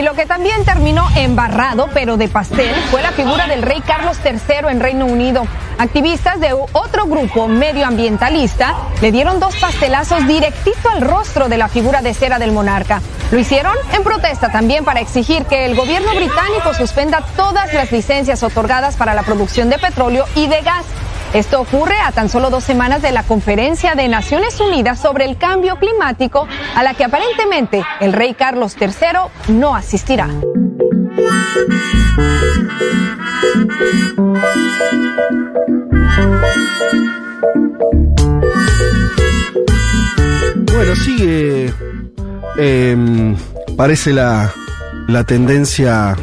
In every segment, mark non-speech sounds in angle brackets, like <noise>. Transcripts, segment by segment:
Y lo que también terminó embarrado, pero de pastel, fue la figura del rey Carlos III en Reino Unido. Activistas de otro grupo medioambientalista le dieron dos pastelazos directito al rostro de la figura de cera del monarca. Lo hicieron en protesta también para exigir que el gobierno británico suspenda todas las licencias otorgadas para la producción de petróleo y de gas. Esto ocurre a tan solo dos semanas de la conferencia de Naciones Unidas sobre el cambio climático, a la que aparentemente el rey Carlos III no asistirá. Bueno, sigue. em, parece la, la tendencia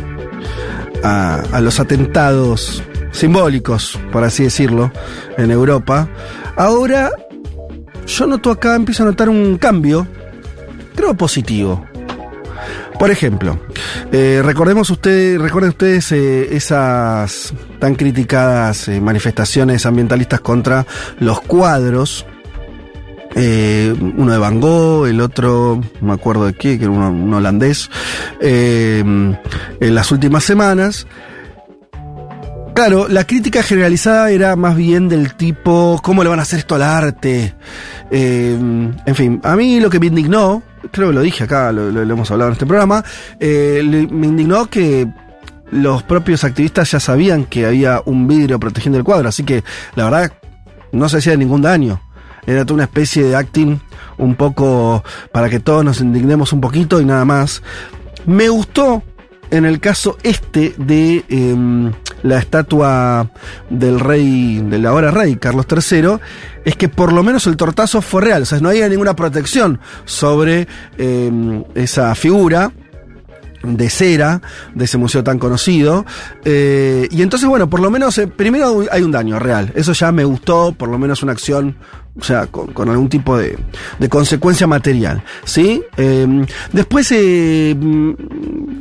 a, a los atentados simbólicos, por así decirlo, en Europa. Ahora, yo noto acá, empiezo a notar un cambio, creo positivo. Por ejemplo, eh, recordemos ustedes, recuerden ustedes eh, esas tan criticadas eh, manifestaciones ambientalistas contra los cuadros. Uno de Van Gogh, el otro, no me acuerdo de qué, que era un holandés, en las últimas semanas. Claro, la crítica generalizada era más bien del tipo, ¿cómo le van a hacer esto al arte? Eh, en fin, a mí lo que me indignó, creo que lo dije acá, lo, hemos hablado en este programa, eh, me indignó que los propios activistas ya sabían que había un vidrio protegiendo el cuadro, así que la verdad no se hacía ningún daño. Era toda una especie de acting un poco para que todos nos indignemos un poquito y nada más. Me gustó en el caso este de em, la estatua del rey, del ahora rey Carlos III, es que por lo menos el tortazo fue real, o sea, no había ninguna protección sobre em, esa figura de cera de ese museo tan conocido. Eh, y entonces, bueno, por lo menos, eh, primero hay un daño real. Eso ya me gustó, por lo menos una acción, o sea, con, algún tipo de, de consecuencia material. ¿Sí? Eh, después, mm,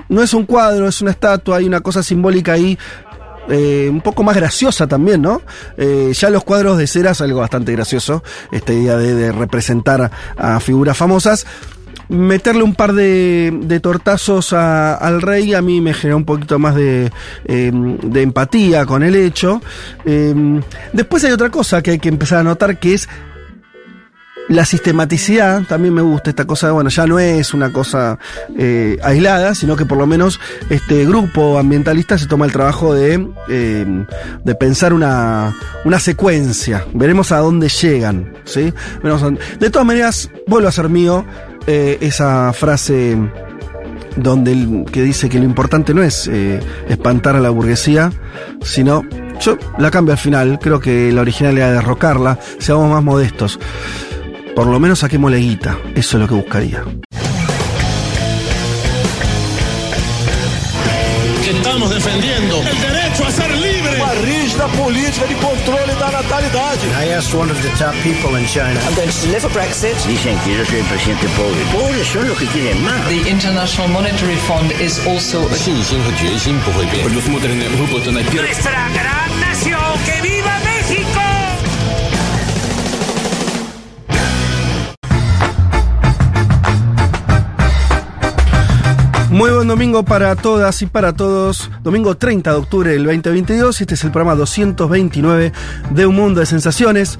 no es un cuadro, es una estatua, hay una cosa simbólica ahí. eh, un poco más graciosa también, ¿no? Eh, ya los cuadros de cera es algo bastante gracioso, esta idea de, de representar a figuras famosas meterle un par de, de tortazos a- al rey a mí me generó un poquito más de, eh, de empatía con el hecho. Eh, después hay otra cosa que hay que empezar a notar que es la sistematicidad, también me gusta esta cosa, bueno, ya no es una cosa eh, aislada, sino que por lo menos este grupo ambientalista se toma el trabajo de, eh, de pensar una, una secuencia. Veremos a dónde llegan, ¿sí? De todas maneras, vuelvo a ser mío eh, esa frase donde el, que dice que lo importante no es eh, espantar a la burguesía, sino yo la cambio al final, creo que la original era derrocarla, seamos más modestos. Por lo menos saquemos la guita, eso es lo que buscaría. que estamos defendiendo el derecho a ser libre. Uma rígida política de controle da natalidade. I asked one of the top people in China. I'm going to deliver Brexit. Dicen que yo soy el presidente pobre. Pobres son los que quieren más. The International Monetary Fund is also a 信心和决心不会变。Предусмотрены выплаты на первый. nuestra gran nación. ¡Que viva México! Muy buen domingo para todas y para todos. Domingo 30 de octubre del 2022. Este es el programa 229 de Un Mundo de Sensaciones.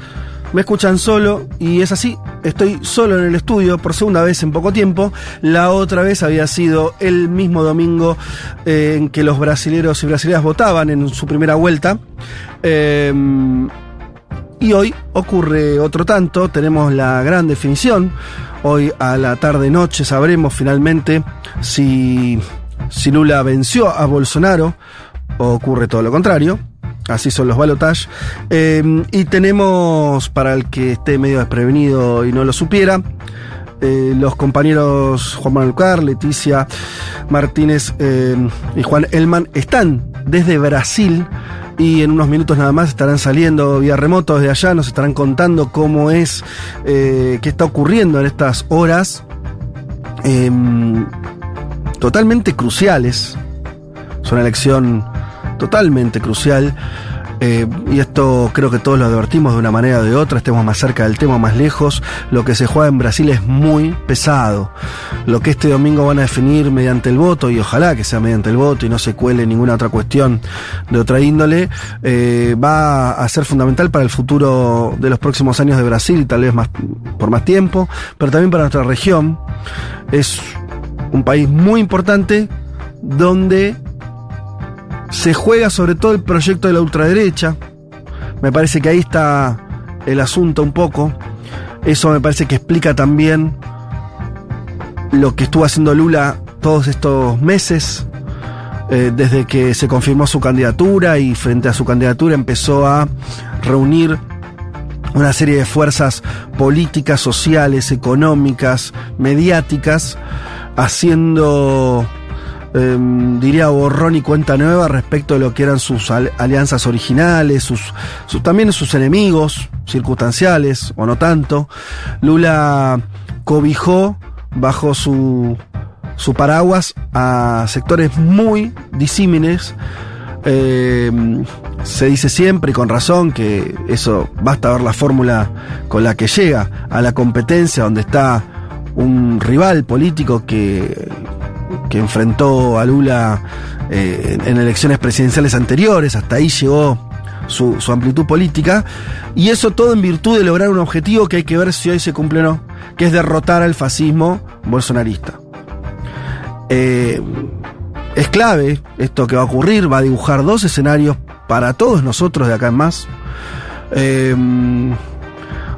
Me escuchan solo y es así. Estoy solo en el estudio por segunda vez en poco tiempo. La otra vez había sido el mismo domingo eh, en que los brasileros y brasileras votaban en su primera vuelta. Em, y hoy ocurre otro tanto, tenemos la gran definición. Hoy a la tarde-noche sabremos finalmente si, si Lula venció a Bolsonaro o ocurre todo lo contrario. Así son los balotajes. Eh, y tenemos, para el que esté medio desprevenido y no lo supiera, eh, los compañeros Juan Manuel Car, Leticia Martínez eh, y Juan Elman están desde Brasil y en unos minutos nada más estarán saliendo vía remoto desde allá, nos estarán contando cómo es, eh, qué está ocurriendo en estas horas em, totalmente cruciales. Es una elección totalmente crucial eh, y esto creo que todos lo advertimos de una manera o de otra, estemos más cerca del tema más lejos, lo que se juega en Brasil es muy pesado. Lo que este domingo van a definir mediante el voto, y ojalá que sea mediante el voto y no se cuele ninguna otra cuestión de otra índole, eh, va a ser fundamental para el futuro de los próximos años de Brasil, tal vez más, por más tiempo, pero también para nuestra región. Es un país muy importante donde se juega sobre todo el proyecto de la ultraderecha. Me parece que ahí está el asunto un poco. Eso me parece que explica también lo que estuvo haciendo Lula todos estos meses, eh, desde que se confirmó su candidatura y frente a su candidatura empezó a reunir una serie de fuerzas políticas, sociales, económicas, mediáticas, haciendo Em, diría, borrón y cuenta nueva respecto de lo que eran sus alianzas originales, sus, también sus enemigos circunstanciales, o no tanto. Lula cobijó bajo su, su paraguas a sectores muy disímiles. Em, se dice siempre y con razón que eso basta ver la fórmula con la que llega a la competencia donde está un rival político que que enfrentó a Lula eh, en elecciones presidenciales anteriores, hasta ahí llegó su, amplitud política, y eso todo en virtud de lograr un objetivo que hay que ver si hoy se cumple o no, que es derrotar al fascismo bolsonarista. Eh, es clave esto que va a ocurrir, va a dibujar dos escenarios para todos nosotros de acá en más. Eh,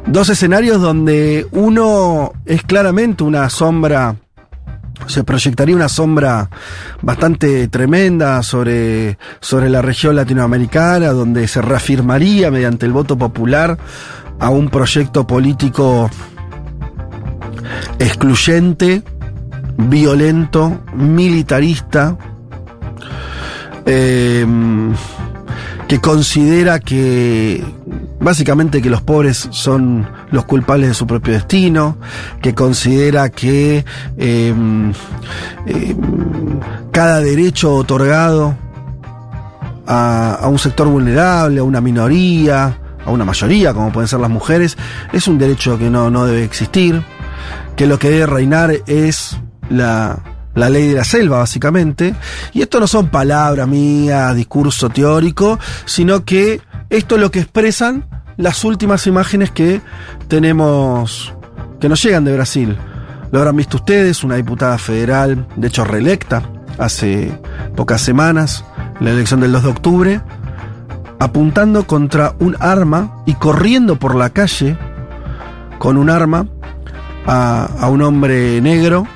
dos escenarios donde uno es claramente una sombra se proyectaría una sombra bastante tremenda sobre, sobre la región latinoamericana, donde se reafirmaría mediante el voto popular a un proyecto político excluyente, violento, militarista, eh, que considera que básicamente que los pobres son los culpables de su propio destino, que considera que em, em, cada derecho otorgado a, un sector vulnerable, a una minoría, a una mayoría, como pueden ser las mujeres, es un derecho que no, no debe existir, que lo que debe reinar es la la ley de la selva, básicamente. Y esto no son palabras mías, discurso teórico, sino que esto es lo que expresan las últimas imágenes que tenemos, que nos llegan de Brasil. Lo habrán visto ustedes, una diputada federal, de hecho reelecta, hace pocas semanas, la elección del 2 de octubre, apuntando contra un arma y corriendo por la calle con un arma a, a un hombre negro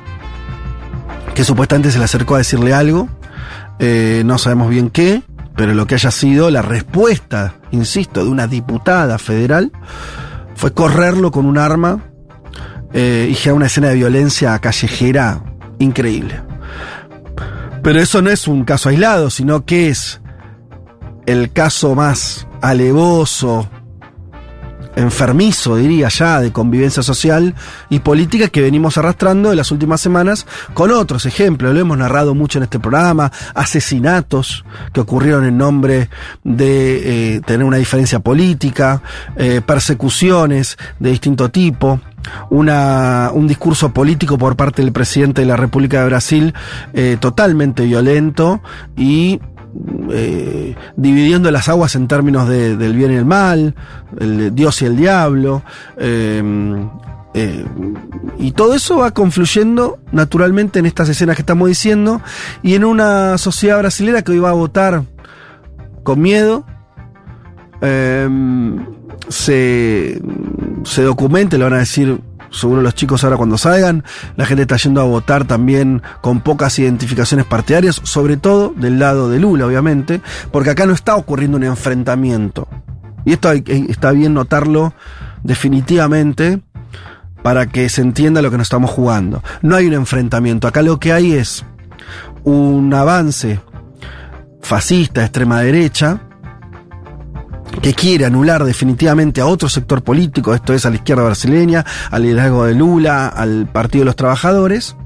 que supuestamente se le acercó a decirle algo, eh, no sabemos bien qué, pero lo que haya sido la respuesta, insisto, de una diputada federal fue correrlo con un arma eh, y generar una escena de violencia callejera increíble. Pero eso no es un caso aislado, sino que es el caso más alevoso, enfermizo, diría ya, de convivencia social y política que venimos arrastrando en las últimas semanas con otros ejemplos. Lo hemos narrado mucho en este programa, asesinatos que ocurrieron en nombre de eh, tener una diferencia política, eh, persecuciones de distinto tipo. Una, un discurso político por parte del presidente de la República de Brasil eh, totalmente violento y eh, dividiendo las aguas en términos de, del bien y el mal, el Dios y el diablo. Eh, eh, y todo eso va confluyendo naturalmente en estas escenas que estamos diciendo y en una sociedad brasileña que hoy va a votar con miedo. se, se documente, le van a decir seguro los chicos ahora cuando salgan, la gente está yendo a votar también con pocas identificaciones partidarias, sobre todo del lado de Lula, obviamente, porque acá no está ocurriendo un enfrentamiento. Y esto está bien notarlo definitivamente para que se entienda lo que nos estamos jugando. No hay un enfrentamiento, acá lo que hay es un avance fascista, extrema derecha, que quiere anular definitivamente a otro sector político, esto es a la izquierda brasileña, al liderazgo de Lula, al Partido de los Trabajadores,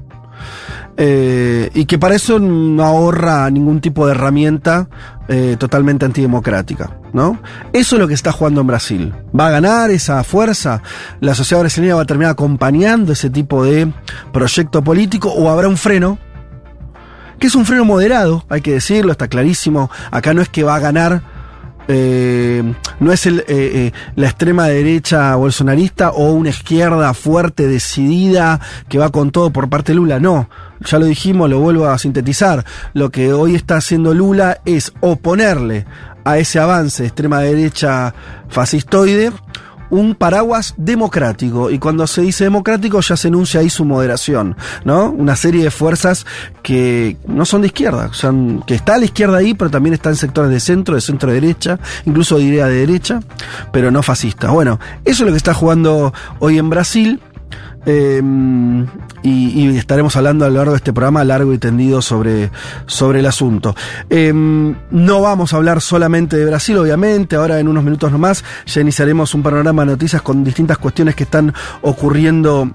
eh, y que para eso no ahorra ningún tipo de herramienta eh, totalmente antidemocrática, ¿no? Eso es lo que está jugando en Brasil. ¿Va a ganar esa fuerza? ¿La sociedad brasileña va a terminar acompañando ese tipo de proyecto político o habrá un freno? Que es un freno moderado, hay que decirlo, está clarísimo. Acá no es que va a ganar eh, no es el, eh, eh, la extrema derecha bolsonarista o una izquierda fuerte, decidida, que va con todo por parte de Lula. No, ya lo dijimos, lo vuelvo a sintetizar. Lo que hoy está haciendo Lula es oponerle a ese avance de extrema derecha fascistoide un paraguas democrático. Y cuando se dice democrático ya se enuncia ahí su moderación, ¿no? Una serie de fuerzas que no son de izquierda, o que está a la izquierda ahí, pero también está en sectores de centro, de centro derecha, incluso diría de derecha, pero no fascista. Bueno, eso es lo que está jugando hoy en Brasil. Em, y, estaremos hablando a lo largo de este programa largo y tendido sobre, sobre el asunto. Em, no vamos a hablar solamente de Brasil, obviamente, ahora en unos minutos nomás ya iniciaremos un panorama de noticias con distintas cuestiones que están ocurriendo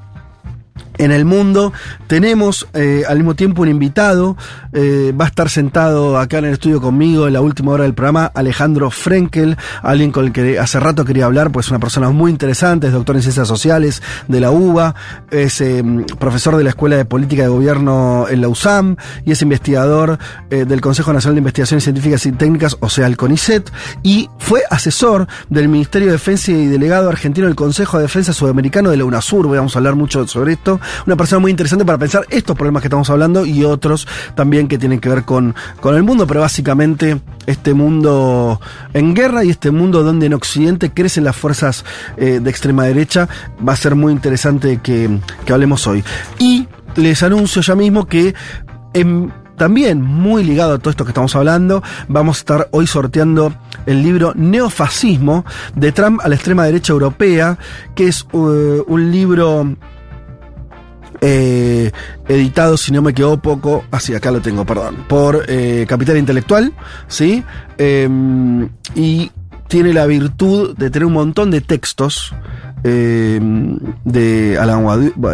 en el mundo. Tenemos eh, al mismo tiempo un invitado, eh, va a estar sentado acá en el estudio conmigo en la última hora del programa, Alejandro Frenkel, alguien con el que hace rato quería hablar, pues una persona muy interesante, es doctor en ciencias sociales de la UBA, es eh, profesor de la Escuela de Política de Gobierno en la USAM y es investigador del Consejo Nacional de Investigaciones Científicas y Técnicas, o sea, el CONICET, y fue asesor del Ministerio de Defensa y delegado argentino del Consejo de Defensa Sudamericano de la UNASUR, vamos a hablar mucho sobre esto una persona muy interesante para pensar estos problemas que estamos hablando y otros también que tienen que ver con, con el mundo, pero básicamente este mundo en guerra y este mundo donde en Occidente crecen las fuerzas eh, de extrema derecha, va a ser muy interesante que, hablemos hoy. Y les anuncio ya mismo que también muy ligado a todo esto que estamos hablando, vamos a estar hoy sorteando el libro Neofascismo de Trump a la extrema derecha europea, que es uh, un libro eh, editado, si no me equivoco, así, ah, acá lo tengo, perdón, por eh, Capital Intelectual, ¿sí? Em, y tiene la virtud de tener un montón de textos eh, de Alan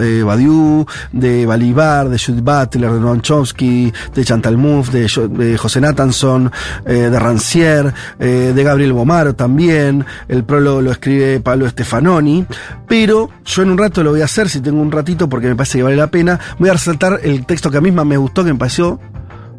eh, Badiou, de Balibar, de Judith Butler, de Noam Chomsky, de Chantal Mouffe, de, José Nathanson, eh, de Rancière, de Gabriel Bomaro también. El prólogo lo escribe Pablo Stefanoni. Pero yo en un rato lo voy a hacer, si tengo un ratito, porque me parece que vale la pena. Voy a resaltar el texto que a mí más me gustó, que me pareció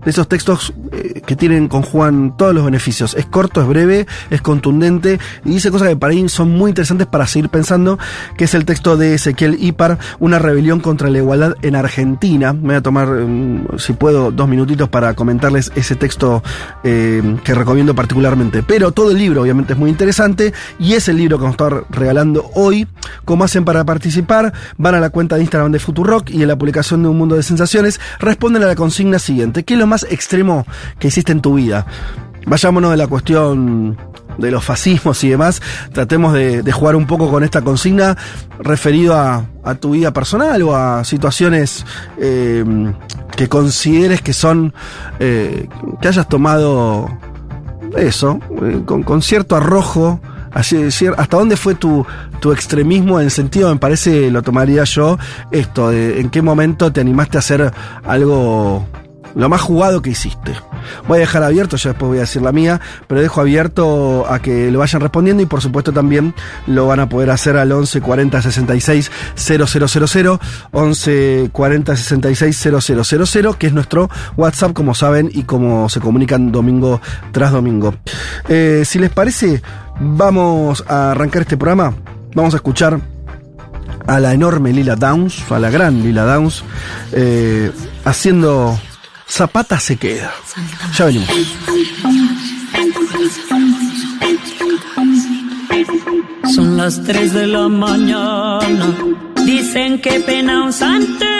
de esos textos eh, que tienen, conjugan todos los beneficios. Es corto, es breve, es contundente y dice cosas que para mí son muy interesantes para seguir pensando, que es el texto de Ezequiel Ipar, Una rebelión contra la igualdad en Argentina. Voy a tomar, mm, si puedo, dos minutitos para comentarles ese texto eh, que recomiendo particularmente. Pero todo el libro obviamente es muy interesante y es el libro que vamos a estar regalando hoy. ¿Cómo hacen para participar? Van a la cuenta de Instagram de Futurock y en la publicación de Un Mundo de Sensaciones responden a la consigna siguiente. ¿Qué es lo más extremo que hiciste en tu vida. Vayámonos de la cuestión de los fascismos y demás, tratemos de, jugar un poco con esta consigna referido a, tu vida personal o a situaciones eh, que consideres que son, eh, que hayas tomado eso, eh, con, cierto arrojo. ¿Hasta dónde fue tu, tu extremismo en sentido, me parece, lo tomaría yo, esto, de en qué momento te animaste a hacer algo lo más jugado que hiciste. Voy a dejar abierto, ya después voy a decir la mía, pero dejo abierto a que lo vayan respondiendo y por supuesto también lo van a poder hacer al 11 40 66 000, 11 40 66 000, que es nuestro WhatsApp, como saben, y como se comunican domingo tras domingo. Eh, si les parece, vamos a arrancar este programa. Vamos a escuchar a la enorme Lila Downs, a la gran Lila Downs, eh, haciendo Zapata se queda. Ya venimos. Son las 3 de la mañana. Dicen que pena un santero.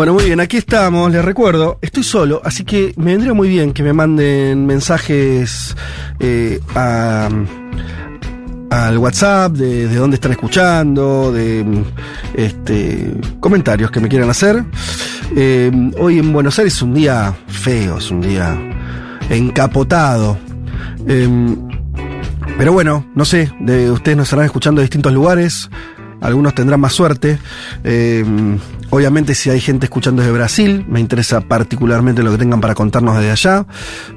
Bueno, muy bien, aquí estamos, les recuerdo, estoy solo, así que me vendría muy bien que me manden mensajes eh, a, al WhatsApp de, de dónde están escuchando, de este, comentarios que me quieran hacer. Eh, hoy en Buenos Aires es un día feo, es un día encapotado. Eh, pero bueno, no sé, de, ustedes nos estarán escuchando de distintos lugares, algunos tendrán más suerte. Eh, obviamente si hay gente escuchando desde Brasil, me interesa particularmente lo que tengan para contarnos desde allá,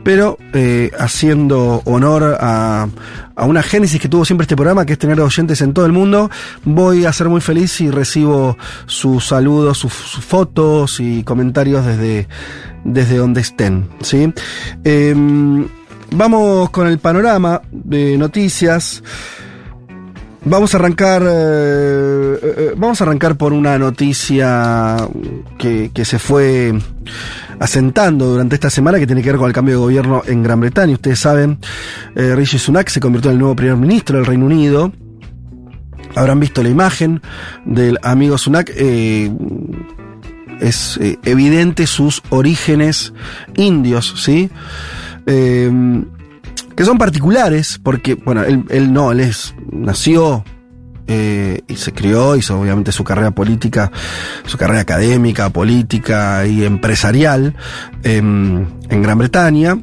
pero eh, haciendo honor a, a, una génesis que tuvo siempre este programa, que es tener oyentes en todo el mundo, voy a ser muy feliz si recibo sus saludos, sus, fotos y comentarios desde, desde donde estén. ¿sí? Eh, vamos con el panorama de noticias. Vamos a arrancar. Eh, eh, vamos a arrancar por una noticia que, que, se fue asentando durante esta semana que tiene que ver con el cambio de gobierno en Gran Bretaña. Ustedes saben, eh, Rishi Sunak se convirtió en el nuevo primer ministro del Reino Unido. Habrán visto la imagen del amigo Sunak. es evidente sus orígenes indios, ¿sí? Que son particulares, porque, bueno, él, él no, él es, nació eh, y se crió, hizo obviamente su carrera política, su carrera académica, política y empresarial en, en Gran Bretaña,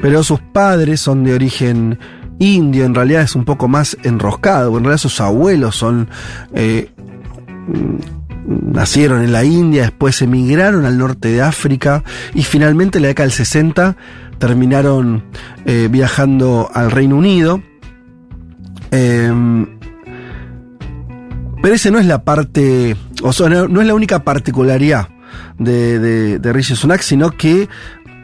pero sus padres son de origen indio, en realidad es un poco más enroscado, en realidad sus abuelos son... Eh, nacieron en la India, después emigraron al norte de África y finalmente en la década del 60 terminaron eh, viajando al Reino Unido. Eh, pero ese no es la parte, o sea, no, es la única particularidad de, de, de Sunak, sino que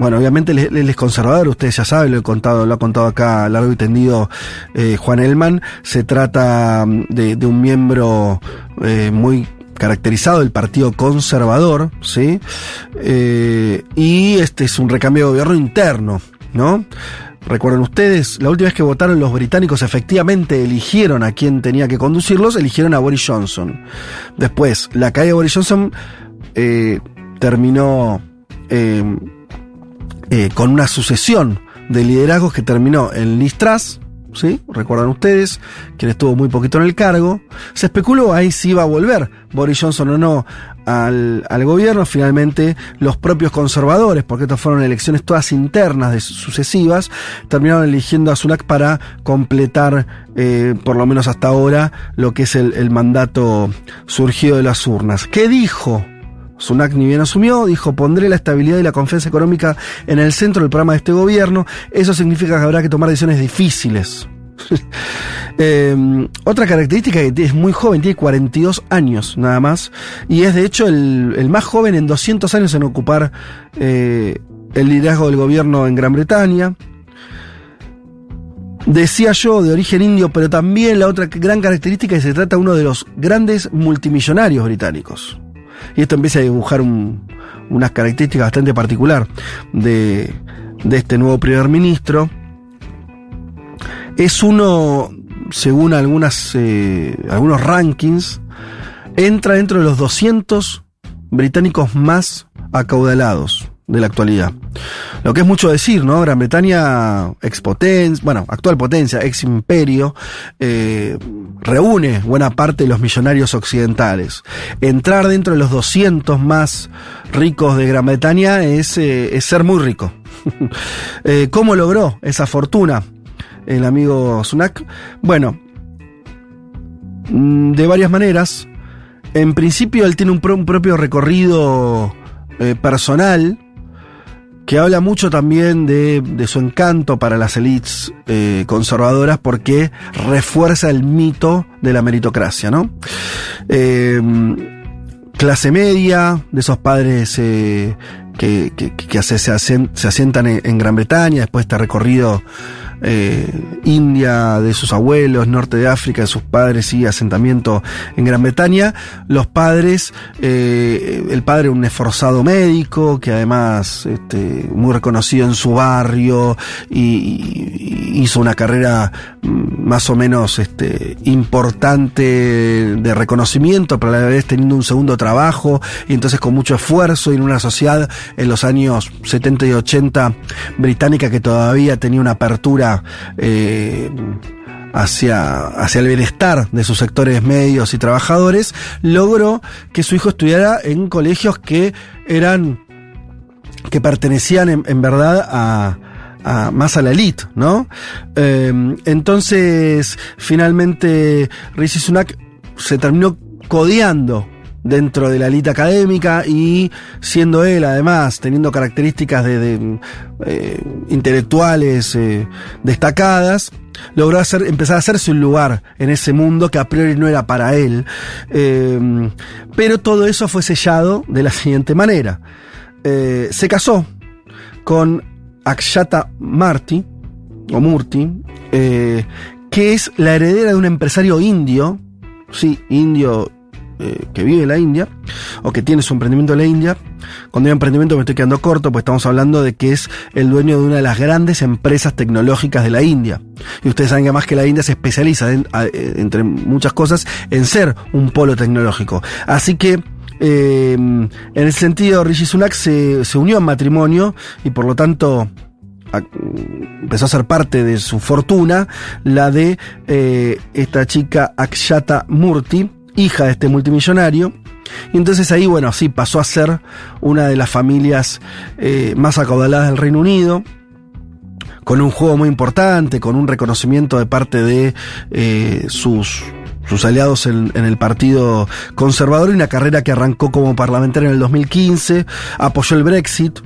bueno, obviamente él, es conservador, ustedes ya saben, lo he contado, lo ha contado acá largo y tendido eh, Juan Elman. Se trata de, de un miembro eh, muy caracterizado del Partido Conservador, ¿sí? Eh, y este es un recambio de gobierno interno, ¿no? Recuerden ustedes, la última vez que votaron los británicos efectivamente eligieron a quien tenía que conducirlos, eligieron a Boris Johnson. Después, la caída de Boris Johnson eh, terminó eh, con una sucesión de liderazgos que terminó en Liz ¿sí? Recuerdan ustedes, quien estuvo muy poquito en el cargo. Se especuló ahí si iba a volver Boris Johnson o no al, al, gobierno. Finalmente, los propios conservadores, porque estas fueron elecciones todas internas de sucesivas, terminaron eligiendo a Sunak para completar, eh, por lo menos hasta ahora, lo que es el, el mandato surgido de las urnas. ¿Qué dijo? Sunak ni bien asumió, dijo, pondré la estabilidad y la confianza económica en el centro del programa de este gobierno. Eso significa que habrá que tomar decisiones difíciles. <laughs> eh, otra característica que es muy joven, tiene 42 años nada más, y es de hecho el, el más joven en 200 años en ocupar eh, el liderazgo del gobierno en Gran Bretaña. Decía yo, de origen indio, pero también la otra gran característica es que se trata de uno de los grandes multimillonarios británicos. Y esto empieza a dibujar un, unas características bastante particular de, de este nuevo primer ministro. Es uno, según algunas, eh, algunos rankings, entra dentro de los 200 británicos más acaudalados de la actualidad. Lo que es mucho decir, ¿no? Gran Bretaña, ex potencia, bueno, actual potencia, ex imperio, eh, reúne buena parte de los millonarios occidentales. Entrar dentro de los 200 más ricos de Gran Bretaña es, eh, ser muy rico. <laughs> eh, ¿Cómo logró esa fortuna el amigo Sunak? Bueno, de varias maneras. En principio él tiene un, pro, un propio recorrido personal que habla mucho también de, de su encanto para las élites eh, conservadoras porque refuerza el mito de la meritocracia, ¿no? Eh, clase media, de esos padres eh, que, que, que se, se, asientan en, en, Gran Bretaña, después de este recorrido eh, India de sus abuelos, norte de África de sus padres y asentamiento en Gran Bretaña. Los padres, eh, el padre un esforzado médico que además este, muy reconocido en su barrio y, y hizo una carrera mm, más o menos este, importante de reconocimiento, pero a la vez teniendo un segundo trabajo y entonces con mucho esfuerzo y en una sociedad en los años 70 y 80 británica que todavía tenía una apertura eh, hacia, hacia el bienestar de sus sectores medios y trabajadores, logró que su hijo estudiara en colegios que eran, que pertenecían en, en verdad a, a, más a la elite, ¿no? Eh, entonces, finalmente, Rishi Sunak se terminó codeando dentro de la elite académica y siendo él además teniendo características de, de eh, intelectuales eh, destacadas logró hacer, empezar a hacerse un lugar en ese mundo que a priori no era para él pero todo eso fue sellado de la siguiente manera se casó con Akshata Marti o Murti eh, que es la heredera de un empresario indio sí, indio eh, que vive en la India, o que tiene su emprendimiento en la India. Cuando digo emprendimiento me estoy quedando corto, pues estamos hablando de que es el dueño de una de las grandes empresas tecnológicas de la India. Y ustedes saben que además que la India se especializa, en, entre muchas cosas, en ser un polo tecnológico. Así que, eh, en ese sentido, Rishi Sunak se, se unió en matrimonio y por lo tanto empezó a ser parte de su fortuna, la de eh, esta chica Akshata Murti, hija de este multimillonario. Y entonces ahí, bueno, sí, pasó a ser una de las familias eh, más acaudaladas del Reino Unido, con un juego muy importante, con un reconocimiento de parte de sus, sus aliados en, el Partido Conservador y una carrera que arrancó como parlamentario en el 2015, apoyó el Brexit,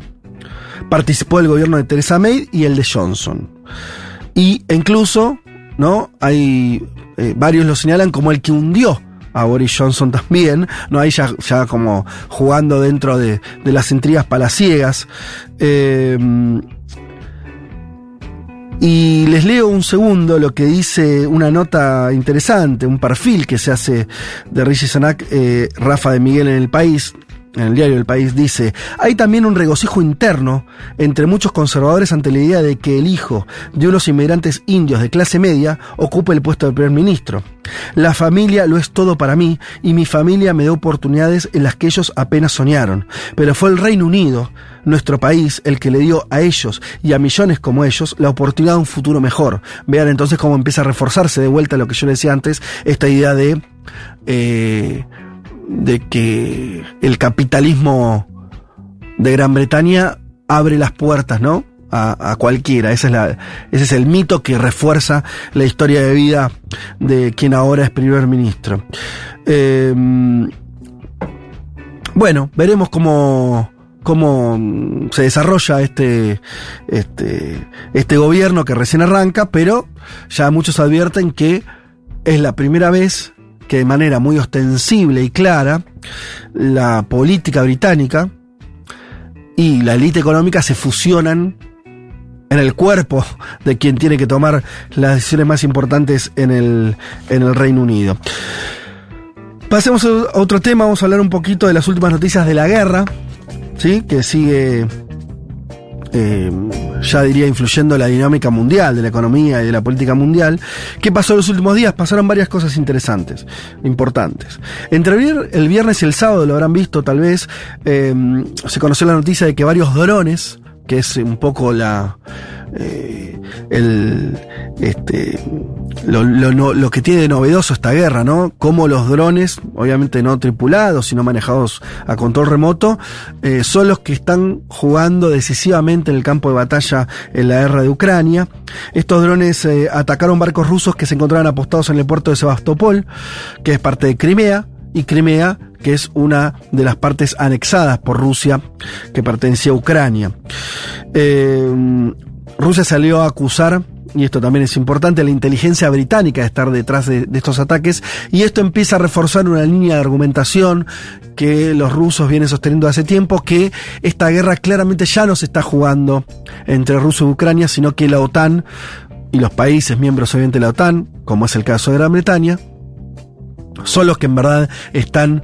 participó del gobierno de Theresa May y el de Johnson. Y incluso, ¿no? Hay eh, varios lo señalan como el que hundió a Boris Johnson también, ¿no? Ahí ya, ya como jugando dentro de, de las intrigas palaciegas. Eh, y les leo un segundo lo que dice una nota interesante, un perfil que se hace de Rishi Sunak, eh, Rafa de Miguel en el país, en el diario El País dice, hay también un regocijo interno entre muchos conservadores ante la idea de que el hijo de unos inmigrantes indios de clase media ocupe el puesto de primer ministro. La familia lo es todo para mí y mi familia me da oportunidades en las que ellos apenas soñaron. Pero fue el Reino Unido, nuestro país, el que le dio a ellos y a millones como ellos la oportunidad de un futuro mejor. Vean entonces cómo empieza a reforzarse de vuelta lo que yo les decía antes, esta idea de... Eh, de que el capitalismo de Gran Bretaña abre las puertas, ¿no? A, cualquiera. Ese es, la, ese es el mito que refuerza la historia de vida de quien ahora es primer ministro. Eh, bueno, veremos cómo, cómo se desarrolla este, este, este gobierno que recién arranca, pero ya muchos advierten que es la primera vez que de manera muy ostensible y clara la política británica y la élite económica se fusionan en el cuerpo <laughs> de quien tiene que tomar las decisiones más importantes en el, en el Reino Unido. Pasemos a otro tema, vamos a hablar un poquito de las últimas noticias de la guerra, ¿sí? que sigue eh, ya diría influyendo la dinámica mundial, de la economía y de la política mundial. ¿Qué pasó en los últimos días? Pasaron varias cosas interesantes, importantes. Entre el viernes y el sábado, lo habrán visto tal vez, eh, se conoció la noticia de que varios drones, que es un poco la... Eh, este, lo, que tiene de novedoso esta guerra, ¿no? Cómo los drones, obviamente no tripulados, sino manejados a control remoto, eh, son los que están jugando decisivamente en el campo de batalla en la guerra de Ucrania. Estos drones eh, atacaron barcos rusos que se encontraban apostados en el puerto de Sebastopol, que es parte de Crimea, y Crimea, que es una de las partes anexadas por Rusia que pertenecía a Ucrania. Eh, Rusia salió a acusar y esto también es importante, la inteligencia británica de estar detrás de, estos ataques, y esto empieza a reforzar una línea de argumentación que los rusos vienen sosteniendo hace tiempo, que esta guerra claramente ya no se está jugando entre Rusia y Ucrania, sino que la OTAN y los países miembros obviamente de la OTAN, como es el caso de Gran Bretaña, son los que en verdad están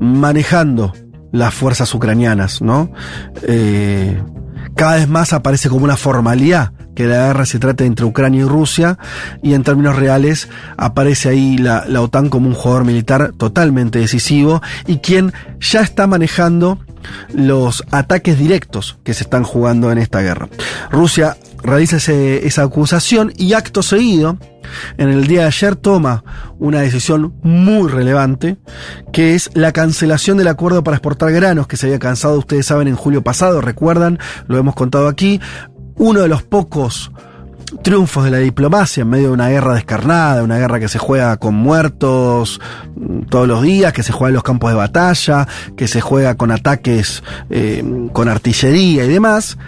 manejando las fuerzas ucranianas, ¿no? Eh, cada vez más aparece como una formalidad que la guerra se trate entre Ucrania y Rusia, y en términos reales aparece ahí la, la, OTAN como un jugador militar totalmente decisivo y quien ya está manejando los ataques directos que se están jugando en esta guerra. Rusia realiza ese, esa acusación y acto seguido, en el día de ayer toma una decisión muy relevante, que es la cancelación del acuerdo para exportar granos que se había cansado, ustedes saben, en julio pasado, recuerdan, lo hemos contado aquí, uno de los pocos triunfos de la diplomacia en medio de una guerra descarnada, una guerra que se juega con muertos todos los días, que se juega en los campos de batalla, que se juega con ataques eh, con artillería y demás.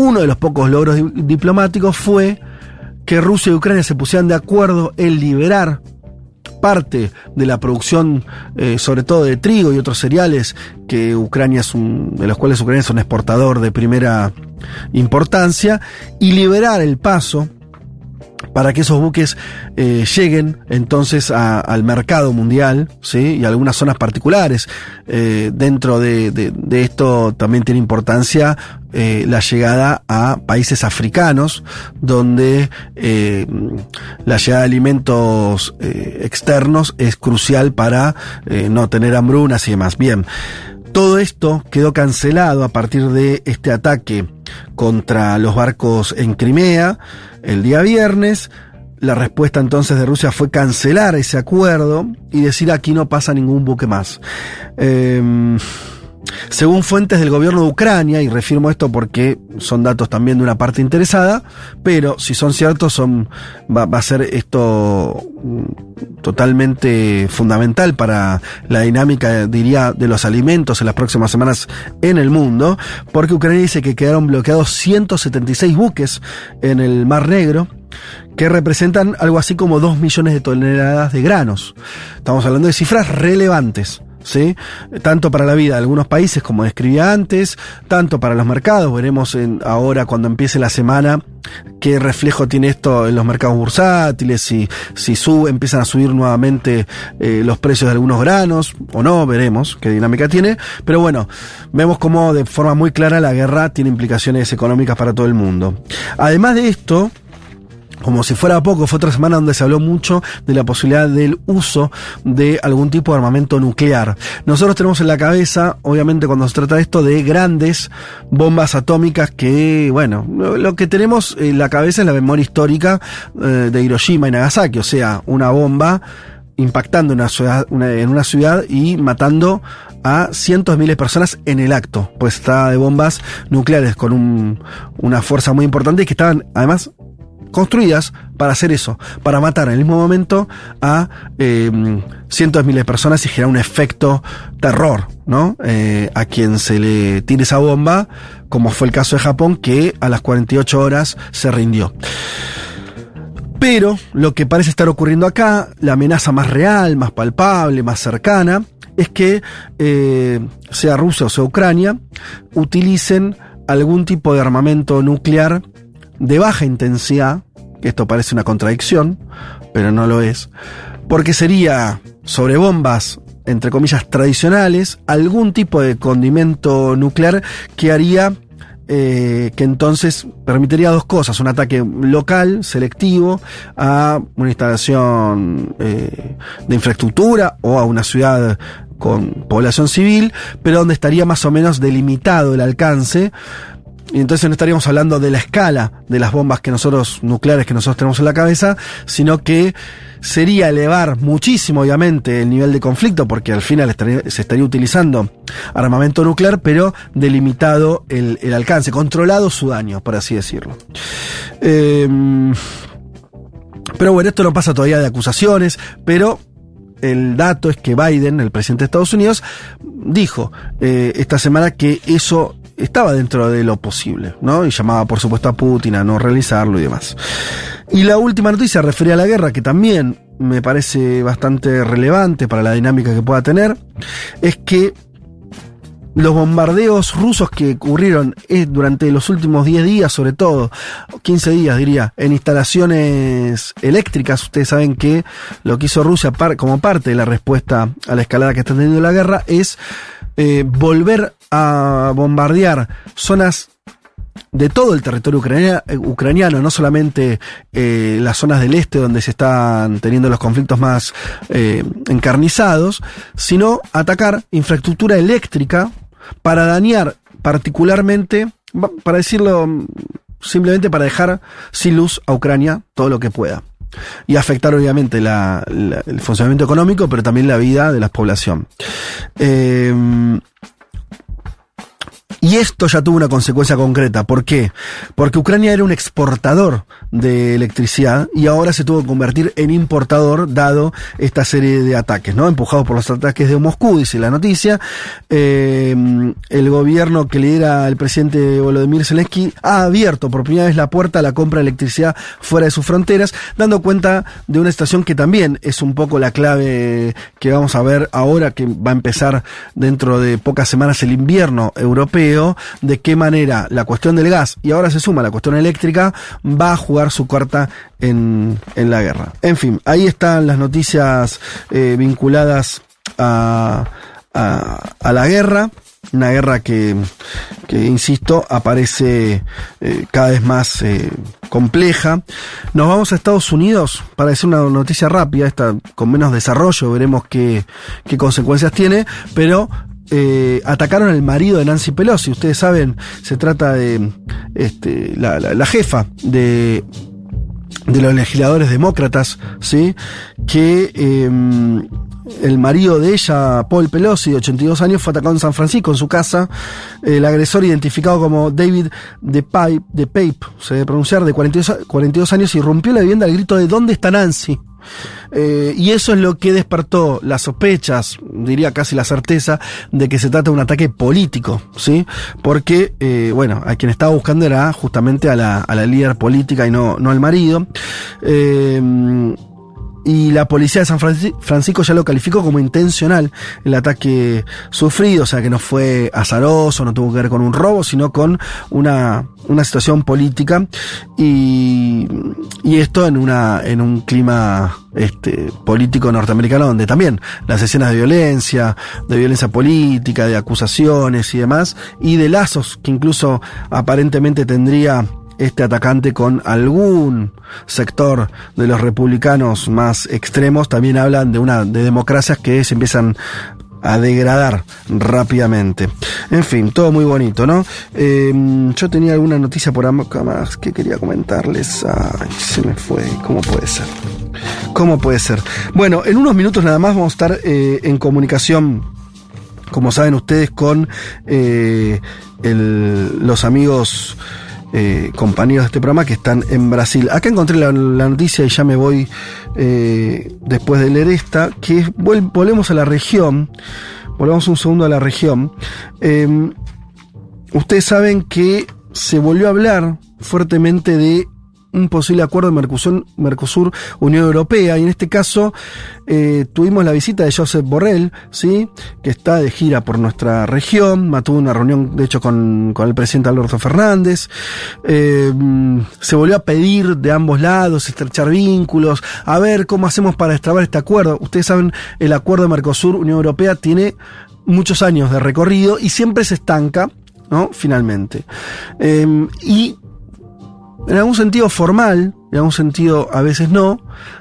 Uno de los pocos logros diplomáticos fue que Rusia y Ucrania se pusieran de acuerdo en liberar parte de la producción, eh, sobre todo de trigo y otros cereales, que Ucrania es un, de los cuales Ucrania es un exportador de primera importancia, y liberar el paso para que esos buques eh, lleguen entonces a, al mercado mundial, ¿sí? Y algunas zonas particulares. Eh, dentro de, de, de, esto también tiene importancia eh, la llegada a países africanos, donde eh, la llegada de alimentos eh, externos es crucial para no tener hambrunas y demás. Bien. Todo esto quedó cancelado a partir de este ataque contra los barcos en Crimea el día viernes. La respuesta entonces de Rusia fue cancelar ese acuerdo y decir aquí no pasa ningún buque más. Eh, según fuentes del gobierno de Ucrania, y refirmo esto porque son datos también de una parte interesada, pero si son ciertos, son, va, va a ser esto totalmente fundamental para la dinámica, diría, de los alimentos en las próximas semanas en el mundo, porque Ucrania dice que quedaron bloqueados 176 buques en el Mar Negro, que representan algo así como 2 millones de toneladas de granos. Estamos hablando de cifras relevantes. ¿Sí? Tanto para la vida de algunos países, como describía antes, tanto para los mercados. Veremos en, ahora cuando empiece la semana qué reflejo tiene esto en los mercados bursátiles, si, si sube, empiezan a subir nuevamente eh, los precios de algunos granos o no, veremos qué dinámica tiene. Pero bueno, vemos como de forma muy clara la guerra tiene implicaciones económicas para todo el mundo. Además de esto, como si fuera poco, fue otra semana donde se habló mucho de la posibilidad del uso de algún tipo de armamento nuclear. Nosotros tenemos en la cabeza, obviamente cuando se trata de esto, de grandes bombas atómicas que, bueno, lo que tenemos en la cabeza es la memoria histórica eh, de Hiroshima y Nagasaki, o sea, una bomba impactando una ciudad, una, en una ciudad y matando a cientos de miles de personas en el acto, pues está de bombas nucleares con un, una fuerza muy importante y que estaban además construidas para hacer eso, para matar en el mismo momento a eh, cientos de miles de personas y generar un efecto terror, ¿no? Eh, a quien se le tire esa bomba, como fue el caso de Japón, que a las 48 horas se rindió. Pero lo que parece estar ocurriendo acá, la amenaza más real, más palpable, más cercana, es que eh, sea Rusia o sea Ucrania utilicen algún tipo de armamento nuclear de baja intensidad, que esto parece una contradicción, pero no lo es, porque sería sobre bombas, entre comillas, tradicionales, algún tipo de condimento nuclear que haría eh, que entonces permitiría dos cosas, un ataque local, selectivo, a una instalación eh, de infraestructura o a una ciudad con población civil, pero donde estaría más o menos delimitado el alcance, y entonces no estaríamos hablando de la escala de las bombas que nosotros, nucleares que nosotros tenemos en la cabeza, sino que sería elevar muchísimo, obviamente, el nivel de conflicto, porque al final se estaría utilizando armamento nuclear, pero delimitado el, alcance, controlado su daño, por así decirlo. Eh, pero bueno, esto no pasa todavía de acusaciones, pero el dato es que Biden, el presidente de Estados Unidos, dijo eh, esta semana que eso estaba dentro de lo posible, ¿no? Y llamaba, por supuesto, a Putin a no realizarlo y demás. Y la última noticia refería a la guerra, que también me parece bastante relevante para la dinámica que pueda tener, es que los bombardeos rusos que ocurrieron eh, durante los últimos 10 días, sobre todo, 15 días diría, en instalaciones eléctricas, ustedes saben que lo que hizo Rusia como parte de la respuesta a la escalada que está teniendo la guerra es eh, volver a bombardear zonas de todo el territorio ucraniano, no solamente eh, las zonas del este donde se están teniendo los conflictos más eh, encarnizados, sino atacar infraestructura eléctrica para dañar particularmente, para decirlo simplemente para dejar sin luz a Ucrania todo lo que pueda. Y afectar obviamente el funcionamiento económico, pero también la vida de la población. Y esto ya tuvo una consecuencia concreta. ¿Por qué? Porque Ucrania era un exportador de electricidad y ahora se tuvo que convertir en importador dado esta serie de ataques, ¿no? Empujados por los ataques de Moscú, dice la noticia. Eh, el gobierno que lidera el presidente Volodymyr Zelensky ha abierto por primera vez la puerta a la compra de electricidad fuera de sus fronteras, dando cuenta de una situación que también es un poco la clave que vamos a ver ahora que va a empezar dentro de pocas semanas el invierno europeo de qué manera la cuestión del gas y ahora se suma la cuestión eléctrica va a jugar su carta en, la guerra. En fin, ahí están las noticias eh, vinculadas a, a, la guerra una guerra que, que insisto, aparece eh, cada vez más eh, compleja. Nos vamos a Estados Unidos para decir una noticia rápida, esta con menos desarrollo, veremos qué, qué consecuencias tiene, pero eh, atacaron al marido de Nancy Pelosi. Ustedes saben, se trata de este, la, jefa de, los legisladores demócratas, ¿sí? Que em, el marido de ella, Paul Pelosi, de 82 años, fue atacado en San Francisco, en su casa. El agresor, identificado como David de Pape, de Pape se debe pronunciar, de 42, 42 años, irrumpió la vivienda al grito de ¿Dónde está Nancy? Eh, y eso es lo que despertó las sospechas, diría casi la certeza, de que se trata de un ataque político, ¿sí? Porque, eh, bueno, a quien estaba buscando era justamente a la, a la líder política y no, no al marido. Eh, y la policía de San Francisco ya lo calificó como intencional el ataque sufrido, o sea que no fue azaroso, no tuvo que ver con un robo, sino con una, una situación política y, y esto en una en un clima este, político norteamericano donde también las escenas de violencia, de violencia política, de acusaciones y demás, y de lazos que incluso aparentemente tendría este atacante con algún sector de los republicanos más extremos, también hablan de una de democracias que se empiezan a degradar rápidamente. En fin, todo muy bonito, ¿no? Em, yo tenía alguna noticia por acá más que quería comentarles. Ay, se me fue. ¿Cómo puede ser? ¿Cómo puede ser? Bueno, en unos minutos nada más vamos a estar eh, en comunicación, como saben ustedes, con eh, los amigos eh, compañeros de este programa que están en Brasil. Acá encontré la, noticia y ya me voy eh, después de leer esta, que volvemos a la región, volvemos un segundo a la región. Em, ustedes saben que se volvió a hablar fuertemente de un posible acuerdo de Mercosur, Unión Europea y en este caso eh, tuvimos la visita de Josep Borrell, ¿sí? que está de gira por nuestra región, mantuvo una reunión de hecho con, con el presidente Alberto Fernández, eh, se volvió a pedir de ambos lados estrechar vínculos, a ver cómo hacemos para destrabar este acuerdo. Ustedes saben, el acuerdo de Mercosur Unión Europea tiene muchos años de recorrido y siempre se estanca, ¿no? Finalmente. Eh, y en algún sentido formal, en algún sentido a veces no,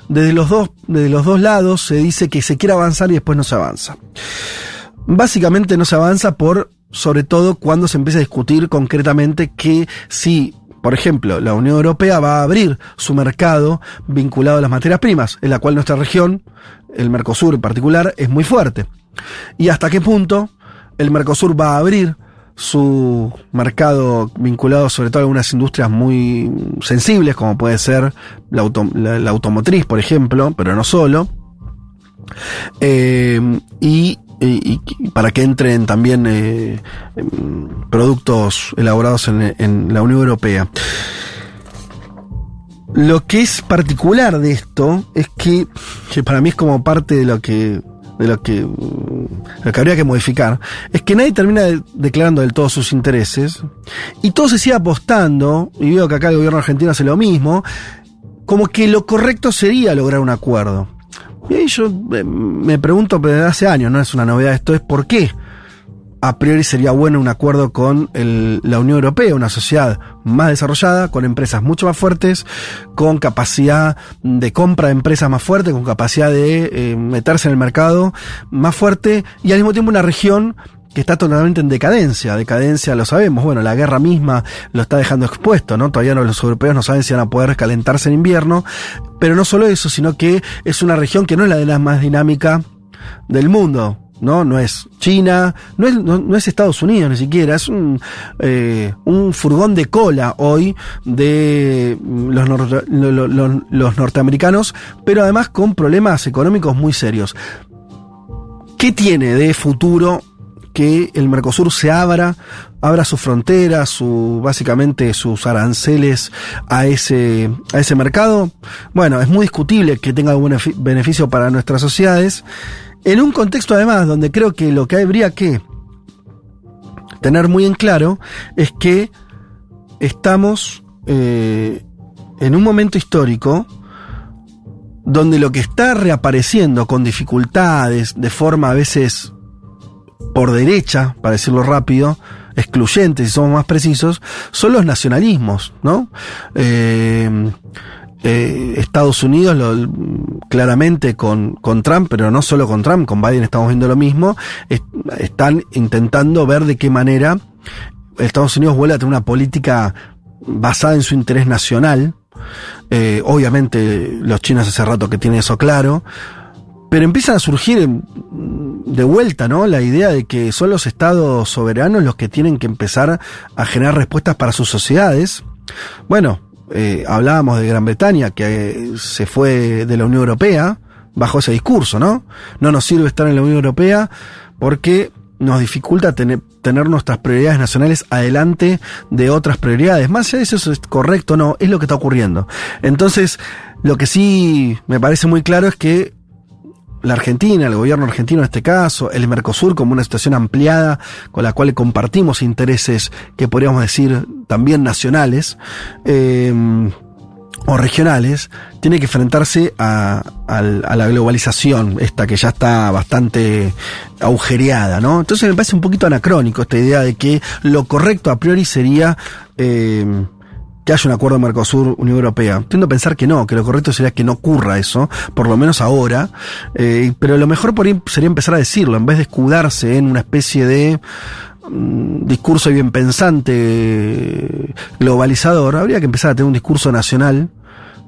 desde los dos, desde los dos lados se dice que se quiere avanzar y después no se avanza. Básicamente no se avanza por, sobre todo cuando se empieza a discutir concretamente que si por ejemplo, la Unión Europea va a abrir su mercado vinculado a las materias primas, en la cual nuestra región, el Mercosur en particular, es muy fuerte. Y hasta qué punto el Mercosur va a abrir su mercado vinculado sobre todo a algunas industrias muy sensibles, como puede ser la, automotriz, por ejemplo, pero no solo. Eh, y para que entren también eh, em, productos elaborados en, en la Unión Europea. Lo que es particular de esto es que, que para mí es como parte de lo que de lo que, mm, lo que habría que modificar, es que nadie termina de- declarando del todo sus intereses y todo se sigue apostando, y veo que acá el gobierno argentino hace lo mismo, como que lo correcto sería lograr un acuerdo. Y ahí yo eh, me pregunto desde hace años, no es una novedad esto, es por qué a priori sería bueno un acuerdo con el- la Unión Europea, una sociedad más desarrollada, con empresas mucho más fuertes, con capacidad de compra de empresas más fuerte, con capacidad de eh, meterse en el mercado más fuerte y al mismo tiempo una región que está totalmente en decadencia. Decadencia lo sabemos, bueno, la guerra misma lo está dejando expuesto, ¿no? Todavía no, los europeos no saben si van a poder calentarse en invierno, pero no solo eso, sino que es una región que no es la de la más dinámica del mundo. ¿No? No es China, no es, Estados Unidos ni siquiera, es un, eh, furgón de cola hoy de los, nor- lo- lo- lo- los norteamericanos, pero además con problemas económicos muy serios. ¿Qué tiene de futuro que el Mercosur se abra, abra sus fronteras, su, básicamente sus aranceles a ese, a ese mercado? Bueno, es muy discutible que tenga algún benefi- beneficio para nuestras sociedades, en un contexto además donde creo que lo que habría que tener muy en claro es que estamos eh, en un momento histórico donde lo que está reapareciendo con dificultades, de forma a veces por derecha, para decirlo rápido, excluyentes, si somos más precisos, son los nacionalismos, ¿no? Eh, eh, Estados Unidos, claramente con, con Trump, pero no solo con Trump, con Biden estamos viendo lo mismo, es- están intentando ver de qué manera Estados Unidos vuelve a tener una política basada en su interés nacional. Eh, obviamente los chinos hace rato que tienen eso claro, pero empiezan a surgir de vuelta, ¿no? La idea de que son los estados soberanos los que tienen que empezar a generar respuestas para sus sociedades. Bueno, eh, hablábamos de Gran Bretaña, que eh, se fue de la Unión Europea bajo ese discurso, ¿no? No nos sirve estar en la Unión Europea porque nos dificulta tener, tener nuestras prioridades nacionales adelante de otras prioridades. Más allá de eso es correcto no, es lo que está ocurriendo. Entonces, lo que sí me parece muy claro es que la Argentina, el gobierno argentino en este caso, el Mercosur como una situación ampliada con la cual compartimos intereses que podríamos decir también nacionales eh, o regionales, tiene que enfrentarse a, al- a la globalización, esta que ya está bastante agujereada, ¿no? Entonces me parece un poquito anacrónico esta idea de que lo correcto a priori sería... eh, que haya un acuerdo Mercosur-Unión Europea. Tiendo a pensar que no, que lo correcto sería que no ocurra eso, por lo menos ahora, eh, pero lo mejor por ahí sería empezar a decirlo, en vez de escudarse en una especie de mm, discurso bien pensante, globalizador, habría que empezar a tener un discurso nacional,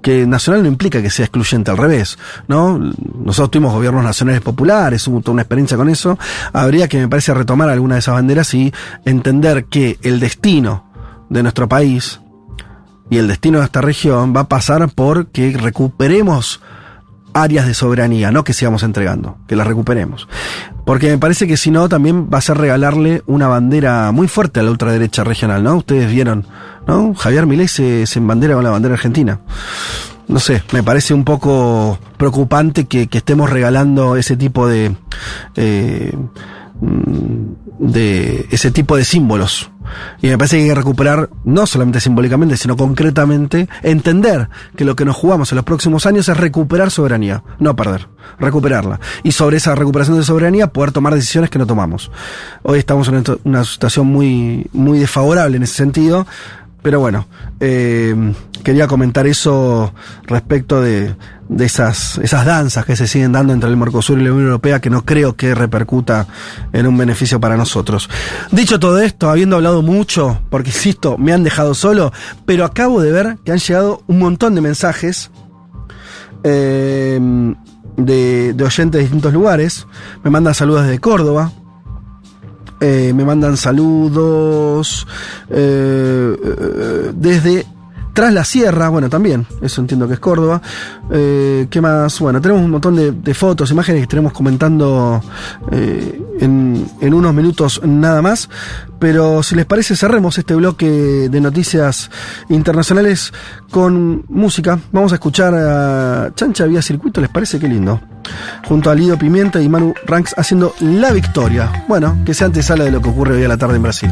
que nacional no implica que sea excluyente, al revés, ¿no? Nosotros tuvimos gobiernos nacionales populares, hubo toda una experiencia con eso, habría que, me parece, retomar alguna de esas banderas y entender que el destino de nuestro país, y el destino de esta región va a pasar por que recuperemos áreas de soberanía, no que sigamos entregando, que las recuperemos. Porque me parece que si no, también va a ser regalarle una bandera muy fuerte a la ultraderecha regional, ¿no? Ustedes vieron, ¿no? Javier Milei se, se con la bandera argentina. No sé, me parece un poco preocupante que, que estemos regalando ese tipo de, eh, mm, de ese tipo de símbolos. Y me parece que hay que recuperar, no solamente simbólicamente, sino concretamente, entender que lo que nos jugamos en los próximos años es recuperar soberanía, no perder, recuperarla. Y sobre esa recuperación de soberanía poder tomar decisiones que no tomamos. Hoy estamos en una- situación muy, muy desfavorable en ese sentido, pero bueno, eh, quería comentar eso respecto de, de esas, esas danzas que se siguen dando entre el Mercosur y la Unión Europea que no creo que repercuta en un beneficio para nosotros. Dicho todo esto, habiendo hablado mucho, porque insisto, me han dejado solo, pero acabo de ver que han llegado un montón de mensajes eh, de, de oyentes de distintos lugares. Me mandan saludos desde Córdoba. Eh, me mandan saludos eh, eh, desde Tras la Sierra, bueno, también, eso entiendo que es Córdoba. Eh, ¿Qué más? Bueno, tenemos un montón de, fotos, imágenes que estaremos comentando eh, en, en unos minutos nada más. Pero si les parece, cerremos este bloque de noticias internacionales con música. Vamos a escuchar a Chancha Vía Circuito, ¿les parece? Qué lindo. Junto a Lido Pimienta y Manu Ranks haciendo La Victoria. Bueno, que sea antesala de lo que ocurre hoy a la tarde en Brasil.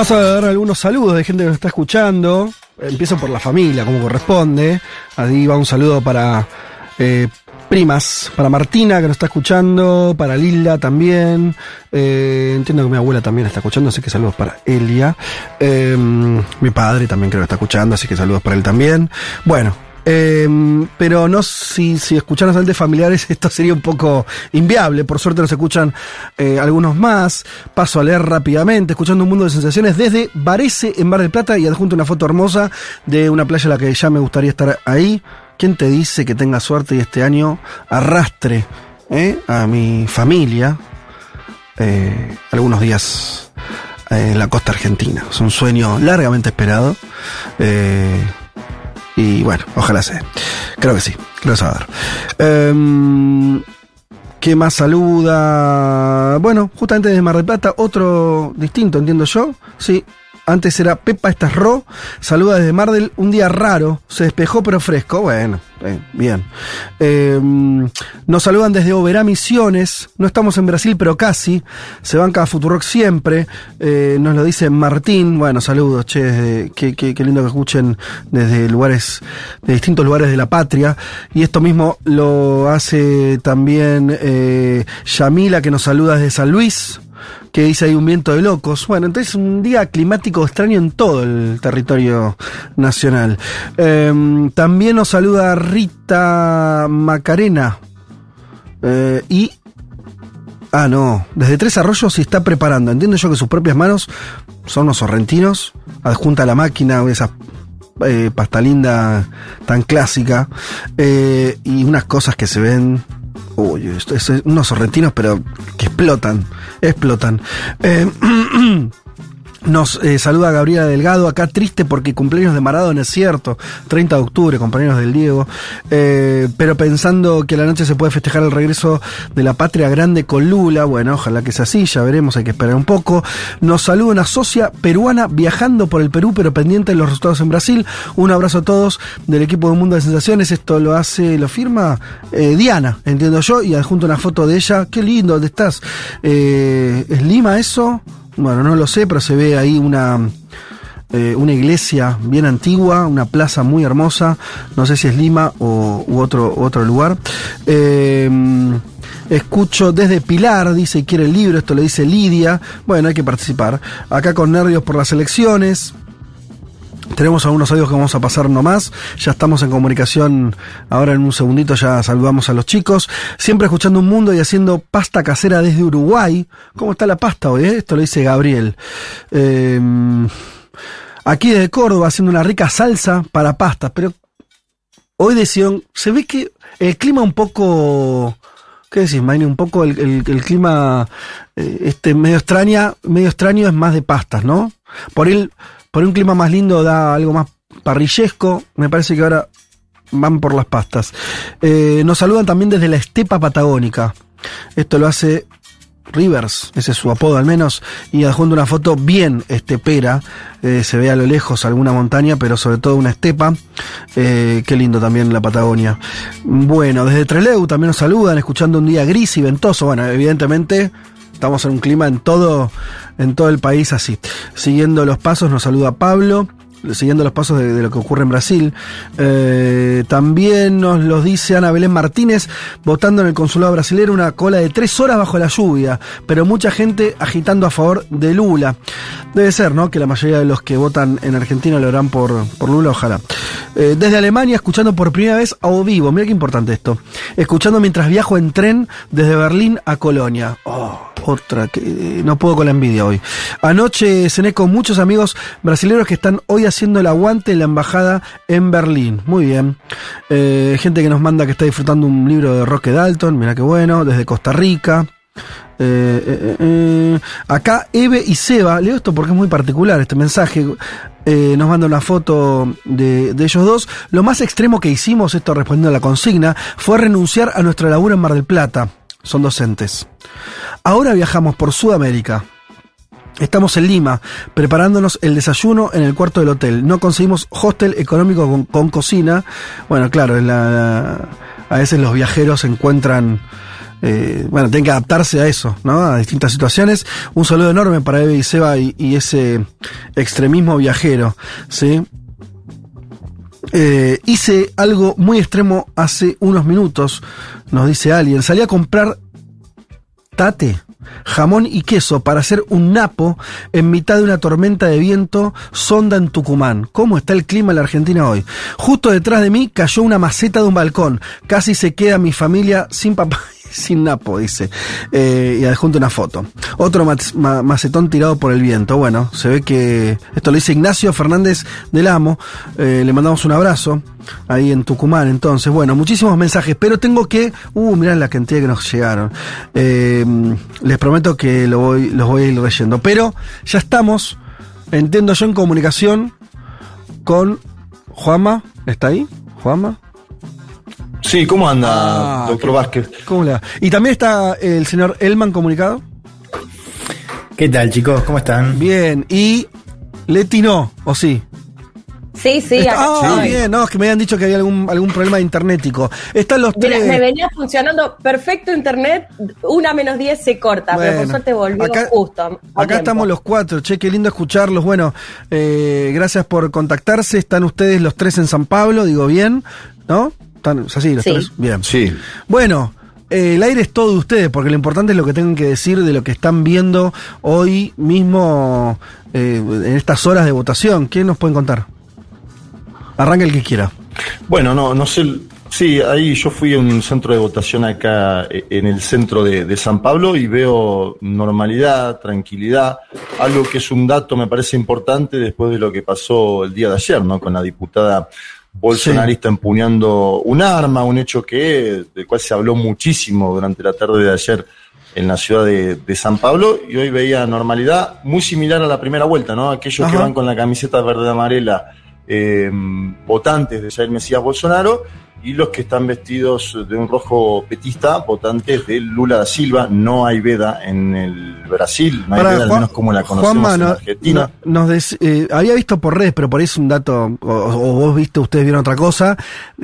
Paso a dar algunos saludos de gente que nos está escuchando. Empiezo por la familia, como corresponde. Ahí va un saludo para eh, primas, para Martina, que nos está escuchando, para Lila también. Eh, entiendo que mi abuela también está escuchando, así que saludos para Elia. Eh, mi padre también creo que está escuchando, así que saludos para él también. Bueno, eh, pero no si, si escucharan solamente familiares, <laughs> esto sería un poco inviable. Por suerte nos escuchan eh, algunos más. Paso a leer rápidamente, escuchando un mundo de sensaciones desde Varese en Bar del Plata y adjunto una foto hermosa de una playa a la que ya me gustaría estar ahí. ¿Quién te dice que tenga suerte y este año arrastre eh, a mi familia eh, algunos días en la costa argentina? Es un sueño largamente esperado. Eh, y bueno, ojalá sea. Creo que sí, creo que a dar. Em, ¿Qué más saluda? Bueno, justamente desde Mar del Plata, otro distinto, entiendo yo. Sí, antes era Pepa Estasro. Saluda desde Mar del. Un día raro. Se despejó pero fresco. Bueno, eh, bien. Eh, nos saludan desde Oberá Misiones. No estamos en Brasil, pero casi. Se banca a Futurock siempre. Eh, nos lo dice Martín. Bueno, saludos, che. desde- qué lindo que escuchen desde lugares, de distintos lugares de la patria. Y esto mismo lo hace también eh, Yamila, que nos saluda desde San Luis que dice hay un viento de locos. Bueno, entonces un día climático extraño en todo el territorio nacional. Eh, también nos saluda Rita Macarena. Eh, y. Ah, no. Desde Tres Arroyos se está preparando. Entiendo yo que sus propias manos son los sorrentinos. Adjunta la máquina, esa eh, pasta linda tan clásica. Eh, y unas cosas que se ven. Uy, esto es unos sorrentinos, pero que explotan. Explotan. Eh, <clears throat> Nos eh, saluda Gabriela Delgado, acá triste porque cumpleaños de Maradona, es cierto, 30 de octubre, compañeros del Diego, eh, pero pensando que la noche se puede festejar el regreso de la patria grande con Lula, bueno, ojalá que sea así, ya veremos, hay que esperar un poco. Nos saluda una socia peruana viajando por el Perú, pero pendiente de los resultados en Brasil. Un abrazo a todos del equipo de Mundo de Sensaciones, esto lo hace, lo firma eh, Diana, entiendo yo, y adjunto una foto de ella, qué lindo, ¿dónde estás? Eh, ¿Es Lima eso? Bueno, no lo sé, pero se ve ahí una, eh, una iglesia bien antigua, una plaza muy hermosa. No sé si es Lima o u otro, otro lugar. Eh, escucho desde Pilar, dice quiere el libro, esto lo dice Lidia. Bueno, hay que participar. Acá con nervios por las elecciones. Tenemos algunos audios que vamos a pasar nomás. Ya estamos en comunicación. Ahora en un segundito ya saludamos a los chicos. Siempre escuchando un mundo y haciendo pasta casera desde Uruguay. ¿Cómo está la pasta hoy? eh? Esto lo dice Gabriel. Eh, aquí desde Córdoba haciendo una rica salsa para pastas. Pero hoy decisión, se ve que el clima un poco... ¿Qué decís, Maine? Un poco el, el- clima eh, este medio extraña, medio extraño es más de pastas, ¿no? Por el, por un clima más lindo da algo más parrillesco. Me parece que ahora van por las pastas. Eh, nos saludan también desde la estepa patagónica. Esto lo hace Rivers, ese es su apodo al menos, y adjunto una foto bien estepera, eh, se ve a lo lejos alguna montaña, pero sobre todo una estepa, eh, qué lindo también la Patagonia. Bueno, desde Treleu también nos saludan, escuchando un día gris y ventoso, bueno, evidentemente estamos en un clima en todo, en todo el país así. Siguiendo los pasos nos saluda Pablo siguiendo los pasos de, lo que ocurre en Brasil. Eh, también nos los dice Ana Belén Martínez, votando en el consulado brasileño una cola de tres horas bajo la lluvia, pero mucha gente agitando a favor de Lula. Debe ser, ¿no? Que la mayoría de los que votan en Argentina lo harán por, por Lula, ojalá. Eh, desde Alemania, escuchando por primera vez a O vivo, mira qué importante esto. Escuchando mientras viajo en tren desde Berlín a Colonia. Oh otra que no puedo con la envidia hoy. Anoche cené con muchos amigos brasileños que están hoy haciendo el aguante en la embajada en Berlín. Muy bien. Eh, gente que nos manda que está disfrutando un libro de Roque Dalton, mira qué bueno, desde Costa Rica. Eh, eh, acá Eve y Seba, leo esto porque es muy particular este mensaje, nos manda una foto de, de, ellos dos. Lo más extremo que hicimos, esto respondiendo a la consigna, fue renunciar a nuestra laburo en Mar del Plata. Son docentes. Ahora viajamos por Sudamérica. Estamos en Lima, preparándonos el desayuno en el cuarto del hotel. No conseguimos hostel económico con, cocina. Bueno, claro, la, la, a veces los viajeros encuentran... Eh, bueno, tienen que adaptarse a eso, ¿no? A distintas situaciones. Un saludo enorme para Eve y Seba y, y ese extremismo viajero, ¿sí? Eh, hice algo muy extremo hace unos minutos, nos dice alguien. Salí a comprar tate, jamón y queso para hacer un napo en mitad de una tormenta de viento sonda en Tucumán. ¿Cómo está el clima en la Argentina hoy? Justo detrás de mí cayó una maceta de un balcón. Casi se queda mi familia sin papá sin napo, dice. Eh, y adjunto una foto. Otro macetón tirado por el viento. Bueno, se ve que esto lo dice Ignacio Fernández del Amo. Eh, le mandamos un abrazo ahí en Tucumán. Entonces, bueno, muchísimos mensajes, pero tengo que. Uh, mirá la cantidad que nos llegaron. Eh, les prometo que lo voy, los voy a ir leyendo. Pero ya estamos, entiendo yo, en comunicación con Juama. ¿Está ahí? Juama. Sí, ¿cómo anda, ah, doctor Vázquez? ¿Cómo le va? Y también está el señor Elman comunicado. ¿Qué tal, chicos? ¿Cómo están? Bien. ¿Y Leti no? ¿O sí? Sí, sí. Está, ah, bien, no, es que me habían dicho que había algún, algún problema internetico. Están los Mira, tres. me venía funcionando perfecto internet, una menos 10 se corta, bueno, pero por suerte volvió acá, justo. Acá tiempo. estamos los cuatro, che, qué lindo escucharlos. Bueno, eh, gracias por contactarse. Están ustedes los tres en San Pablo, digo bien, ¿no? ¿Están así los Sí. tres? Bien. Sí. Bueno, eh, el aire es todo de ustedes, porque lo importante es lo que tengan que decir de lo que están viendo hoy mismo eh, en estas horas de votación. ¿Qué nos pueden contar? Arranca el que quiera. Bueno, no, no sé. Sí, ahí yo fui a un centro de votación acá eh, en el centro de, de, San Pablo y veo normalidad, tranquilidad, algo que es un dato me parece importante después de lo que pasó el día de ayer, ¿no? Con la diputada bolsonarista sí. empuñando un arma, un hecho que del cual se habló muchísimo durante la tarde de ayer en la ciudad de, de, San Pablo y hoy veía normalidad muy similar a la primera vuelta, ¿no? Aquellos Ajá. que van con la camiseta verde amarela eh, votantes de Jair Mesías Bolsonaro y los que están vestidos de un rojo petista, votantes de Lula da Silva. No hay veda en el Brasil, no hay Para, veda Juan, al menos como la conocemos Juanma, en no, Argentina. No, nos des, eh, había visto por redes, pero por ahí es un dato, o, o vos viste, ustedes vieron otra cosa,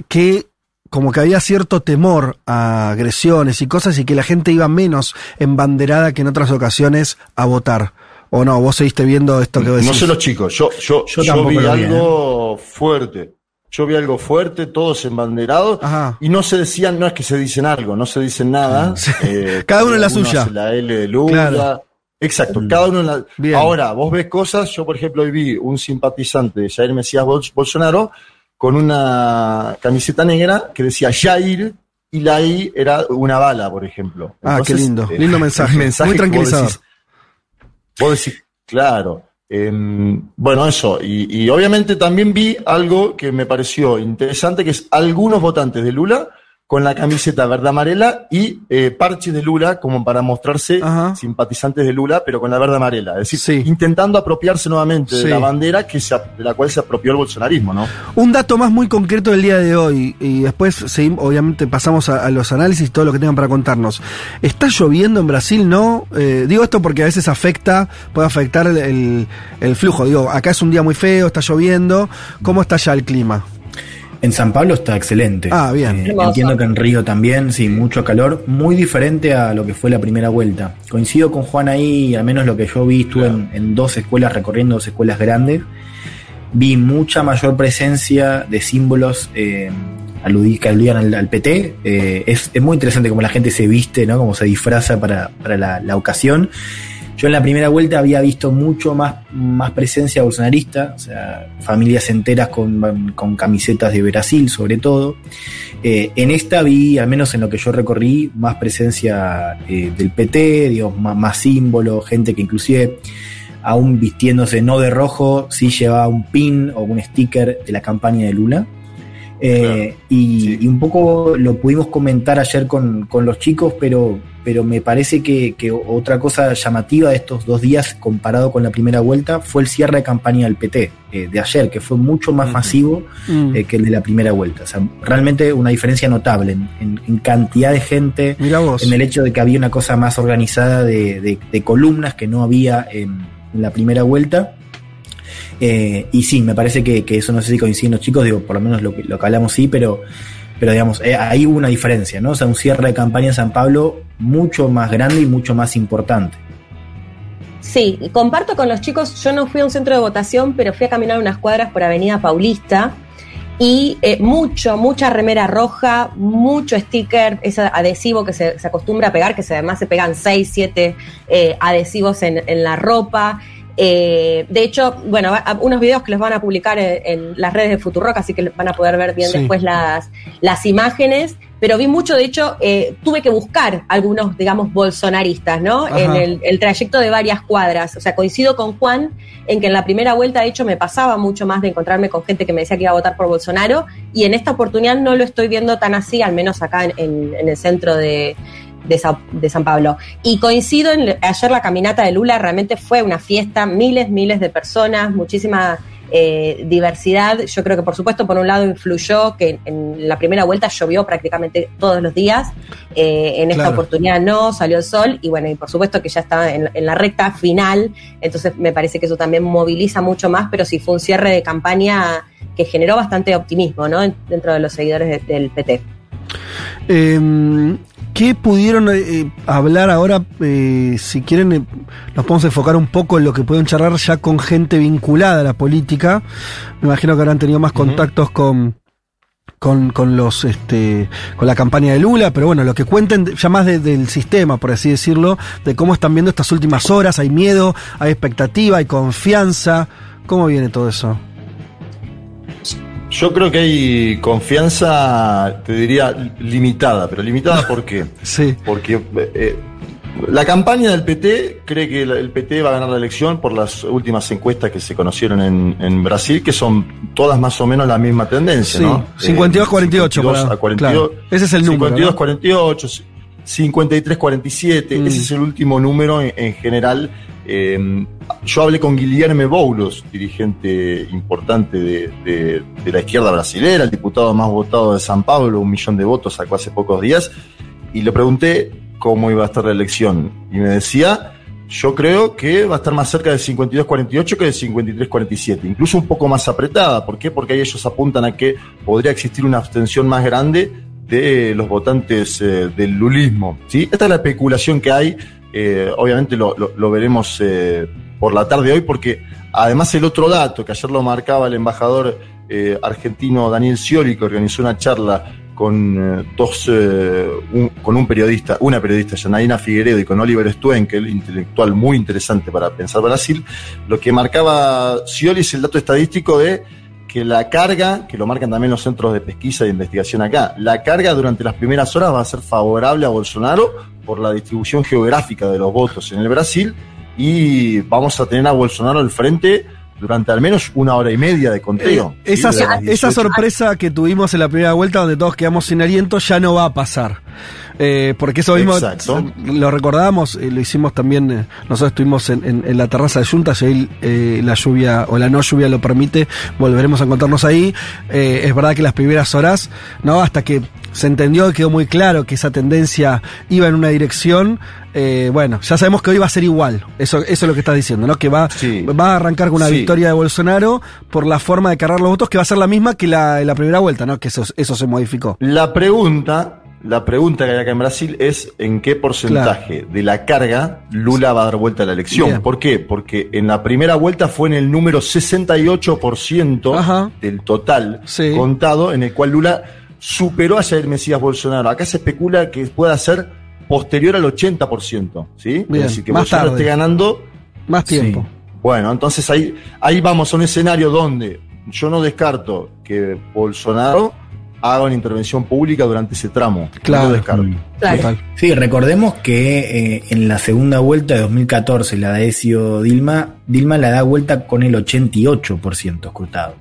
que como que había cierto temor a agresiones y cosas y que la gente iba menos embanderada que en otras ocasiones a votar. ¿O no? ¿Vos seguiste viendo esto que vos decís? No sé los chicos, yo, yo, yo, yo vi algo vi, ¿eh? fuerte. Yo vi algo fuerte, todos embanderados, Ajá. y no se decían, no es que se dicen algo, no se dicen nada. Sí. Eh, <laughs> cada uno en la suya. La L de Lula. Claro. Exacto, mm. cada uno en la. Bien. Ahora, vos ves cosas, yo por ejemplo hoy vi un simpatizante de Jair Mesías Bolsonaro con una camiseta negra que decía Jair y la I era una bala, por ejemplo. Entonces, ah, qué lindo, eh, lindo <laughs> mensaje. mensaje Muy tranquilizador. Vos decís, vos decís, claro. Eh, bueno, eso. Y, y, obviamente también vi algo que me pareció interesante, que es algunos votantes de Lula con la camiseta verde amarela y eh, parches de Lula como para mostrarse simpatizantes de Lula, pero con la verde amarela. Es decir, intentando apropiarse nuevamente de Sí. la bandera que se, de la cual se apropió el bolsonarismo, ¿no? Un dato más muy concreto del día de hoy, y después seguimos, obviamente pasamos a, a los análisis y todo lo que tengan para contarnos. ¿Está lloviendo en Brasil? No. Eh, digo esto porque a veces afecta, puede afectar el, el- el flujo. Digo, acá es un día muy feo, está lloviendo. ¿Cómo está ya el clima? En San Pablo está excelente. Ah, bien. Eh, entiendo que en Río también, sí, mucho calor, muy diferente a lo que fue la primera vuelta. Coincido con Juan ahí, al menos lo que yo vi, estuve en, en dos escuelas, recorriendo dos escuelas grandes. Vi mucha mayor presencia de símbolos eh, aludí- que aludían al, al PT. Eh, es, es muy interesante cómo la gente se viste, ¿no? Cómo se disfraza para, para la, la ocasión. Yo en la primera vuelta había visto mucho más, más presencia bolsonarista, o sea, familias enteras con, con camisetas de Brasil sobre todo. Eh, en esta vi, al menos en lo que yo recorrí, más presencia eh, del PT, digamos, más, más símbolos, gente que inclusive aún vistiéndose no de rojo, sí llevaba un pin o un sticker de la campaña de Lula. Eh, y, y un poco lo pudimos comentar ayer con, con los chicos, pero, pero me parece que, que otra cosa llamativa de estos dos días comparado con la primera vuelta fue el cierre de campaña del PT eh, de ayer, que fue mucho más masivo Mm. eh, que el de la primera vuelta. O sea, realmente una diferencia notable en, en- en cantidad de gente, en el hecho de que había una cosa más organizada de, de- de columnas que no había en, en la primera vuelta. Eh, y sí, me parece que, que eso no sé si coinciden los chicos, digo, por lo menos lo que, lo que hablamos sí, pero, pero digamos, eh, hubo una diferencia, ¿no? O sea, un cierre de campaña en San Pablo mucho más grande y mucho más importante. Sí, comparto con los chicos, yo no fui a un centro de votación, pero fui a caminar unas cuadras por Avenida Paulista y eh, mucho, mucha remera roja, mucho sticker, ese adhesivo que se, se acostumbra a pegar, que se, además se pegan 6, 7 adhesivos en, en la ropa. Eh, de hecho, bueno, unos videos que los van a publicar en, en las redes de Futurock, así que van a poder ver bien Sí. después las, las imágenes. Pero vi mucho, de hecho, eh, tuve que buscar algunos, digamos, bolsonaristas, ¿no? Ajá. En el, el trayecto de varias cuadras. O sea, coincido con Juan en que en la primera vuelta, de hecho, me pasaba mucho más de encontrarme con gente que me decía que iba a votar por Bolsonaro. Y en esta oportunidad no lo estoy viendo tan así, al menos acá en, en- en el centro de, de, Sa- de San Pablo. Y coincido en ayer la caminata de Lula realmente fue una fiesta, miles, miles de personas, muchísima eh, diversidad. Yo creo que por supuesto por un lado influyó que en la primera vuelta llovió prácticamente todos los días, Eh, en esta Claro. oportunidad no, salió el sol y bueno, y por supuesto que ya está en, en la recta final, entonces me parece que eso también moviliza mucho más, pero sí fue un cierre de campaña que generó bastante optimismo ¿no? En- dentro de los seguidores de- del PT. Eh, ¿Qué pudieron eh, hablar ahora? eh, si quieren, eh, nos podemos enfocar un poco en lo que pueden charlar ya con gente vinculada a la política. Me imagino que habrán tenido más contactos con, con, con los este con la campaña de Lula, pero bueno, lo que cuenten ya más de- del sistema, por así decirlo, de cómo están viendo estas últimas horas, hay miedo, hay expectativa, hay confianza. ¿Cómo viene todo eso? Yo creo que hay confianza, te diría, limitada, pero limitada ¿por qué? <laughs> Sí. Porque eh, la campaña del PT cree que el PT va a ganar la elección por las últimas encuestas que se conocieron en, en Brasil, que son todas más o menos la misma tendencia, Sí, ¿no? 52-48 52 para- a 42. claro. Ese es el número, 52, ¿no? 48, 53, 47. Mm. Ese es el último número en, en general. Eh, yo hablé con Guilherme Boulos, dirigente importante de, de- de la izquierda brasilera, el diputado más votado de San Pablo, un millón de votos sacó hace pocos días, y le pregunté cómo iba a estar la elección. Y me decía, yo creo que va a estar más cerca del 52-48 que del 53-47, incluso un poco más apretada. ¿Por qué? Porque ahí ellos apuntan a que podría existir una abstención más grande de los votantes eh, del lulismo. ¿sí? Esta es la especulación que hay. Eh, obviamente lo, veremos eh, por la tarde de hoy, porque además el otro dato que ayer lo marcaba el embajador eh, argentino Daniel Scioli, que organizó una charla con dos, un- con un periodista, una periodista, Janaína Figueredo, y con Oliver Stuen, que es el intelectual muy interesante para pensar Brasil, lo que marcaba Scioli es el dato estadístico de que la carga, que lo marcan también los centros de pesquisa e investigación acá, la carga durante las primeras horas va a ser favorable a Bolsonaro por la distribución geográfica de los votos en el Brasil y vamos a tener a Bolsonaro al frente durante al menos una hora y media de conteo. Eh, esa, ¿sí? De las esa 18. sorpresa que tuvimos en la primera vuelta donde todos quedamos sin aliento ya no va a pasar. Eh, porque eso mismo Exacto. lo recordamos, eh, lo hicimos también, nosotros estuvimos en, en- en la terraza de Junta, si ahí la lluvia o la no lluvia lo permite, volveremos a encontrarnos ahí. Es verdad que las primeras horas, no hasta que se entendió y quedó muy claro que esa tendencia iba en una dirección, eh, bueno, ya sabemos que hoy va a ser igual, eso, eso es lo que estás diciendo, ¿no? Que va, va a arrancar con una Sí. victoria de Bolsonaro por la forma de cargar los votos que va a ser la misma que la, la primera vuelta, ¿no? Que eso, eso se modificó. La pregunta, la pregunta que hay acá en Brasil es en qué porcentaje de la carga Lula va a dar vuelta a la elección. Bien. ¿Por qué? Porque en la primera vuelta fue en el número 68% del total contado, en el cual Lula superó a Jair Mesías Bolsonaro. Acá se especula que pueda ser posterior al 80%, ¿sí? Bien, es decir, que más Bolsonaro tarde. esté ganando Más tiempo. bueno, entonces ahí, ahí vamos a un escenario donde yo no descarto que Bolsonaro haga una intervención pública durante ese tramo. Claro. No lo descarto. Total. Sí, recordemos que eh, en la segunda vuelta de 2014, la de Ezio Dilma, Dilma la da vuelta con el 88% escrutado.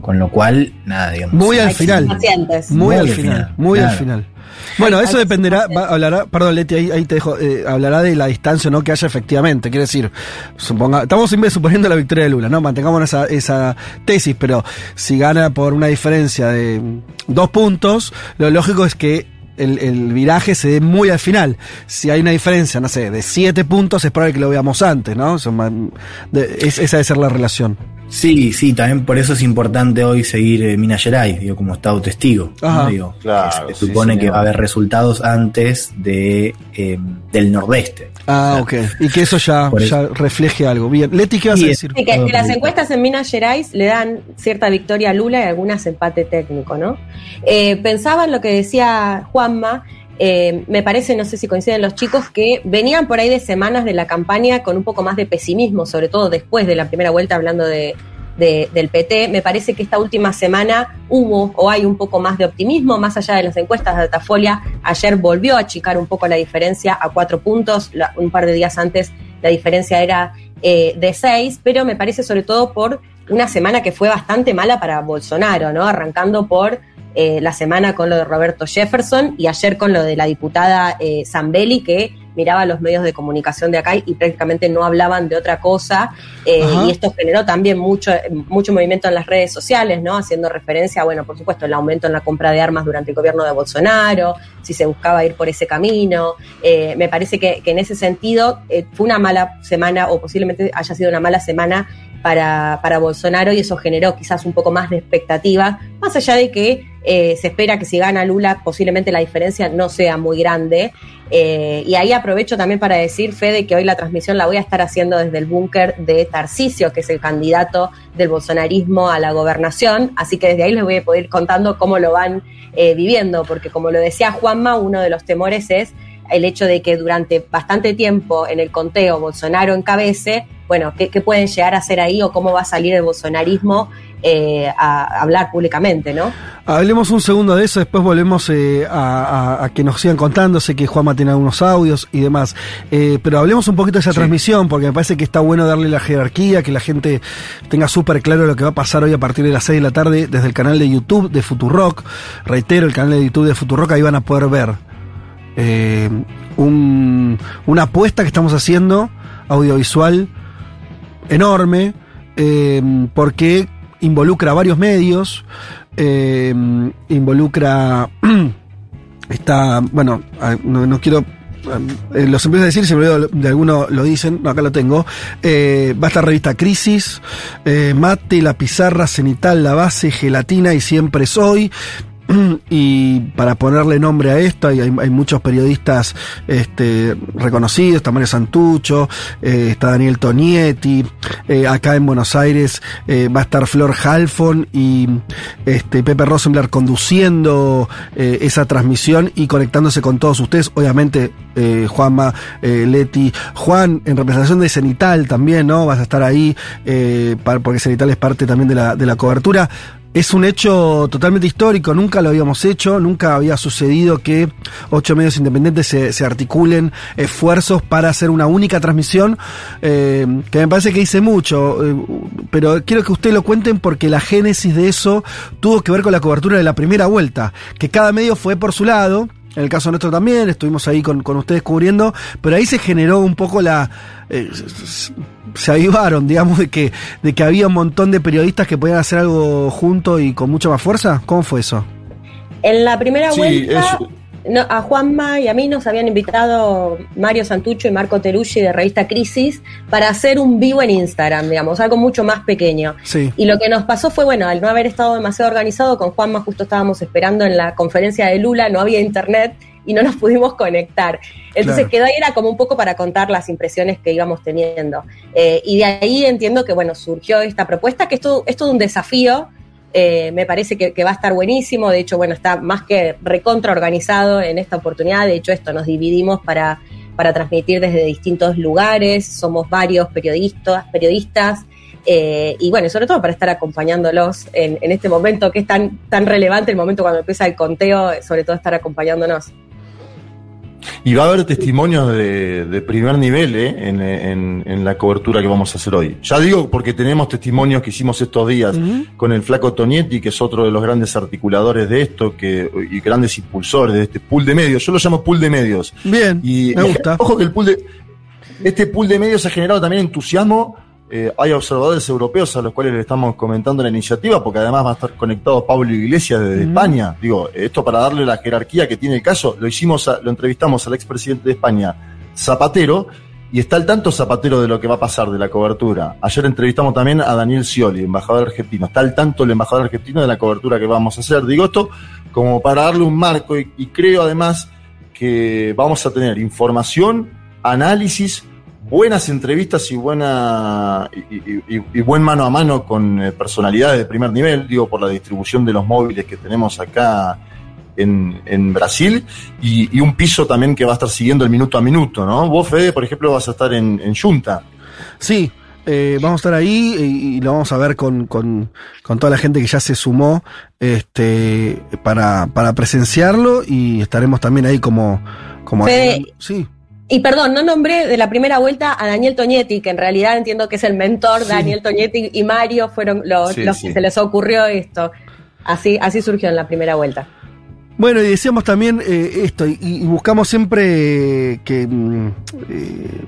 Con lo cual, nada, digamos. Muy al final. Pacientes. Muy, al final. Muy al final. Bueno, eso dependerá, va- hablará, perdón Leti, ahí, ahí te dejo, eh, hablará de la distancia o no que haya efectivamente, quiere decir, suponga, estamos siempre suponiendo la victoria de Lula, ¿no? Mantengamos esa, esa tesis, pero si gana por una diferencia de dos puntos, lo lógico es que el, el viraje se dé muy al final. Si hay una diferencia, no sé, de siete puntos, es probable que lo veamos antes, ¿no? Son más- de- es- esa debe ser la relación. Sí, sí, también por eso es importante hoy seguir eh, Minas Gerais, digo, como estado testigo. ¿no? Ajá. Digo, Claro, se sí, supone que va a haber resultados antes de eh, del nordeste. Ah, ok. Y que eso ya, Por eso. ya refleje algo. Bien, Leti, ¿qué vas a decir? Que las encuestas en Minas Gerais le dan cierta victoria a Lula y algunas empate técnico, ¿no? Eh, pensaba en lo que decía Juanma, eh, me parece, no sé si coinciden los chicos, que venían por ahí de semanas de la campaña con un poco más de pesimismo, sobre todo después de la primera vuelta hablando de, de- del PT. Me parece que esta última semana hubo o hay un poco más de optimismo, más allá de las encuestas de Datafolia. Ayer volvió a achicar un poco la diferencia a cuatro puntos, un par de días antes la diferencia era eh, de seis, pero me parece sobre todo por una semana que fue bastante mala para Bolsonaro, ¿no? Arrancando por eh, la semana con lo de Roberto Jefferson y ayer con lo de la diputada eh, Zambelli, que miraba los medios de comunicación de acá y prácticamente no hablaban de otra cosa. eh, y esto generó también mucho, mucho movimiento en las redes sociales, ¿no? Haciendo referencia, bueno, por supuesto, el aumento en la compra de armas durante el gobierno de Bolsonaro, si se buscaba ir por ese camino. Eh, me parece que, que en ese sentido eh, fue una mala semana o posiblemente haya sido una mala semana para, para Bolsonaro y eso generó quizás un poco más de expectativa, más allá de que eh, se espera que si gana Lula posiblemente la diferencia no sea muy grande. Eh, y ahí aprovecho también para decir, Fede, que hoy la transmisión la voy a estar haciendo desde el búnker de Tarcisio, que es el candidato del bolsonarismo a la gobernación, así que desde ahí les voy a poder ir contando cómo lo van eh, viviendo, porque como lo decía Juanma, uno de los temores es el hecho de que durante bastante tiempo en el conteo Bolsonaro encabece, bueno, ¿qué, qué pueden llegar a hacer ahí o cómo va a salir el bolsonarismo eh, a hablar públicamente, ¿no? Hablemos un segundo de eso, después volvemos eh, a, a- a que nos sigan contando. Sé que Juanma tiene algunos audios y demás. Eh, pero hablemos un poquito de esa transmisión, porque me parece que está bueno darle la jerarquía, que la gente tenga súper claro lo que va a pasar hoy a partir de las 6 de la tarde desde el canal de YouTube de Futurock. Reitero, el canal de YouTube de Futurock, ahí van a poder ver eh, un- una apuesta que estamos haciendo audiovisual enorme, eh, porque involucra varios medios, eh, involucra. <clears throat> está. Bueno, ah, no, no quiero. eh, los empiezo a decir, si me olvido de alguno lo dicen, no, acá lo tengo. Eh, va a estar revista Crisis, Mate, La Pizarra, Cenital, La Base, Gelatina y Siempre Soy. <clears throat> Y para ponerle nombre a esto, hay, hay- muchos periodistas este, reconocidos, está Mario Santucho, eh, está Daniel Tonietti, eh, acá en Buenos Aires eh, va a estar Flor Halfon y este, Pepe Rosenblatt conduciendo esa transmisión y conectándose con todos ustedes, obviamente Juanma, Leti, Juan en representación de Cenital también, ¿no? Vas a estar ahí, porque Cenital es parte también de la, de la cobertura. Es un hecho totalmente histórico, nunca lo habíamos hecho, nunca había sucedido que ocho medios independientes se, articulen esfuerzos para hacer una única transmisión, eh, que me parece que hice mucho, eh, pero quiero que ustedes lo cuenten porque la génesis de eso tuvo que ver con la cobertura de la primera vuelta, que cada medio fue por su lado, en el caso nuestro también, estuvimos ahí con, ustedes cubriendo, pero ahí se generó un poco la... eh, se avivaron, digamos, de que, de que había un montón de periodistas que podían hacer algo junto y con mucha más fuerza. ¿Cómo fue eso? En la primera Sí, vuelta, es- no, a Juanma y a mí nos habían invitado Mario Santucho y Marco Teruggi de revista Crisis para hacer un vivo en Instagram, digamos, algo mucho más pequeño. Sí. Y lo que nos pasó fue, bueno, al no haber estado demasiado organizado, con Juanma justo estábamos esperando en la conferencia de Lula, no había internet y no nos pudimos conectar. Entonces Claro. quedó ahí, era como un poco para contar las impresiones que íbamos teniendo. Eh, y de ahí entiendo que, bueno, surgió esta propuesta, que es todo, es todo un desafío. Eh, me parece que, que va a estar buenísimo. De hecho, bueno, está más que recontra organizado en esta oportunidad. De hecho, esto nos dividimos para, para transmitir desde distintos lugares. Somos varios periodistas, periodistas. eh, y bueno, sobre todo para estar acompañándolos en, en este momento que es tan, tan relevante, el momento cuando empieza el conteo, sobre todo estar acompañándonos. Y va a haber testimonios de, de primer nivel ¿eh? en, en- en la cobertura que vamos a hacer hoy. Ya digo porque tenemos testimonios que hicimos estos días con el flaco Tonietti, que es otro de los grandes articuladores de esto que, y grandes impulsores de este pool de medios. Yo lo llamo pool de medios. Bien, Y, me y gusta. ojo que el pool de, este pool de medios ha generado también entusiasmo. Eh, hay observadores europeos a los cuales le estamos comentando la iniciativa, porque además va a estar conectado Pablo Iglesias desde. España. Digo, esto para darle la jerarquía que tiene el caso, lo hicimos, a- lo entrevistamos al expresidente de España, Zapatero, y está al tanto Zapatero de lo que va a pasar de la cobertura. Ayer entrevistamos también a Daniel Scioli, embajador argentino. Está al tanto el embajador argentino de la cobertura que vamos a hacer. Digo esto como para darle un marco y, y creo además que vamos a tener información, análisis, buenas entrevistas y buena y, y- y- y buen mano a mano con eh, personalidades de primer nivel, digo por la distribución de los móviles que tenemos acá en, en Brasil y, y un piso también que va a estar siguiendo el minuto a minuto, ¿no? Vos, Fede, por ejemplo, vas a estar en, en Junta. Sí, eh, vamos a estar ahí y, y lo vamos a ver con, con, con toda la gente que ya se sumó este, para, para presenciarlo y estaremos también ahí como... como Fede, sí. Y perdón, no nombré de la primera vuelta a Daniel Toñetti, que en realidad entiendo que es el mentor. Daniel Toñetti y Mario fueron los, Sí, los sí. que se les ocurrió esto. Así, así surgió en la primera vuelta. Bueno, y decíamos también eh, esto, y, y buscamos siempre que mm, eh,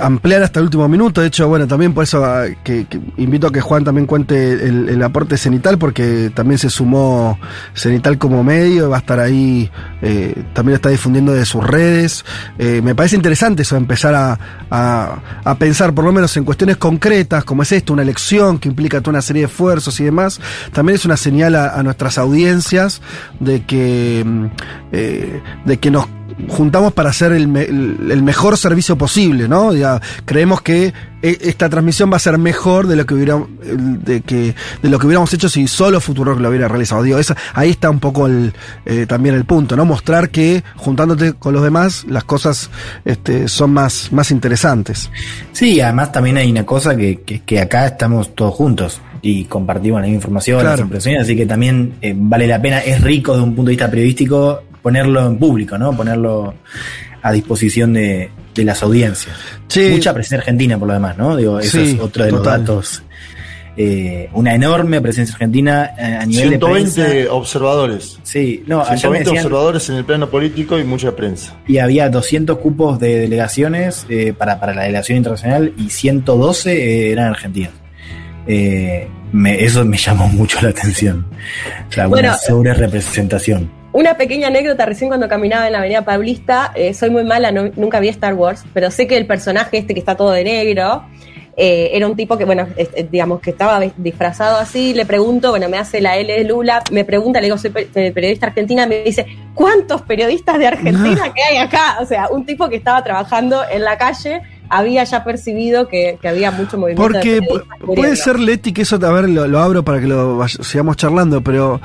ampliar hasta el último minuto. De hecho, bueno, también por eso ah, que, que invito a que Juan también cuente el, aporte Cenital, porque también se sumó Cenital como medio, va a estar ahí, eh, también está difundiendo de sus redes. Eh, me parece interesante eso, empezar a, a- a pensar por lo menos en cuestiones concretas, como es esto, una elección que implica toda una serie de esfuerzos y demás. También es una señal a, a nuestras audiencias de que, mm, eh, de que nos juntamos para hacer el, me- el- el mejor servicio posible, ¿no? Ya, creemos que e- esta transmisión va a ser mejor de lo que hubiera, de que, de lo que hubiéramos hecho si solo Futuro lo hubiera realizado. Digo, esa- ahí está un poco el, eh, también el punto, ¿no? Mostrar que juntándote con los demás las cosas este, son más, más interesantes. Sí, además también hay una cosa que, que, que acá estamos todos juntos y compartimos la misma información, Claro. las impresiones, así que también eh, vale la pena, es rico de un punto de vista periodístico ponerlo en público, ¿no? Ponerlo a disposición de, de las audiencias. Mucha presencia argentina por lo demás, ¿no? Digo, eso Sí, es otro de total. los datos. Eh, una enorme presencia argentina eh, a nivel de 120 prensa. observadores. Sí, no, ayer me 120 decían- observadores en el plano político y mucha prensa. y había 200 cupos de delegaciones eh, para, para la delegación internacional y 112 eh, eran argentinos. Eh, me- eso me llamó mucho la atención. O sea, Bueno, una sobre representación. Una pequeña anécdota, recién cuando caminaba en la avenida Paulista, eh, soy muy mala, no- nunca vi Star Wars, pero sé que el personaje este que está todo de negro, eh, era un tipo que, bueno, es- digamos que estaba disfrazado así, le pregunto, bueno, me hace la L de Lula, me pregunta, le digo, soy pe- eh, periodista argentina, me dice, ¿cuántos periodistas de Argentina que hay acá? O sea, un tipo que estaba trabajando en la calle había ya percibido que, que había mucho movimiento. Porque de puede ser, Leti, que eso, a ver, lo, lo abro para que lo sigamos charlando, pero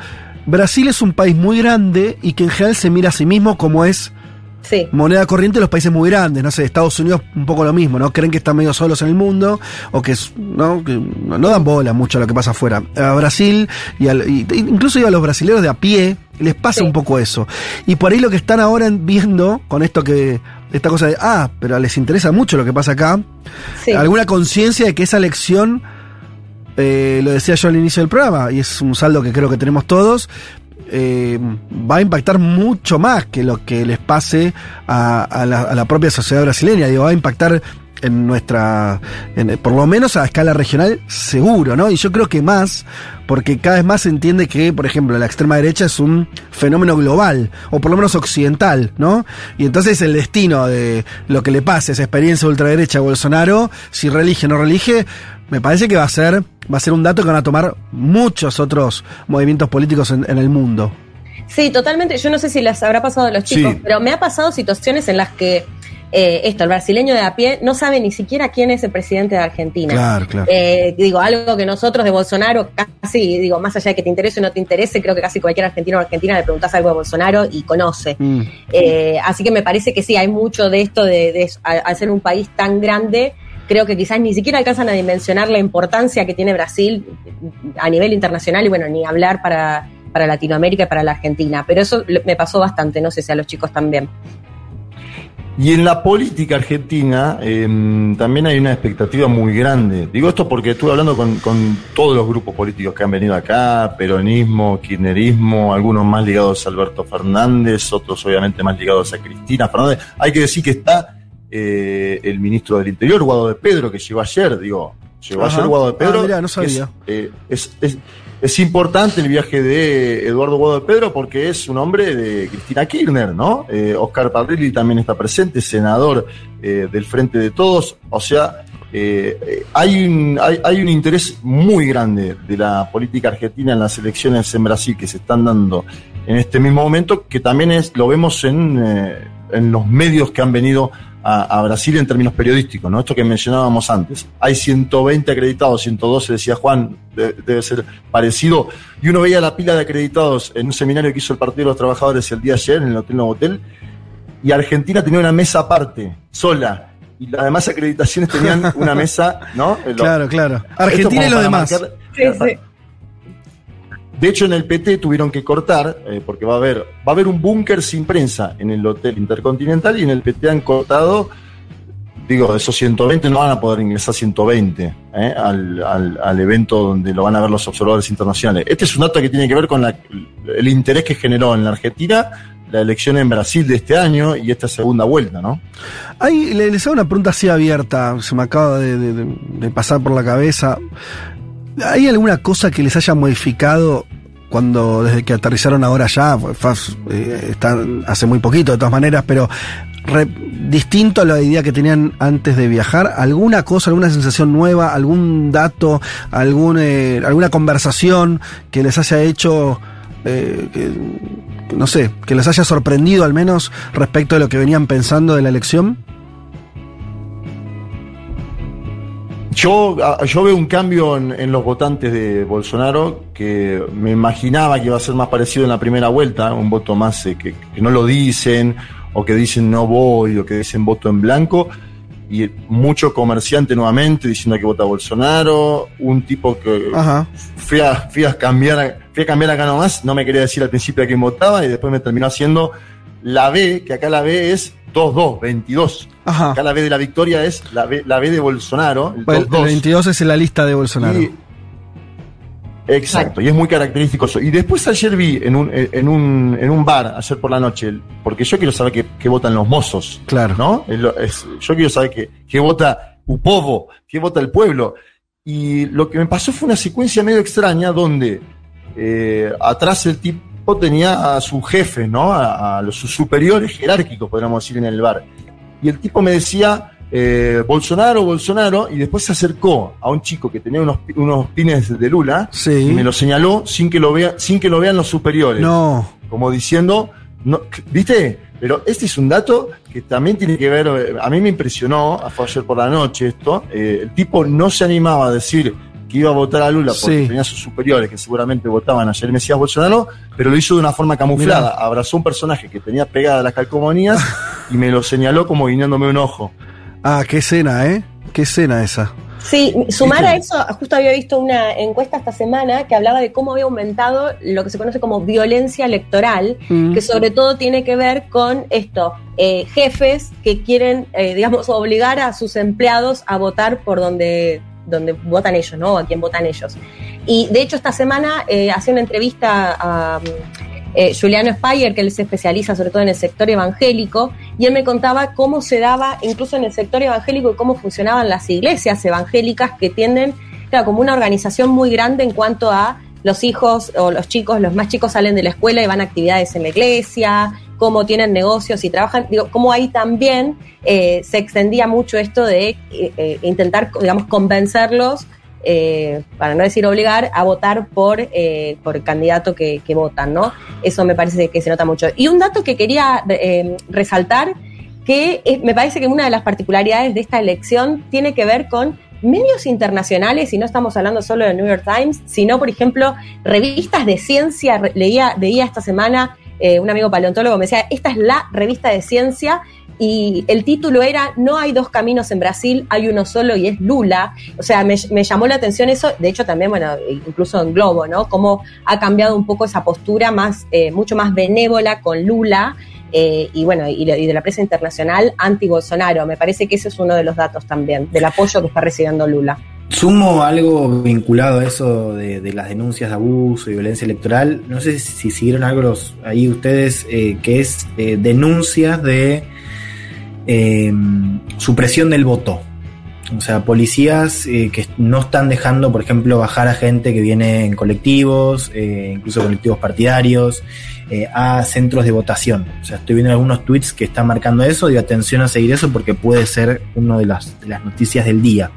Brasil es un país muy grande y que en general se mira a sí mismo como es Sí. moneda corriente de los países muy grandes, no sé, Estados Unidos un poco lo mismo, ¿no? Creen que están medio solos en el mundo o que, ¿no? que no dan bola mucho a lo que pasa afuera. A Brasil y, al- y- incluso a los brasileños de a pie les pasa un poco eso. Y por ahí lo que están ahora viendo con esto que esta cosa de, ah, pero les interesa mucho lo que pasa acá, Sí. alguna conciencia de que esa elección eh, lo decía yo al inicio del programa, y es un saldo que creo que tenemos todos, eh, va a impactar mucho más que lo que les pase a, la, propia sociedad brasileña. Digo, va a impactar en nuestra, en- por lo menos a escala regional, seguro, ¿no? Y yo creo que más, porque cada vez más se entiende que, por ejemplo, la extrema derecha es un fenómeno global, o por lo menos occidental, ¿no? Y entonces el destino de lo que le pase esa experiencia ultraderecha a Bolsonaro, si relige o no relige, me parece que va a ser, va a ser un dato que van a tomar muchos otros movimientos políticos en, en el mundo. Sí, totalmente. Yo no sé si les habrá pasado a los chicos, Sí. pero me ha pasado situaciones en las que eh, esto, el brasileño de a pie, no sabe ni siquiera quién es el presidente de Argentina. Claro, claro. Eh, digo, algo que nosotros de Bolsonaro, casi, digo, más allá de que te interese o no te interese, creo que casi cualquier argentino o argentina le preguntás algo de Bolsonaro y conoce. Mm. Eh, así que me parece que sí, hay mucho de esto de, de al ser un país tan grande, creo que quizás ni siquiera alcanzan a dimensionar la importancia que tiene Brasil a nivel internacional y bueno, ni hablar para, para Latinoamérica y para la Argentina. Pero eso me pasó bastante, no sé si a los chicos también. Y en la política argentina em, también hay una expectativa muy grande. Digo esto porque estuve hablando con, con todos los grupos políticos que han venido acá, peronismo, kirchnerismo, algunos más ligados a Alberto Fernández, otros obviamente más ligados a Cristina Fernández. Hay que decir que está eh, el ministro del Interior, Guado de Pedro, que llegó ayer, digo, llegó Ajá. ayer Guado de Pedro. Ah, mirá, no sabía. Es, eh, es, es- es importante el viaje de Eduardo Guado de Pedro porque es un hombre de Cristina Kirchner, ¿no? Eh, Oscar Parrilli también está presente, senador del Frente de Todos. O sea, hay, un, hay, hay un interés muy grande de la política argentina en las elecciones en Brasil que se están dando en este mismo momento, que también es, lo vemos en, eh, en los medios que han venido a, a Brasil en términos periodísticos, ¿no? Esto que mencionábamos antes. Hay 120 acreditados, 112, decía Juan, de- debe ser parecido. Y uno veía la pila de acreditados en un seminario que hizo el Partido de los Trabajadores el día ayer en el Hotel Novotel, y Argentina tenía una mesa aparte, sola. Y las demás acreditaciones tenían una mesa, ¿no? <laughs> Lo- Claro, claro. Argentina y los demás. marcar- De hecho, en el PT tuvieron que cortar, eh, porque va a haber, va a haber un búnker sin prensa en el Hotel Intercontinental y en el PT han cortado, digo, esos 120 no van a poder ingresar 120 eh, al, al- evento donde lo van a ver los observadores internacionales. Este es un dato que tiene que ver con el interés que generó en la Argentina la elección en Brasil de este año y esta segunda vuelta, ¿no? Le- les hago una pregunta así abierta, se me acaba de pasar por la cabeza. ¿Hay alguna cosa que les haya modificado cuando, desde que aterrizaron ahora ya, eh, están hace muy poquito de todas maneras, pero re- distinto a la idea que tenían antes de viajar? ¿Alguna cosa, alguna sensación nueva, algún dato, algún, eh, alguna conversación que les haya hecho, eh, que no sé, que les haya sorprendido al menos respecto de lo que venían pensando de la elección? Yo, a- yo veo un cambio en, en los votantes de Bolsonaro que me imaginaba que iba a ser más parecido en la primera vuelta, un voto más eh, que, que no lo dicen, o que dicen no voy, o que dicen voto en blanco, y mucho comerciante nuevamente diciendo que vota Bolsonaro, un tipo que Ajá. fui a, fui a cambiar, fui a cambiar acá nomás, no me quería decir al principio a quién votaba, y después me terminó haciendo la B, que acá la B es 2-2, 22. Ajá. Acá la B de la victoria es la B, la B de Bolsonaro, el Bueno, el 2-2. 22 es en la lista de Bolsonaro. Y- exacto, y es muy característico eso. Y después ayer vi en un, en un, en un bar, ayer por la noche, porque yo quiero saber qué, votan los mozos. Claro. ¿No? Es yo quiero saber qué, qué vota Upovo, qué vota el pueblo. Y lo que me pasó fue una secuencia medio extraña donde eh, atrás el tipo tenía a su jefe, ¿no? A, a los sus superiores jerárquicos, podríamos decir, en el bar. Y el tipo me decía, eh, Bolsonaro, Bolsonaro, y después se acercó a un chico que tenía unos, unos pines de Lula y me lo señaló sin que lo, vea, sin que lo vean los superiores. No. Como diciendo, no, ¿viste? Pero este es un dato que también tiene que ver, eh, a mí me impresionó, fue ayer por la noche esto, eh, el tipo no se animaba a decir que iba a votar a Lula porque Sí. tenía sus superiores que seguramente votaban a Jair Mesías Bolsonaro, pero lo hizo de una forma camuflada. Mirá. Abrazó un personaje que tenía pegadas las calcomanías y me lo señaló como guiñándome un ojo. Ah, qué escena, ¿eh? Qué escena esa. Sí, sumar a eso, justo había visto una encuesta esta semana que hablaba de cómo había aumentado lo que se conoce como violencia electoral, Mm. que sobre todo tiene que ver con esto, eh, jefes que quieren, eh, digamos, obligar a sus empleados a votar por donde, donde votan ellos, ¿no? A quien votan ellos. Y de hecho esta semana eh, hacía una entrevista a eh, Juliano Speyer, que él se especializa sobre todo en el sector evangélico, y él me contaba cómo se daba, incluso en el sector evangélico, cómo funcionaban las iglesias evangélicas que tienden, claro, como una organización muy grande en cuanto a los hijos o los chicos, los más chicos salen de la escuela y van a actividades en la iglesia, cómo tienen negocios y trabajan, digo, cómo ahí también eh, se extendía mucho esto de eh, eh, intentar, digamos, convencerlos para no decir obligar, a votar por, por el candidato que, que votan, ¿no? Eso me parece que se nota mucho. Y un dato que quería resaltar, que me parece que una de las particularidades de esta elección tiene que ver con medios internacionales, y no estamos hablando solo de New York Times, sino, por ejemplo, revistas de ciencia. Leía, leía esta semana, eh, un amigo paleontólogo me decía, esta es la revista de ciencia, y el título era No hay dos caminos en Brasil, hay uno solo y es Lula. O sea, me, llamó la atención eso, de hecho también, bueno, incluso en Globo, ¿no? Cómo ha cambiado un poco esa postura más, eh, mucho más benévola con Lula. eh, y bueno, y, de- y de la prensa internacional anti-Bolsonaro. Me parece que ese es uno de los datos también, del apoyo que está recibiendo Lula. Sumo algo vinculado a eso de, de las denuncias de abuso y violencia electoral. No sé si siguieron algo los- ahí ustedes, eh, que es eh, denuncias de eh, supresión del voto. O sea, policías eh, que no están dejando, por ejemplo, bajar a gente que viene en colectivos, incluso colectivos partidarios, eh, a centros de votación. O sea, estoy viendo algunos tweets que están marcando eso. Digo, atención a seguir eso porque puede ser una de las, de las noticias del día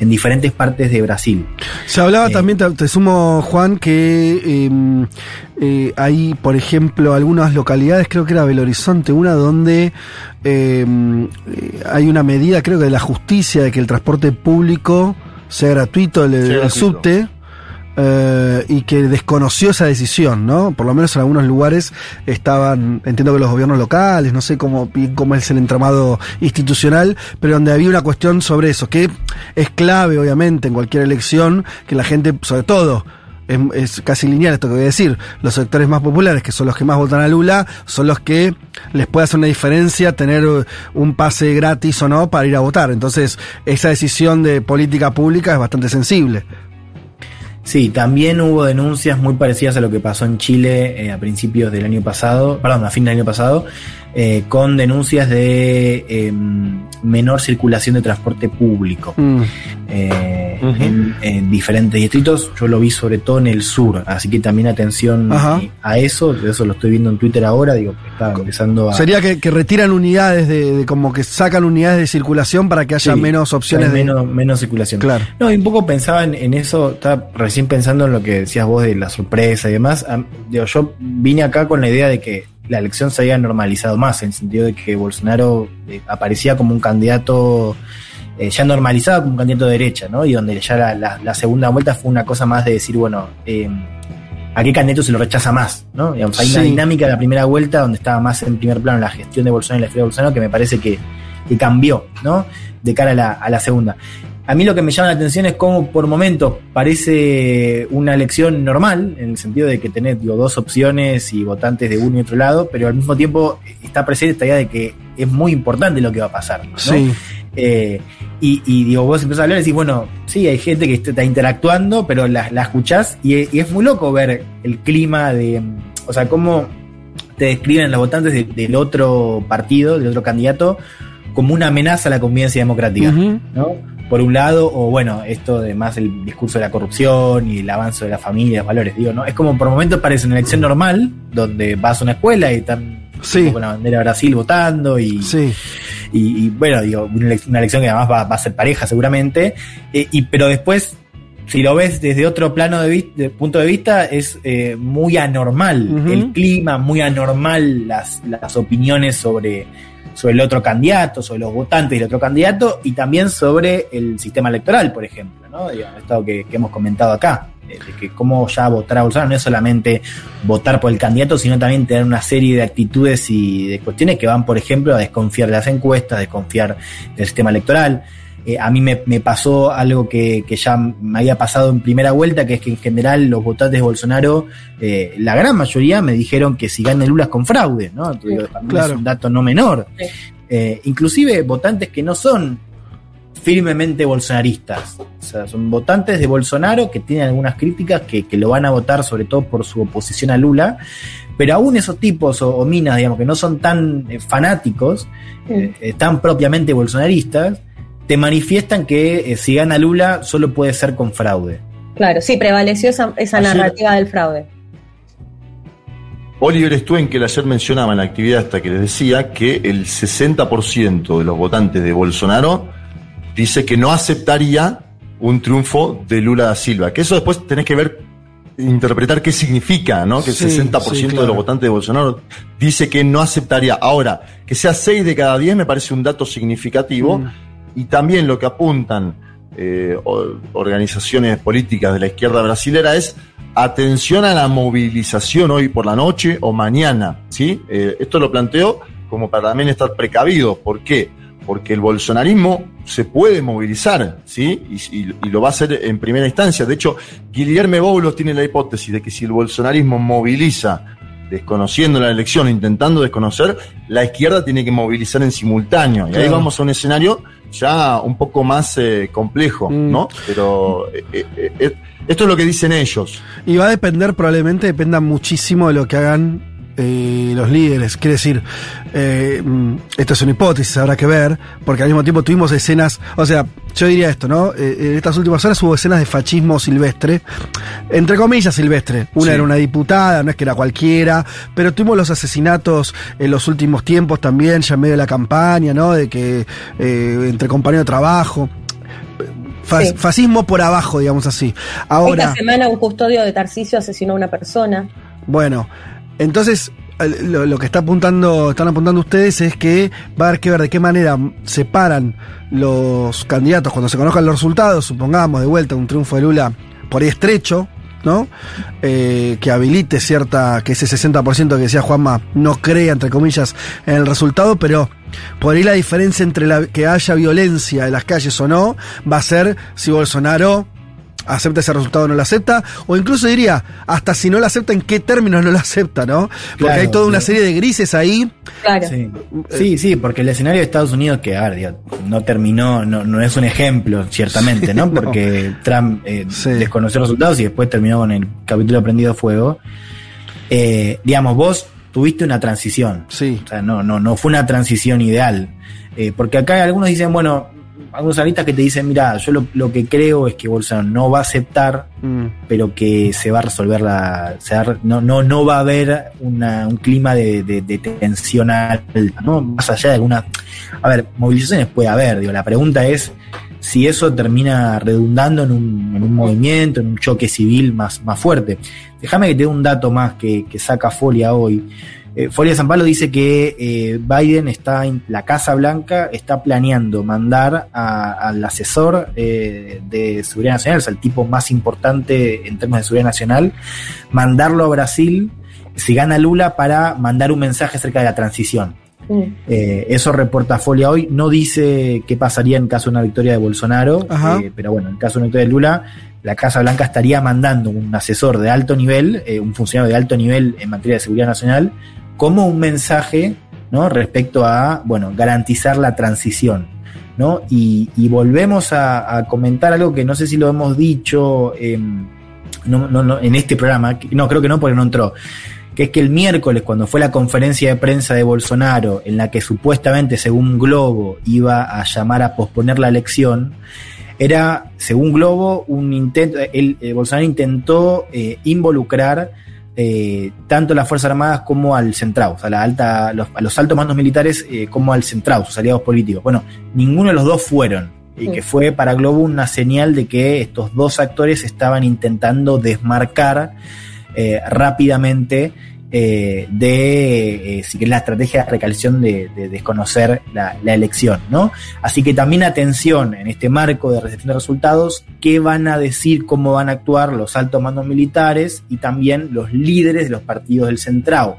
en diferentes partes de Brasil. Se hablaba también, te, te sumo Juan, que eh, eh, hay, por ejemplo, algunas localidades, creo que era Belo Horizonte, una donde eh, eh, hay una medida, creo que de la justicia, de que el transporte público sea gratuito, el, el gratuito. subte. Eh, y que desconoció esa decisión, ¿no? Por lo menos en algunos lugares estaban, entiendo que los gobiernos locales, no sé cómo, cómo es el entramado institucional, pero donde había una cuestión sobre eso, que es clave, obviamente, en cualquier elección, que la gente, sobre todo, es, es casi lineal esto que voy a decir, los sectores más populares, que son los que más votan a Lula, son los que les puede hacer una diferencia tener un pase gratis o no para ir a votar. Entonces, esa decisión de política pública es bastante sensible. Sí, también hubo denuncias muy parecidas a lo que pasó en Chile eh, a principios del año pasado, perdón, a fin del año pasado, eh, con denuncias de eh, menor circulación de transporte público Mm. eh, en, en diferentes distritos. Yo lo vi sobre todo en el sur, así que también atención Ajá. a eso. Eso lo estoy viendo en Twitter ahora, digo, está empezando a... Sería que, que retiran unidades de, de como que sacan unidades de circulación para que haya Sí, menos opciones hay de. menos, menos circulación. Claro. No, y un poco pensaba en, en eso, estaba recién pensando en lo que decías vos de la sorpresa y demás. Digo, yo vine acá con la idea de que la elección se había normalizado más, en el sentido de que Bolsonaro eh, aparecía como un candidato eh, ya normalizado como un candidato de derecha, ¿no? Y donde ya la, la- la segunda vuelta fue una cosa más de decir, bueno, eh, ¿a qué candidato se lo rechaza más? ¿no? Digamos, hay una dinámica de la primera vuelta donde estaba más en primer plano la gestión de Bolsonaro y la figura de Bolsonaro que me parece que, que cambió, ¿no? De cara a la, a la segunda. A mí lo que me llama la atención es cómo por momentos parece una elección normal, en el sentido de que tenés digo, dos opciones y votantes de uno y otro lado, pero al mismo tiempo está presente esta idea de que es muy importante lo que va a pasar. ¿no? Sí. Eh, y, y digo, vos empezás a hablar y decís, bueno, sí, hay gente que está interactuando, pero la, la escuchás y, y es muy loco ver el clima de, o sea, cómo te describen los votantes de- del otro partido, del otro candidato, como una amenaza a la convivencia democrática. ¿no? Por un lado, o bueno, esto de más el discurso de la corrupción y el avance de la familia, los valores, digo, ¿no? Es como por momentos parece una elección normal, donde vas a una escuela y están Sí. con la bandera de Brasil votando y, Sí. y, y, bueno, digo, una elección que además va, va a ser pareja seguramente, eh, y, pero después, si lo ves desde otro plano de, vis- de punto de vista, es eh, muy anormal el clima, muy anormal las, las opiniones sobre, sobre el otro candidato, sobre los votantes del otro candidato, y también sobre el sistema electoral, por ejemplo, ¿no? Esto que, que hemos comentado acá. de que cómo ya votar a Bolsonaro no es solamente votar por el candidato, sino también tener una serie de actitudes y de cuestiones que van, por ejemplo, a desconfiar de las encuestas, desconfiar del sistema electoral. Eh, a mí me, me pasó algo que, que, ya me había pasado en primera vuelta, que es que en general los votantes de Bolsonaro, eh, la gran mayoría me dijeron que si gana Lula es con fraude, ¿no? Sí, claro. Es un dato no menor. Sí. Eh, inclusive votantes que no son firmemente bolsonaristas, o sea, son votantes de Bolsonaro que tienen algunas críticas que, que lo van a votar sobre todo por su oposición a Lula, pero aún esos tipos o, o minas, digamos, que no son tan eh, fanáticos, eh, tan propiamente bolsonaristas, te manifiestan que eh, si gana Lula solo puede ser con fraude. Claro, sí, prevaleció esa, esa narrativa del fraude. Oliver Stuenkel ayer mencionaba en la actividad hasta que les decía que el 60% de los votantes de Bolsonaro dice que no aceptaría un triunfo de Lula da Silva. Que eso después tenés que ver, interpretar qué significa, ¿no? Que el sí, 60% sí, claro. de los votantes de Bolsonaro dice que no aceptaría. Ahora, que sea 6 de cada 10 me parece un dato significativo. Mm. Y también lo que apuntan eh, organizaciones políticas de la izquierda brasilera es atención a la movilización hoy por la noche o mañana. ¿sí? Eh, esto lo planteo como para también estar precavido. ¿Por qué? Porque el bolsonarismo se puede movilizar, ¿sí? Y, y, y, lo va a hacer en primera instancia. De hecho, Guillermo Boulos tiene la hipótesis de que si el bolsonarismo moviliza desconociendo la elección, intentando desconocer, la izquierda tiene que movilizar en simultáneo. Y claro. ahí vamos a un escenario ya un poco más eh, complejo, mm. ¿no? Pero eh, eh, eh, esto es lo que dicen ellos. Y va a depender, probablemente dependa muchísimo de lo que hagan eh, los líderes. Quiere decir, eh, esto es una hipótesis, habrá que ver, porque al mismo tiempo tuvimos escenas, o sea, yo diría esto, ¿no? Eh, en estas últimas horas hubo escenas de fascismo silvestre, entre comillas silvestre. Una sí. era una diputada, no es que era cualquiera, pero tuvimos los asesinatos en los últimos tiempos también, ya en medio de la campaña, ¿no? De que eh, entre compañeros de trabajo. Fas, sí. Fascismo por abajo, digamos así. Ahora, Esta semana un custodio de Tarcisio asesinó a una persona. Bueno, entonces, lo, que está apuntando, están apuntando ustedes es que va a haber que ver de qué manera separan los candidatos cuando se conozcan los resultados, supongamos de vuelta un triunfo de Lula por ahí estrecho, ¿no? Eh, que habilite cierta, que ese 60% que decía Juanma no crea, entre comillas, en el resultado, pero por ahí la diferencia entre la, que haya violencia en las calles o no va a ser si Bolsonaro acepta ese resultado o no lo acepta, o incluso diría, hasta si no lo acepta, en qué términos no lo acepta, ¿no? Porque claro, hay toda una serie de grises ahí. Claro. Sí. sí, sí, porque el escenario de Estados Unidos, que a ver, no terminó, no, no es un ejemplo, ciertamente, ¿no? <laughs> Porque no. Trump eh, sí. desconoció los resultados y después terminó con el capítulo prendido a fuego. Eh, digamos, vos tuviste una transición. Sí. O sea, no, no, no fue una transición ideal. Eh, porque acá algunos dicen, bueno, algunos analistas que te dicen, mira, yo lo, lo, que creo es que Bolsonaro no va a aceptar, mm. pero que se va a resolver la. Se va, no, no, no va a haber una, un clima de, de, de, tensión alta, ¿no? Más allá de alguna. A ver, movilizaciones puede haber, digo, la pregunta es si eso termina redundando en un, en un movimiento, en un choque civil más, más fuerte. Déjame que te dé un dato más que, que saca Folia hoy. Eh, Folia San Pablo dice que eh, Biden está en la Casa Blanca, está planeando mandar a, al asesor eh, de seguridad nacional, o sea, el tipo más importante en términos de seguridad nacional, mandarlo a Brasil si gana Lula para mandar un mensaje acerca de la transición. Eh, eso reporta Folia hoy. No dice qué pasaría en caso de una victoria de Bolsonaro, eh, pero bueno, en caso de una victoria de Lula, la Casa Blanca estaría mandando un asesor de alto nivel, eh, un funcionario de alto nivel en materia de seguridad nacional, como un mensaje ¿no? respecto a bueno, garantizar la transición. ¿no? Y, volvemos a, comentar algo que no sé si lo hemos dicho eh, no, en este programa, no, creo que no, porque no entró que es que el miércoles, cuando fue la conferencia de prensa de Bolsonaro, en la que supuestamente, según Globo, iba a llamar a posponer la elección, era, según Globo, un intento, el, el Bolsonaro intentó eh, involucrar eh, tanto las Fuerzas Armadas como al Centrado, o sea, la alta, los, a los altos mandos militares eh, como al Centrado, sus aliados políticos. Bueno, ninguno de los dos fueron, y que fue para Globo una señal de que estos dos actores estaban intentando desmarcar eh, rápidamente eh, de, eh, si la estrategia de recalción de, de desconocer la, la, elección, ¿no? Así que también atención en este marco de recepción de resultados, qué van a decir, cómo van a actuar los altos mandos militares y también los líderes de los partidos del Centrado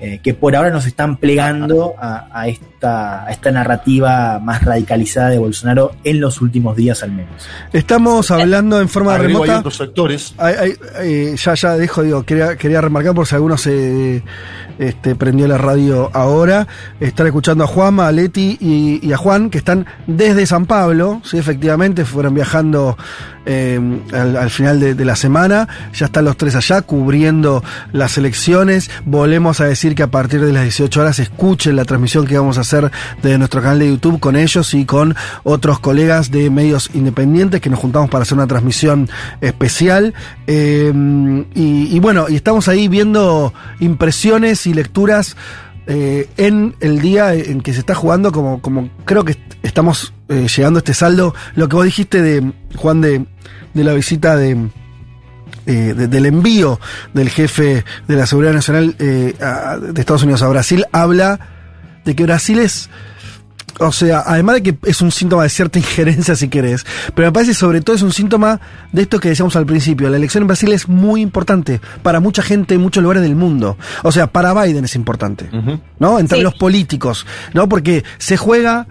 eh, que por ahora nos están plegando a, a, esta, a esta narrativa más radicalizada de Bolsonaro en los últimos días al menos. Estamos hablando en forma Agrego, remota. Hay otros sectores. Hay- hay- eh, ya, ya dejo, digo, quería, quería remarcar por si alguno se este, prendió la radio ahora. Están escuchando a Juanma, a Leti y, a Juan, que están desde San Pablo, sí, efectivamente, fueron viajando eh, al, al final de, de la semana. Ya están los tres allá cubriendo las elecciones. Volvemos a decir que a partir de las 18 horas escuchen la transmisión que vamos a hacer de nuestro canal de YouTube con ellos y con otros colegas de medios independientes que nos juntamos para hacer una transmisión especial. Eh, y, y bueno, y estamos ahí viendo impresiones y lecturas eh, en el día en que se está jugando, como, como creo que est- estamos eh, llegando a este saldo. Lo que vos dijiste de Juan de, de la visita de, eh, de- del envío del jefe de la Seguridad Nacional eh, de Estados Unidos a Brasil, habla de que Brasil es. O sea, además de que es un síntoma de cierta <laughs> injerencia, si querés, pero me parece sobre todo es un síntoma de esto que decíamos al principio. La elección en Brasil es muy importante para mucha gente en muchos lugares del mundo. O sea, para Biden es importante, ¿no? En términos políticos, ¿no? Porque se juega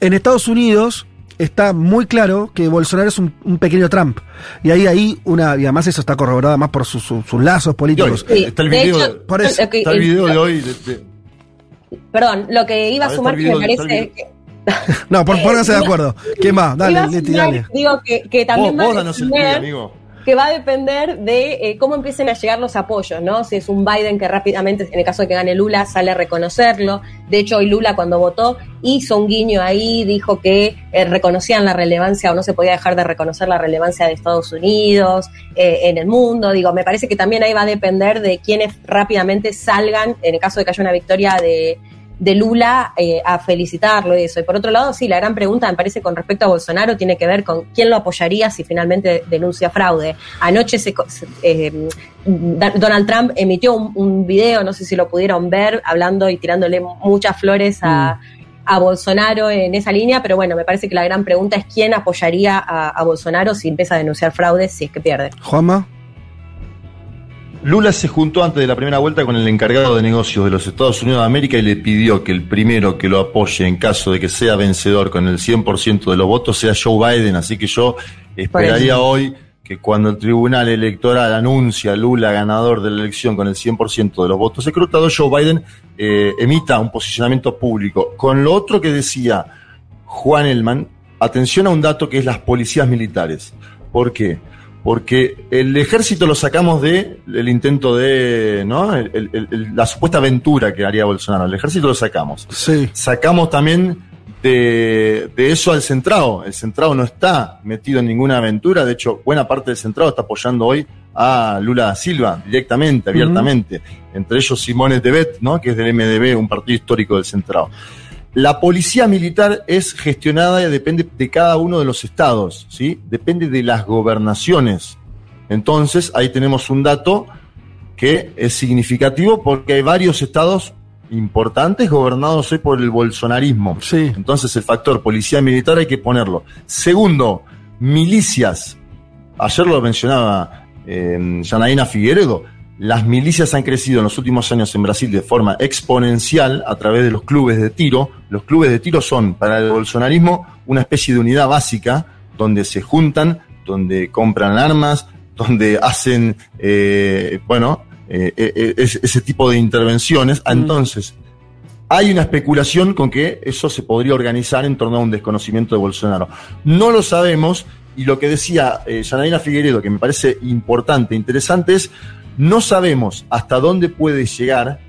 en Estados Unidos. Está muy claro que Bolsonaro es un, un pequeño Trump. Y ahí hay una, y además eso está corroborado más por sus- sus- sus lazos políticos. Sí, está el de video, hecho, Por eso. lo que- está el video de hoy. de- de- Perdón, lo que iba a, A sumar el me parece que <laughs> No, por, pónganse de acuerdo. ¿Quién más? Dale, Leti, dale. digo que, que también Vos, va vos danos el depender, amigo. Que va a depender de eh, cómo empiecen a llegar los apoyos, ¿no? Si es un Biden que rápidamente, en el caso de que gane Lula, sale a reconocerlo. De hecho, hoy Lula cuando votó hizo un guiño ahí, dijo que eh, reconocían la relevancia o no se podía dejar de reconocer la relevancia de Estados Unidos eh, en el mundo. Digo, me parece que también ahí va a depender de quienes rápidamente salgan, en el caso de que haya una victoria de de Lula eh, a felicitarlo y eso. Y por otro lado, sí, la gran pregunta me parece con respecto a Bolsonaro tiene que ver con quién lo apoyaría si finalmente denuncia fraude. Anoche se, co- se- eh, Donald Trump emitió un, un video, no sé si lo pudieron ver, hablando y tirándole muchas flores a, a Bolsonaro en esa línea, pero bueno, me parece que la gran pregunta es quién apoyaría a, a Bolsonaro si empieza a denunciar fraude si es que pierde. Juanma. Lula se juntó antes de la primera vuelta con el encargado de negocios de los Estados Unidos de América y le pidió que el primero que lo apoye en caso de que sea vencedor con el 100% de los votos sea Joe Biden. Así que yo esperaría hoy que cuando el Tribunal Electoral anuncia a Lula ganador de la elección con el 100% de los votos escrutados, Joe Biden eh, emita un posicionamiento público. Con lo otro que decía Juan Elman, atención a un dato que es las policías militares. ¿Por qué? Porque el ejército lo sacamos de el intento de, ¿no? El- el- el- la supuesta aventura que haría Bolsonaro. El ejército lo sacamos. Sí. Sacamos también de, de eso al centrado. El centrado no está metido en ninguna aventura. De hecho, buena parte del centrado está apoyando hoy a Lula da Silva directamente, abiertamente. Entre ellos Simone Tebet, ¿no? Que es del MDB, un partido histórico del centrado. La policía militar es gestionada y depende de cada uno de los estados, ¿sí? Depende de las gobernaciones. Entonces, ahí tenemos un dato que es significativo porque hay varios estados importantes gobernados hoy por el bolsonarismo. Entonces, el factor policía militar hay que ponerlo. Segundo, milicias. Ayer lo mencionaba eh, Janaína Figueredo. Las milicias han crecido en los últimos años en Brasil de forma exponencial a través de los clubes de tiro. Los clubes de tiro son para el bolsonarismo una especie de unidad básica donde se juntan, donde compran armas, donde hacen, eh, bueno, eh, eh, ese, tipo de intervenciones. Entonces, hay una especulación con que eso se podría organizar en torno a un desconocimiento de Bolsonaro. No lo sabemos y lo que decía Janaína Figueredo, que me parece importante, interesante, es no sabemos hasta dónde puede llegar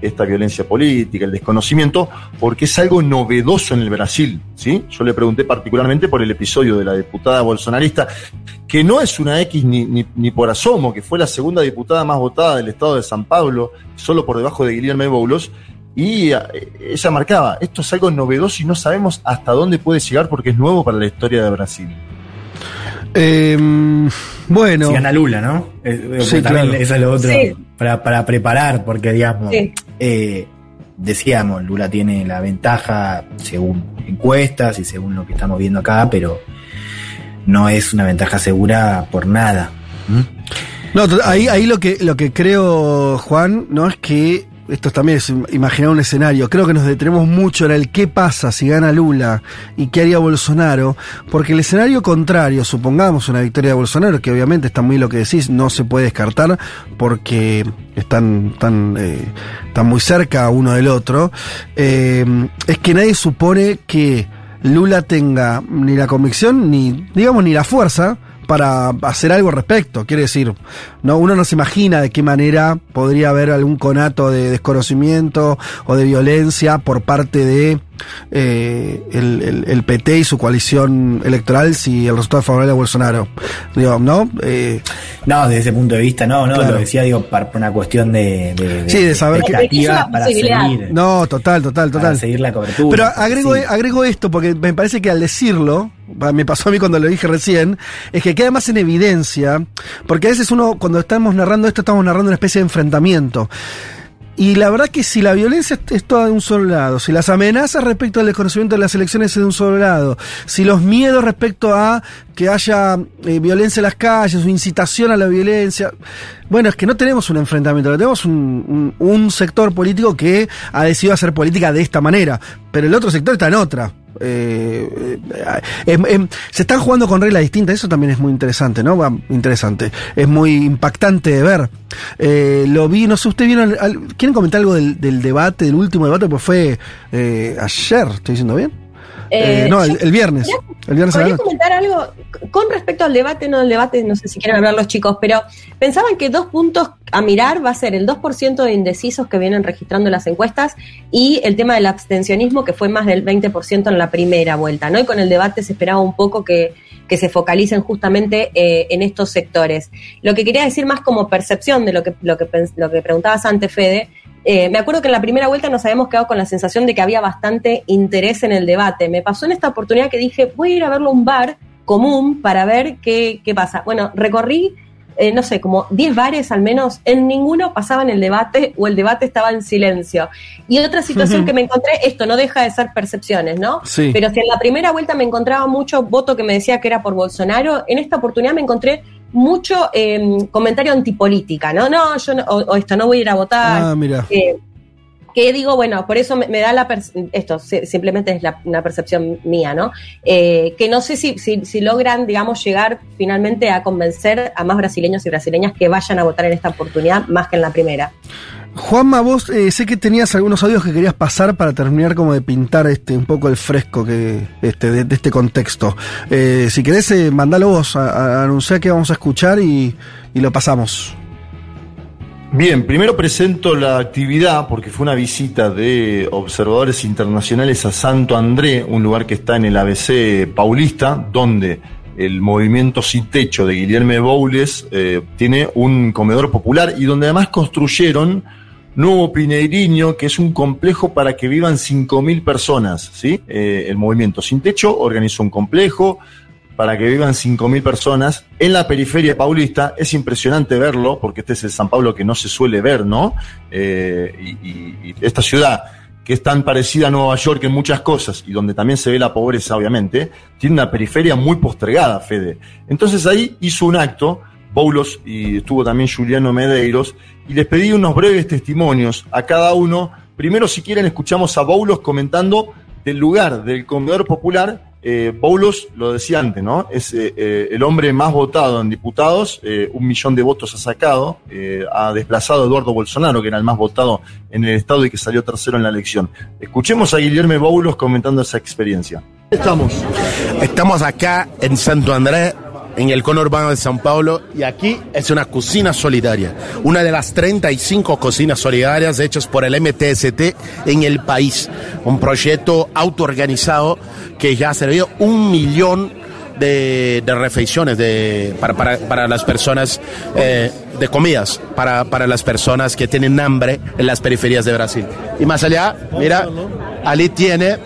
esta violencia política, el desconocimiento, porque es algo novedoso en el Brasil, ¿sí? Yo le pregunté particularmente por el episodio de la diputada bolsonarista, que no es una X ni, ni, por asomo, que fue la segunda diputada más votada del estado de San Pablo, solo por debajo de Guillermo Boulos, y eh, ella marcaba, esto es algo novedoso y no sabemos hasta dónde puede llegar porque es nuevo para la historia de Brasil. Eh, bueno. Si gana Lula, ¿no? Eh, Sí, también claro. Eso es lo otro. Sí. para, para preparar, porque digamos, Sí. eh, decíamos, Lula tiene la ventaja según encuestas y según lo que estamos viendo acá, pero no es una ventaja segura por nada. No, to- ahí, ahí lo que lo que creo, Juan, no es que esto también es im- imaginar un escenario. Creo que nos detenemos mucho en el qué pasa si gana Lula y qué haría Bolsonaro, porque el escenario contrario, supongamos una victoria de Bolsonaro, que obviamente está muy lo que decís, no se puede descartar porque están, están, eh, están muy cerca uno del otro, eh, es que nadie supone que Lula tenga ni la convicción ni, digamos, ni la fuerza para hacer algo al respecto. Quiere decir, no, uno no se imagina de qué manera podría haber algún conato de desconocimiento o de violencia por parte de eh, el, el- el PT y su coalición electoral si el resultado es favorable a Bolsonaro. Digo, ¿no? Eh, No, desde ese punto de vista, no, no, Claro. lo decía, digo, para una cuestión de, de, Sí, de saber que- para seguir, no, total, total, para total. seguir la cobertura. Pero agrego, Sí. agrego esto porque me parece que al decirlo, me pasó a mí cuando lo dije recién, es que queda más en evidencia, porque a veces uno, cuando estamos narrando esto, estamos narrando una especie de enfrentamiento. Y la verdad que si la violencia es- toda de un solo lado, si las amenazas respecto al desconocimiento de las elecciones es de un solo lado, si los miedos respecto a que haya eh, violencia en las calles incitación a la violencia, bueno, es que no tenemos un enfrentamiento, tenemos un, un- un sector político que ha decidido hacer política de esta manera, pero el otro sector está en otra. Eh, eh, em- se están jugando con reglas distintas, eso también es muy interesante, ¿no? Interesante, es muy impactante de ver. Lo vi, no sé, ¿usted vieron, al- quieren comentar algo del, del debate, del último debate? Pues fue ayer, ¿estoy diciendo bien? Eh, Eh, no, el, yo- el viernes. El viernes ¿Podría comentar algo con respecto al debate? No, el debate, no sé si quieren hablar los chicos, pero pensaban que dos puntos a mirar va a ser el 2% de indecisos que vienen registrando las encuestas y el tema del abstencionismo, que fue más del 20% en la primera vuelta, ¿no? Y con el debate se esperaba un poco que, que se focalicen justamente eh, en estos sectores. Lo que quería decir más como percepción de lo que, lo que, lo que preguntabas antes, Fede, eh, me acuerdo que en la primera vuelta nos habíamos quedado con la sensación de que había bastante interés en el debate. Me pasó en esta oportunidad que dije, voy a ir a verlo a un bar común para ver qué, qué pasa. Bueno, recorrí, eh, no sé, como 10 bares al menos, en ninguno pasaban el debate o el debate estaba en silencio. Y otra situación que me encontré, esto no deja de ser percepciones, ¿no? Sí. Pero si en la primera vuelta me encontraba mucho voto que me decía que era por Bolsonaro, en esta oportunidad me encontré mucho eh, comentario antipolítica, ¿no? No, yo no, o, o esto, no voy a ir a votar. Ah, mira. Eh, que digo, bueno, por eso me, da la esto si- simplemente es la- una percepción mía, ¿no? Eh, que no sé si, si, si logran, digamos, llegar finalmente a convencer a más brasileños y brasileñas que vayan a votar en esta oportunidad más que en la primera. Juanma, vos eh, sé que tenías algunos audios que querías pasar para terminar como de pintar este un poco el fresco que este de, de este contexto. Eh, si querés, eh, mandalo vos, a, a anunciar que vamos a escuchar y, y lo pasamos. Bien, primero presento la actividad porque fue una visita de observadores internacionales a Santo André, un lugar que está en el ABC paulista, donde el movimiento Sin Techo de Guillermo Boules eh, tiene un comedor popular y donde además construyeron Nuevo Pineirinho, que es un complejo para que vivan 5.000 personas. ¿sí? Eh, el movimiento Sin Techo organizó un complejo para que vivan 5.000 personas en la periferia paulista. Es impresionante verlo, porque este es el San Pablo que no se suele ver, ¿no? Eh, y, y- esta ciudad, que es tan parecida a Nueva York en muchas cosas, y donde también se ve la pobreza, obviamente, tiene una periferia muy postergada, Fede. Entonces ahí hizo un acto, Boulos, y estuvo también Juliano Medeiros, y les pedí unos breves testimonios a cada uno. Primero, si quieren, escuchamos a Boulos comentando del lugar del comedor popular eh, Boulos, lo decía antes, ¿no? Es eh, eh, el hombre más votado en diputados, un millón de votos ha sacado, ha desplazado a Eduardo Bolsonaro, que era el más votado en el Estado y que salió tercero en la elección. Escuchemos a Guillermo Boulos comentando esa experiencia. Estamos. Estamos acá en Santo Andrés, en el conurbano de San Paulo, y aquí es una cocina solidaria, una de las 35 cocinas solidarias hechas por el MTST en el país, un proyecto autoorganizado que ya ha servido un millón de, de refeiciones de, para, para, para las personas, eh, de comidas, para, para las personas que tienen hambre en las periferias de Brasil. Y más allá, mira, Ali tiene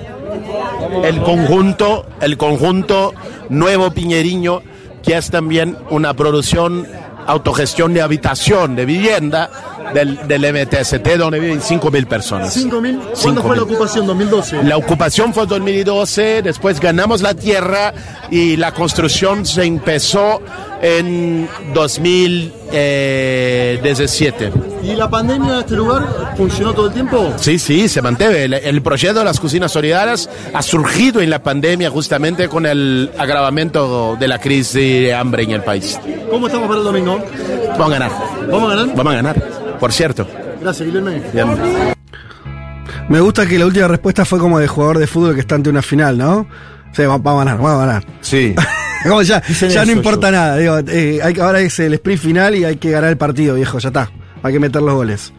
el conjunto, el conjunto Nuevo Piñeriño, que es también una producción autogestión de habitación, de vivienda, del, del MTST, donde viven 5.000 personas. ¿5.000? ¿Cuándo fue la 5.000. ocupación? ¿2012? La ocupación fue 2012, después ganamos la tierra y la construcción se empezó en 2017. ¿Y la pandemia de este lugar funcionó todo el tiempo? Sí, sí, se mantiene. El, el proyecto de las cocinas solidarias ha surgido en la pandemia justamente con el agravamiento de la crisis de hambre en el país. ¿Cómo estamos para el domingo? Vamos a ganar. ¿Vamos a ganar? Vamos a ganar, por cierto. Gracias, Guillermo. Bien. Me gusta que la última respuesta fue como de jugador de fútbol que está ante una final, ¿no? Sí, va- vamos a ganar, vamos a ganar. Sí. <laughs> Como ya, no importa yo. nada. Digo, eh, hay ahora es el sprint final y hay que ganar el partido, viejo. Ya está. Hay que meter los goles.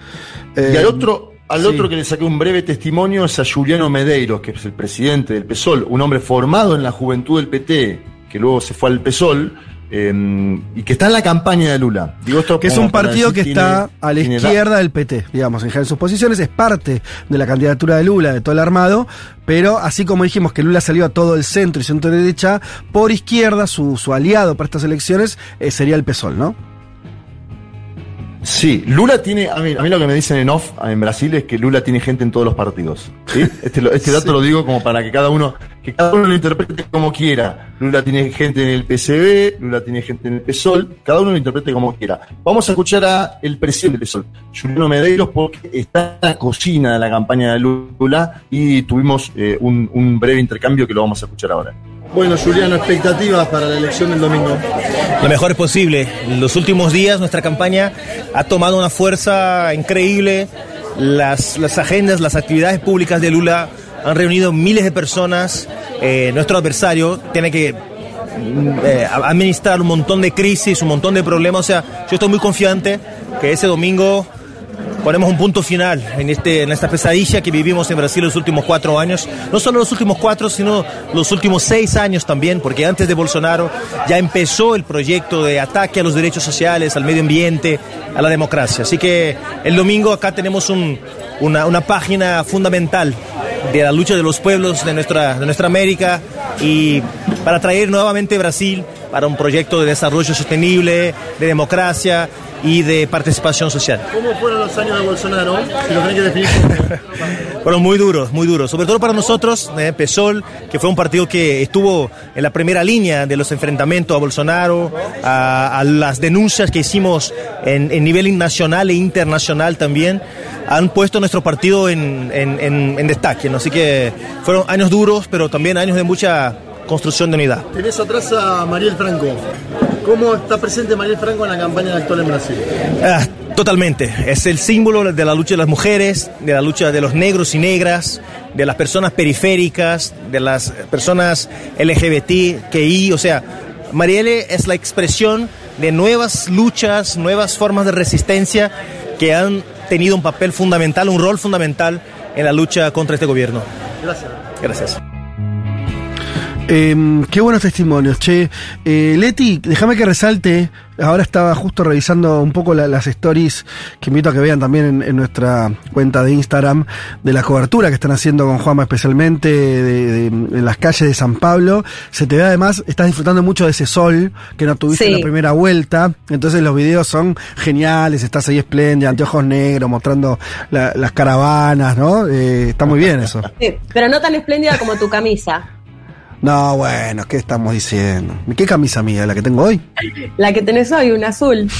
Y Eh, al otro, al sí. otro que le saqué un breve testimonio es a Juliano Medeiros, que es el presidente del PSOL, un hombre formado en la juventud del PT, que luego se fue al PSOL, eh, y que está en la campaña de Lula. Digo esto Que es un partido que está a la izquierda del PT, digamos, en general sus posiciones, es parte de la candidatura de Lula, de todo el armado, pero así como dijimos que Lula salió a todo el centro y centro derecha, por izquierda, su, su aliado para estas elecciones eh, sería el PSOL, ¿no? Sí, Lula tiene, a mí, a mí lo que me dicen en off en Brasil es que Lula tiene gente en todos los partidos. ¿sí? <laughs> Este, este dato lo digo como para que cada uno, que cada uno lo interprete como quiera. Lula tiene gente en el PCB, Lula tiene gente en el PSOL, cada uno lo interprete como quiera. Vamos a escuchar a el presidente del PSOL, Juliano Medeiros, porque está en la cocina de la campaña de Lula y tuvimos eh, un, un breve intercambio que lo vamos a escuchar ahora. Bueno, Juliano, expectativas para la elección del domingo. lo mejor posible. En los últimos días nuestra campaña ha tomado una fuerza increíble. Las, las agendas, las actividades públicas de Lula han reunido miles de personas. Eh, nuestro adversario tiene que mm, eh, administrar un montón de crisis, un montón de problemas. O sea, yo estoy muy confiante que ese domingo ponemos un punto final en, este, en esta pesadilla que vivimos en Brasil los últimos cuatro años. No solo los últimos cuatro, sino los últimos seis años también, porque antes de Bolsonaro ya empezó el proyecto de ataque a los derechos sociales, al medio ambiente, a la democracia. Así que el domingo acá tenemos un- una, una página fundamental de la lucha de los pueblos de nuestra, de nuestra América y para traer nuevamente Brasil para un proyecto de desarrollo sostenible, de democracia y de participación social. ¿Cómo fueron los años de Bolsonaro? Si lo tenés que definir. Fueron <laughs> muy duros, muy duros. Sobre todo para nosotros, eh, PSOL, que fue un partido que estuvo en la primera línea de los enfrentamientos a Bolsonaro, a, a las denuncias que hicimos en, en nivel nacional e internacional también, han puesto nuestro partido en, en- en- en destaque. ¿no? Así que fueron años duros, pero también años de mucha construcción de unidad. Tenés atrás a Mariel Franco. ¿Cómo está presente Mariel Franco en la campaña actual en Brasil? Ah, totalmente. Es el símbolo de la lucha de las mujeres, de la lucha de los negros y negras, de las personas periféricas, de las personas LGBT, QI. O sea, Marielle es la expresión de nuevas luchas, nuevas formas de resistencia que han tenido un papel fundamental, un rol fundamental en la lucha contra este gobierno. Gracias. Gracias. Eh, qué buenos testimonios, che. Eh, Leti, déjame que resalte. Ahora estaba justo revisando un poco la- las stories que invito a que vean también en, en nuestra cuenta de Instagram de la cobertura que están haciendo con Juanma, especialmente de, de- en las calles de San Pablo. Se te ve además, estás disfrutando mucho de ese sol que no tuviste Sí. en la primera vuelta. Entonces los videos son geniales. Estás ahí espléndida, anteojos negros, mostrando la- las caravanas, ¿no? Eh, está muy bien eso. Sí, pero no tan espléndida como tu camisa. No, bueno, ¿qué estamos diciendo? ¿Qué camisa mía? ¿La que tengo hoy? La que tenés hoy, un azul. <laughs>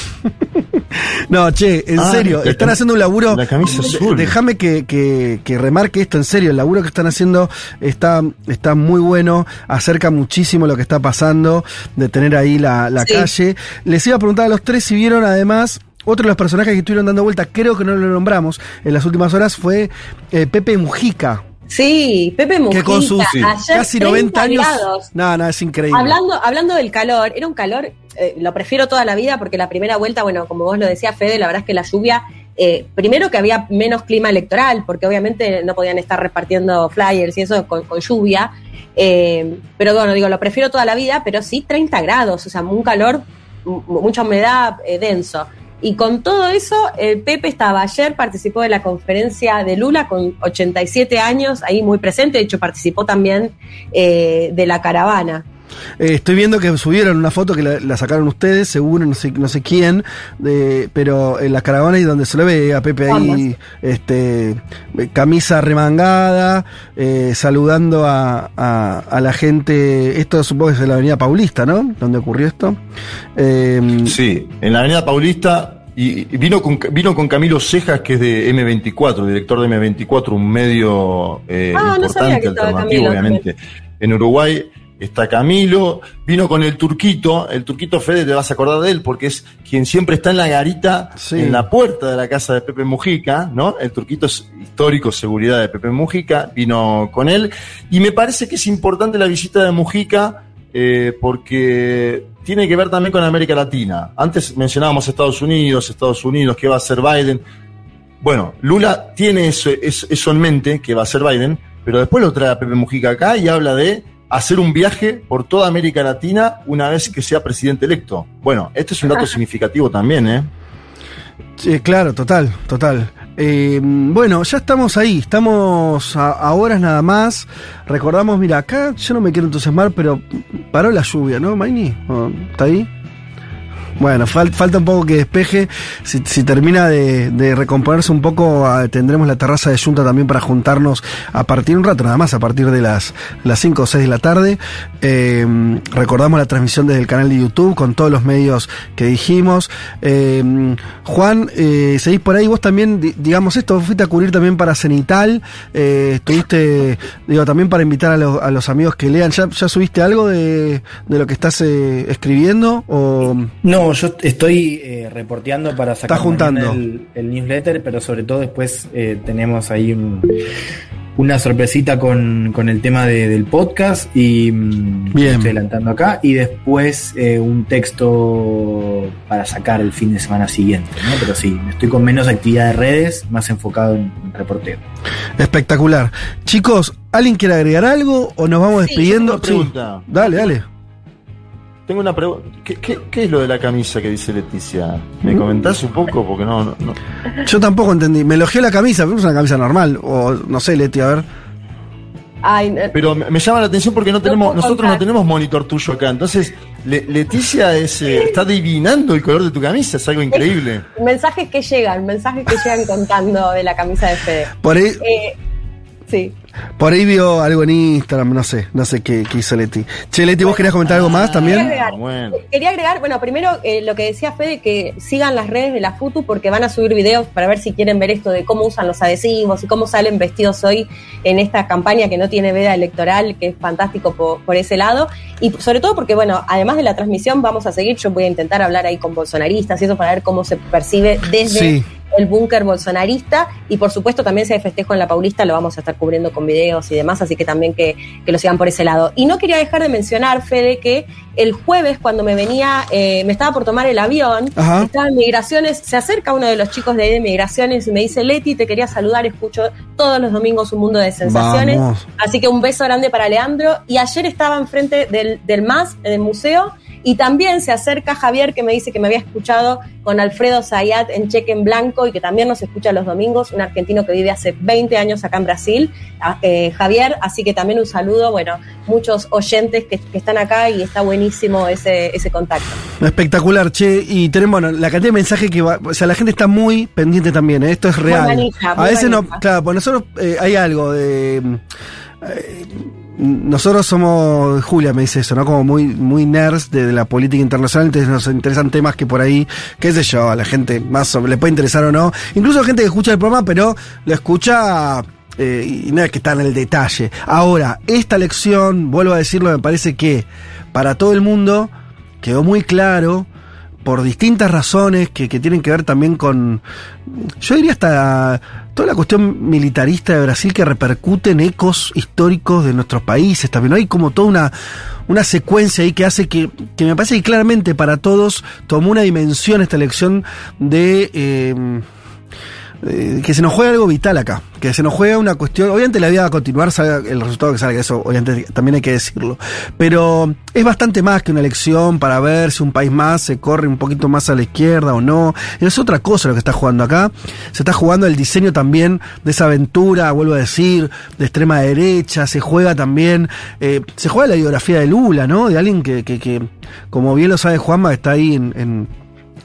No, che, en Ah, serio, la están haciendo un laburo. la camisa azul. Déjame que, que- que remarque esto en serio. El laburo que están haciendo está, está muy bueno, acerca muchísimo lo que está pasando, de tener ahí la, la Sí. calle. Les iba a preguntar a los tres si vieron además. Otro de los personajes que estuvieron dando vuelta, creo que no lo nombramos en las últimas horas, fue eh, Pepe Mujica. Sí, Pepe Mujica. Que con sus casi 90 años. No, no, es increíble. Hablando, hablando del calor, era un calor, eh, lo prefiero toda la vida porque la primera vuelta, bueno, como vos lo decías, Fede, la verdad es que la lluvia, eh, primero que había menos clima electoral, porque obviamente no podían estar repartiendo flyers y eso con, con lluvia. eh, pero bueno, digo, lo prefiero toda la vida, pero sí 30 grados, o sea, un calor, mucha humedad, eh, denso. Y con todo eso, el Pepe estaba ayer, participó de la conferencia de Lula con 87 años, ahí muy presente, de hecho participó también eh, de la caravana. Eh, estoy viendo que subieron una foto que la, la sacaron ustedes, seguro, no sé, no sé quién, de, pero en la caravana y donde se le ve a Pepe ahí, este, camisa remangada, eh, saludando a, a- a la gente. Esto supongo que es en la Avenida Paulista, ¿no? Donde ocurrió esto. Eh, Sí, en la Avenida Paulista. Y vino con, vino con Camilo Cejas, que es de M24, director de M24, un medio eh, Ah, no importante, estaba alternativo, Camilo obviamente. En Uruguay está Camilo, vino con el Turquito, el Turquito Fede, te vas a acordar de él, porque es quien siempre está en la garita, en la puerta de la casa de Pepe Mujica, ¿no? El Turquito es histórico, seguridad de Pepe Mujica, vino con él. Y me parece que es importante la visita de Mujica, eh, porque tiene que ver también con América Latina. Antes mencionábamos Estados Unidos, Estados Unidos, qué va a hacer Biden. Bueno, Lula tiene eso, es- eso en mente, que va a ser Biden, pero después lo trae a Pepe Mujica acá y habla de hacer un viaje por toda América Latina una vez que sea presidente electo. Bueno, este es un dato <laughs> significativo también, ¿eh? Sí, claro, total, total. Eh, bueno, ya estamos ahí, estamos a, a horas nada más. Recordamos, mira, acá yo no me quiero entusiasmar, pero paró la lluvia, ¿no, Maini? ¿O ¿Está ahí? Bueno, fal- falta un poco que despeje. Si, si termina de, de recomponerse un poco, ah, tendremos la terraza de Junta también para juntarnos a partir un rato, nada más, a partir de las, las 5 o 6 de la tarde. Eh, recordamos la transmisión desde el canal de YouTube con todos los medios que dijimos. Eh, Juan, eh, seguís por ahí, vos también, di- digamos esto, fuiste a cubrir también para Cenital, eh, estuviste, digo, también para invitar a, los- a los amigos que lean. ¿Ya, ya subiste algo de, de lo que estás eh, escribiendo? O... No, yo estoy eh, reporteando para sacar Está juntando. El, el newsletter, pero sobre todo después eh, tenemos ahí un- una sorpresita con, con el tema de- del podcast y mm, Bien. estoy adelantando acá y después eh, un texto para sacar el fin de semana siguiente, ¿no? Pero sí, estoy con menos actividad de redes, más enfocado en, en reporteo. Espectacular. Chicos, ¿alguien quiere agregar algo o nos vamos Sí, despidiendo? pregunta. Dale, dale. Tengo una pregunta. ¿Qué, qué, qué es lo de la camisa que dice Leticia? ¿Me comentás un poco? Porque no, no, no. Yo tampoco entendí. Me elogió la camisa, pero es una camisa normal. O no sé, Leti, a ver. Ay, no- Pero me me llama la atención porque no tenemos, nosotros contar. no tenemos monitor tuyo acá. Entonces, Le- Leticia es, eh, está adivinando el color de tu camisa, es algo increíble. mensajes que llegan, mensajes que llegan contando de la camisa de Fede. Por ahí, Eh, sí. por ahí vio algo en Instagram, no sé, no sé qué, qué hizo Leti. Che, Leti, ¿vos querías comentar algo más Quería también? quería agregar, bueno, primero eh, lo que decía Fede, que sigan las redes de la FUTU porque van a subir videos para ver si quieren ver esto de cómo usan los adhesivos y cómo salen vestidos hoy en esta campaña que no tiene veda electoral, que es fantástico por, por ese lado. Y sobre todo porque, bueno, además de la transmisión, vamos a seguir, yo voy a intentar hablar ahí con bolsonaristas y eso para ver cómo se percibe desde Sí. El búnker bolsonarista y por supuesto también hay festejo en la Paulista lo vamos a estar cubriendo con videos y demás, así que también que, que lo sigan por ese lado. Y no quería dejar de mencionar, Fede, que el jueves cuando me venía, eh, me estaba por tomar el avión, Ajá. estaba en migraciones, se acerca uno de los chicos de ahí de migraciones y me dice, Leti, te quería saludar, escucho todos los domingos un mundo de sensaciones. Vamos. Así que un beso grande para Leandro. Y ayer estaba enfrente del, del MAS, del museo, y también se acerca Javier, que me dice que me había escuchado con Alfredo Zayat en Cheque en Blanco y que también nos escucha los domingos, un argentino que vive hace 20 años acá en Brasil, eh, Javier. Así que también un saludo, bueno, muchos oyentes que, que están acá y está buenísimo ese, ese contacto. Espectacular, che. Y tenemos bueno, la cantidad de mensajes que va. O sea, la gente está muy pendiente también, ¿eh? esto es Muy real. manija, muy a veces no. Claro, pues nosotros eh, hay algo de. Nosotros somos, Julia me dice eso, ¿no? Como muy, muy nerds de, la política internacional, entonces nos interesan temas que por ahí, qué sé yo, a la gente más le puede interesar o no. Incluso gente que escucha el programa, pero lo escucha eh, y no es que está en el detalle. Ahora, esta lección, vuelvo a decirlo, me parece que para todo el mundo quedó muy claro por distintas razones que, que tienen que ver también con, yo diría hasta toda la cuestión militarista de Brasil que repercute en ecos históricos de nuestros países también. Hay como toda una, una secuencia ahí que hace que, que me parece que claramente para todos tomó una dimensión esta elección de... eh, eh, que se nos juega algo vital acá, que se nos juega una cuestión, obviamente la vida va a continuar, salga el resultado que salga, eso obviamente también hay que decirlo, pero es bastante más que una elección para ver si un país más se corre un poquito más a la izquierda o no, es otra cosa lo que está jugando acá, se está jugando el diseño también de esa aventura, vuelvo a decir, de extrema derecha, se juega también, eh, se juega la biografía de Lula, ¿no? De alguien que, que, que como bien lo sabe Juanma, está ahí en, en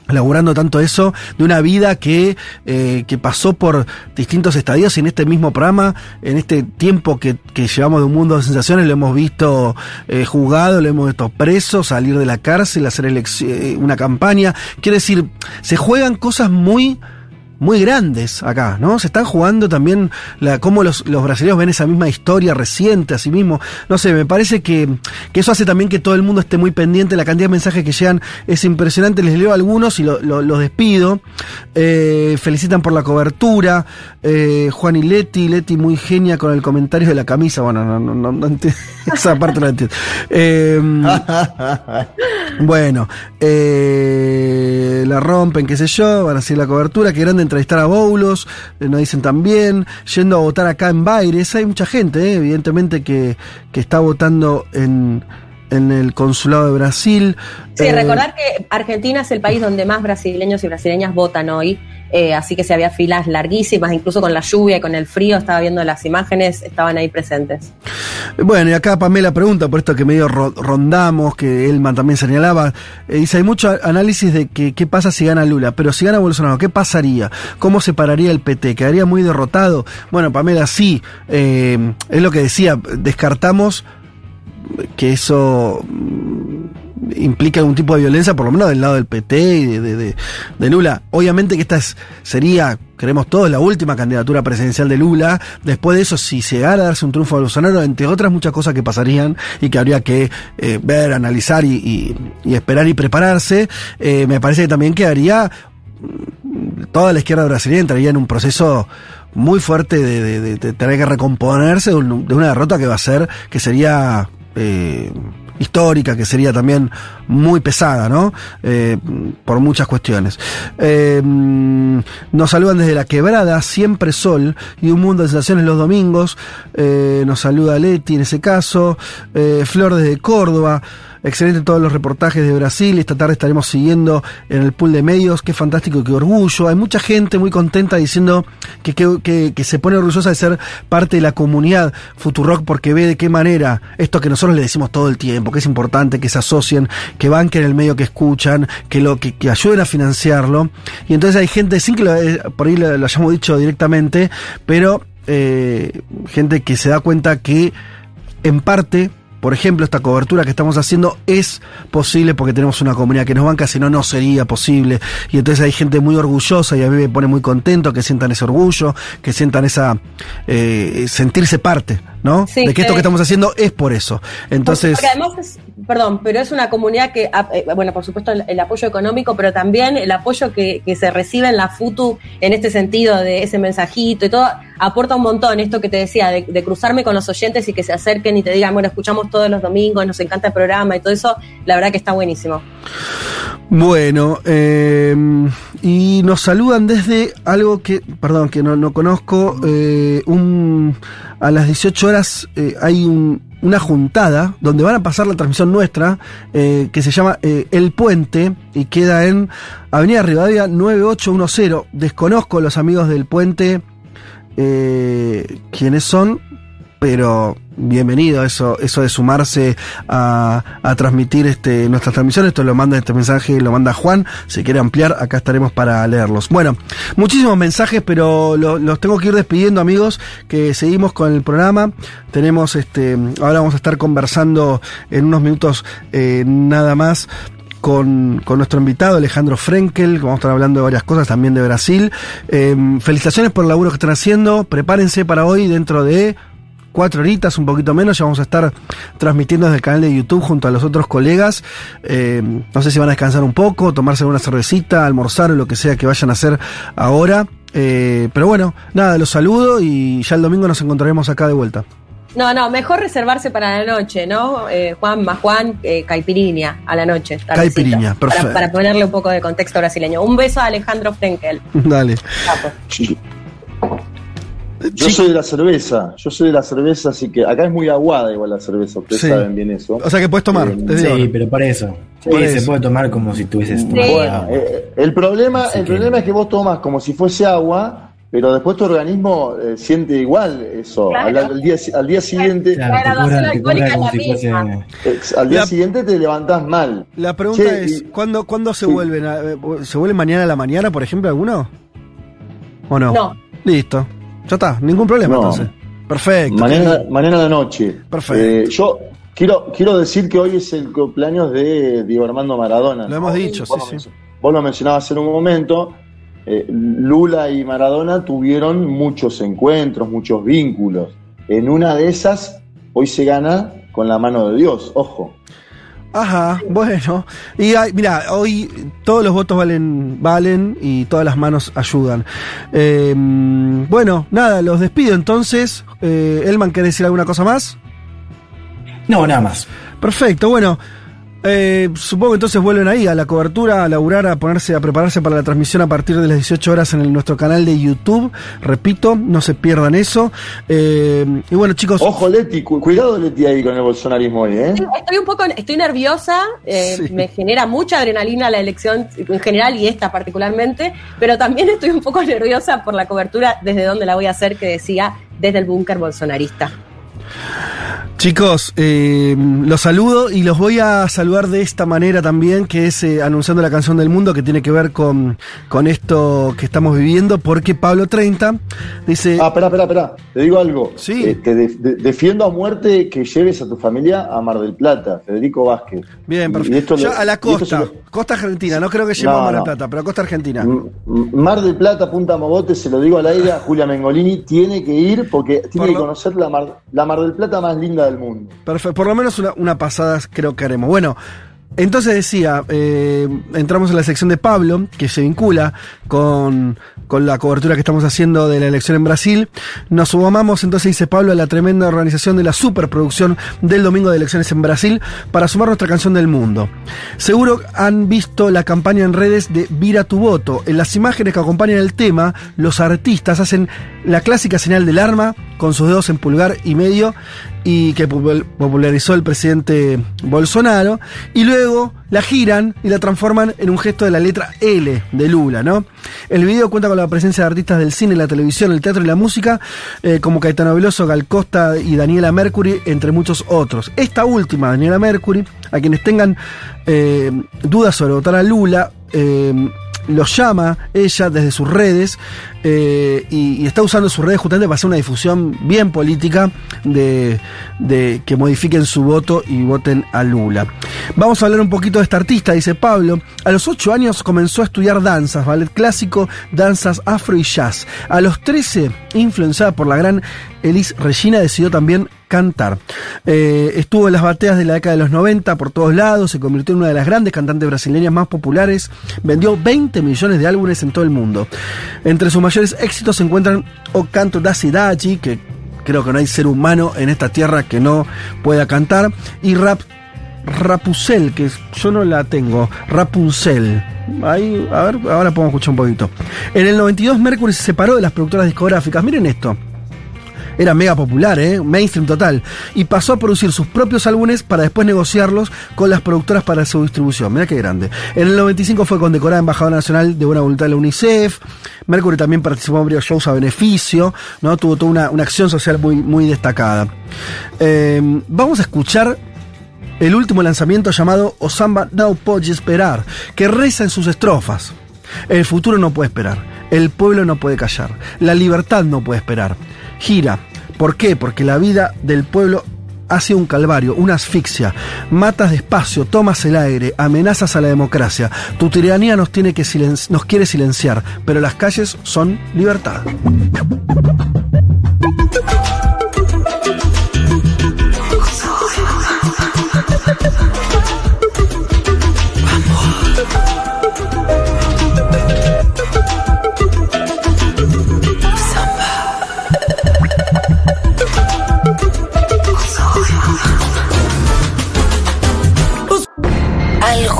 laburando tanto eso, de una vida que, eh, que pasó por distintos estadios y en este mismo programa, en este tiempo que, que llevamos de un mundo de sensaciones, lo hemos visto eh, juzgado, lo hemos visto preso, salir de la cárcel, hacer eh, una campaña. Quiere decir, se juegan cosas muy muy grandes acá, ¿no? Se están jugando también la, cómo los, los brasileños ven esa misma historia reciente a sí mismo. No sé, me parece que, que eso hace también que todo el mundo esté muy pendiente. La cantidad de mensajes que llegan es impresionante. Les leo algunos y lo- lo- los despido. Eh, felicitan por la cobertura. Eh, Juan y Leti, Leti muy genia con el comentario de la camisa. Bueno, no, no, no, no entiendo. <laughs> Esa parte no entiendo. Eh, <laughs> bueno, la rompen, qué sé yo, van a hacer la cobertura, qué grande entrevistar a Boulos, eh, nos dicen también, yendo a votar acá en Baires, hay mucha gente, eh, evidentemente, que, que está votando en, en el consulado de Brasil. Sí, Eh, recordar que Argentina es el país donde más brasileños y brasileñas votan hoy, eh, así que si había filas larguísimas, incluso con la lluvia y con el frío, estaba viendo las imágenes, estaban ahí presentes. Bueno, y acá Pamela pregunta por esto que medio ro- rondamos, que Elman también señalaba. Eh, dice, hay mucho análisis de que qué pasa si gana Lula, pero si gana Bolsonaro, ¿qué pasaría? ¿Cómo se pararía el PT? ¿Quedaría muy derrotado? Bueno, Pamela, sí, eh, es lo que decía, descartamos que eso implica algún tipo de violencia, por lo menos del lado del PT y de, de- Lula. Obviamente que esta es- sería, creemos todos, la última candidatura presidencial de Lula. Después de eso, si llegara a darse un triunfo a Bolsonaro, entre otras muchas cosas que pasarían y que habría que eh, ver, analizar y, esperar y prepararse, eh, me parece que también quedaría mm, toda la izquierda brasileña entraría en un proceso muy fuerte de, tener que recomponerse de una derrota que va a ser, que sería eh, histórica, que sería también muy pesada, ¿no? Eh, por muchas cuestiones. Eh, nos saludan desde la quebrada, siempre sol y un mundo de sensaciones los domingos. Eh, nos saluda Leti en ese caso. Eh, Flor desde Córdoba. Excelente todos los reportajes de Brasil. Esta tarde estaremos siguiendo en el pool de medios. Qué fantástico qué orgullo. Hay mucha gente muy contenta diciendo que, que, que- se pone orgullosa de ser parte de la comunidad Futurock porque ve de qué manera esto que nosotros le decimos todo el tiempo, que es importante que se asocien, que banquen el medio que escuchan, que lo que, que ayuden a financiarlo. Y entonces hay gente, sin que lo, eh, por ahí lo, lo hayamos dicho directamente, pero eh, gente que se da cuenta que en parte por ejemplo, esta cobertura que estamos haciendo es posible porque tenemos una comunidad que nos banca, si no, no sería posible. Y entonces hay gente muy orgullosa y a mí me pone muy contento que sientan ese orgullo, que sientan esa. eh, sentirse parte, ¿no? Sí, de que esto que estamos haciendo es por eso. Entonces. Porque además es, perdón, pero es una comunidad que, ap- eh, bueno, por supuesto el, el apoyo económico, pero también el apoyo que, que se recibe en la FUTU en este sentido de ese mensajito y todo, aporta un montón. Esto que te decía, de, cruzarme con los oyentes y que se acerquen y te digan, bueno, escuchamos todos los domingos, nos encanta el programa y todo eso, la verdad que está buenísimo. Bueno, eh, y nos saludan desde algo que, perdón, que no, no conozco. eh, a las 18 horas eh, hay un- una juntada donde van a pasar la transmisión nuestra, eh, que se llama El Puente y queda en Avenida Rivadavia 9810. Desconozco los amigos del Puente eh, quiénes son, pero bienvenido eso, eso de sumarse a, a transmitir este, nuestras transmisiones. Esto lo manda este mensaje, lo manda Juan. Si quiere ampliar, acá estaremos para leerlos. Bueno, muchísimos mensajes, pero lo- los tengo que ir despidiendo, amigos, que seguimos con el programa. Tenemos este, ahora vamos a estar conversando en unos minutos eh, nada más con, nuestro invitado Alejandro Frenkel, vamos a estar hablando de varias cosas también de Brasil. Eh, felicitaciones por el laburo que están haciendo. Prepárense para hoy dentro de cuatro horitas, un poquito menos, ya vamos a estar transmitiendo desde el canal de YouTube junto a los otros colegas. Eh, no sé si van a descansar un poco, tomarse una cervecita, almorzar o lo que sea que vayan a hacer ahora. Eh, pero bueno, nada, los saludo y ya el domingo nos encontraremos acá de vuelta. No, no, mejor reservarse para la noche, ¿no? Eh, Juan más Juan, eh, caipirinha a la noche. Caipirinha, Para- perfecto. Para, ponerle un poco de contexto brasileño. Un beso a Alejandro Frenkel. <laughs> Dale. Capo. Yo soy de la cerveza, yo soy de la cerveza, así que acá es muy aguada igual la cerveza, ustedes Sí. saben bien eso. O sea que puedes tomar. Eh, Sí, ahora. pero para eso. Sí, Por se puede tomar como si tuvieses Bueno, eh, el problema, el problema es que vos tomas como si fuese agua, pero después tu organismo eh, siente igual eso. Claro. Al, al día, al día siguiente, Claro, te cobran, como si fuese. al día La- siguiente te levantás mal. La pregunta Che, es, y- ¿cuándo, ¿cuándo se Sí. vuelven? a- eh, ¿Se vuelven mañana a la mañana, por ejemplo, alguno? ¿O no? No. Listo. Ya está, ningún problema No. entonces. Perfecto. Mañana, mañana a la noche. Perfecto. Eh, yo quiero, quiero decir que hoy es el cumpleaños de Diego Armando Maradona. Lo ¿no? hemos dicho, sí, sí. Vos lo mencionabas en un momento. Eh, Lula y Maradona tuvieron muchos encuentros, muchos vínculos. En una de esas, hoy se gana con la mano de Dios, ojo. Ajá, bueno. Y hay- mira, hoy todos los votos valen, valen y todas las manos ayudan. Eh, bueno, nada, los despido entonces. Eh, Elman, ¿querés decir alguna cosa más? No, nada más. Perfecto, bueno. Eh, supongo que entonces vuelven ahí a la cobertura, a laburar, a ponerse, a prepararse para la transmisión a partir de las 18 horas en el- nuestro canal de YouTube. Repito, no se pierdan eso. Eh, y bueno, chicos. Ojo, Leti, cu- cuidado, Leti, ahí con el bolsonarismo hoy, ¿eh? Estoy un poco, estoy nerviosa, eh, Sí. me genera mucha adrenalina la elección en general y esta particularmente, pero también estoy un poco nerviosa por la cobertura desde donde la voy a hacer, que decía desde el búnker bolsonarista. Chicos, eh, los saludo y los voy a saludar de esta manera también, que es eh, anunciando la canción del mundo que tiene que ver con, con esto que estamos viviendo, porque Pablo 30 dice... Ah, espera, espera, espera. Te digo algo. Sí. Eh, te de- de- defiendo a muerte que lleves a tu familia a Mar del Plata, Federico Vázquez. Bien, perfecto. lo- a la costa, lo- costa argentina, no creo que llegue No, a Mar del no. Plata, pero costa argentina. Mar del Plata, Punta Mogote, se lo digo al aire, a Julia Mengolini tiene que ir porque tiene Por que lo- conocer la Mar, la Mar del Plata más linda del por lo menos una, una pasada creo que haremos. Bueno, entonces decía, eh, entramos en la sección de Pablo, que se vincula con, con la cobertura que estamos haciendo de la elección en Brasil. Nos sumamos, entonces dice Pablo, a la tremenda organización de la superproducción del domingo de elecciones en Brasil para sumar nuestra canción del mundo. Seguro han visto la campaña en redes de Vira tu voto. En las imágenes que acompañan el tema, los artistas hacen la clásica señal del arma con sus dedos en pulgar y medio y que popul- popularizó el presidente Bolsonaro, y luego la giran y la transforman en un gesto de la letra L de Lula, ¿no? El video cuenta con la presencia de artistas del cine, la televisión, el teatro y la música, eh, como Caetano Veloso, Gal Costa y Daniela Mercury, entre muchos otros. Esta última, Daniela Mercury, a quienes tengan eh, dudas sobre votar a Lula, eh, los llama ella desde sus redes eh, y, está usando sus redes justamente para hacer una difusión bien política de, de que modifiquen su voto y voten a Lula. Vamos a hablar un poquito de esta artista, dice Pablo. A los 8 años comenzó a estudiar danzas, ballet clásico, danzas afro y jazz. A los 13, influenciada por la gran Elis Regina, decidió también cantar. Eh, estuvo en las bateas de la década de los 90 por todos lados, se convirtió en una de las grandes cantantes brasileñas más populares, vendió 20 millones de álbumes en todo el mundo. Entre sus mayores éxitos se encuentran O Canto da Cidade, que creo que no hay ser humano en esta tierra que no pueda cantar, y Rap Rapunzel, que yo no la tengo, Rapunzel. Ahí, a ver, ahora podemos escuchar un poquito. En el 92 Mercury se separó de las productoras discográficas. Miren esto. Era mega popular, ¿eh? mainstream total. Y pasó a producir sus propios álbumes para después negociarlos con las productoras para su distribución. Mira qué grande. En el 95 fue condecorada embajadora nacional de buena voluntad de la UNICEF. Mercury también participó en varios shows a beneficio. ¿no? Tuvo toda una, una acción social muy, muy destacada. Eh, vamos a escuchar el último lanzamiento llamado Osamba No Puede Esperar, que reza en sus estrofas. El futuro no puede esperar, el pueblo no puede callar, la libertad no puede esperar. Gira. ¿Por qué? Porque la vida del pueblo ha sido un calvario, una asfixia. Matas despacio, tomas el aire, amenazas a la democracia. Tu tiranía nos, tiene que nos quiere silenciar, pero las calles son libertad.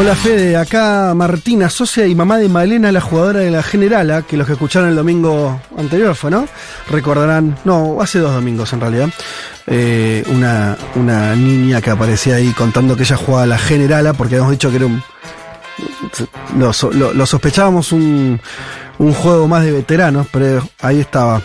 Hola Fede, acá Martina, socia y mamá de Malena, la jugadora de la Generala, que los que escucharon el domingo anterior fue, ¿no? Recordarán, no, hace dos domingos en realidad, eh, una, una niña que aparecía ahí contando que ella jugaba a la Generala, porque habíamos dicho que era un... Lo- lo sospechábamos un, un juego más de veteranos, pero ahí estaba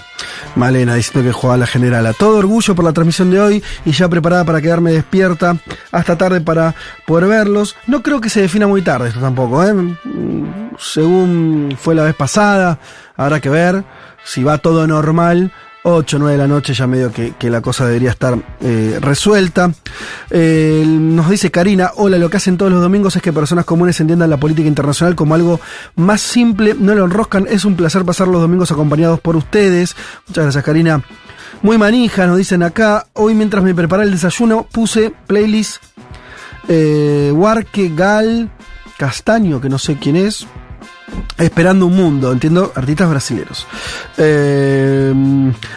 Malena diciendo que jugaba a la Generala. Todo orgullo por la transmisión de hoy y ya preparada para quedarme despierta hasta tarde para poder verlos. No creo que se defina muy tarde esto tampoco, ¿eh? Mm, Según fue la vez pasada, habrá que ver si va todo normal. 8, 9 de la noche ya medio que, que la cosa debería estar eh, resuelta. Nos dice Karina, hola, lo que hacen todos los domingos es que personas comunes entiendan la política internacional como algo más simple, no lo enroscan, es un placer pasar los domingos acompañados por ustedes. Muchas gracias Karina. Muy manija, nos dicen acá, hoy mientras me preparaba el desayuno puse playlist eh, Gal Castaño, que no sé quién es, Esperando un mundo, entiendo, artistas brasileños. Eh,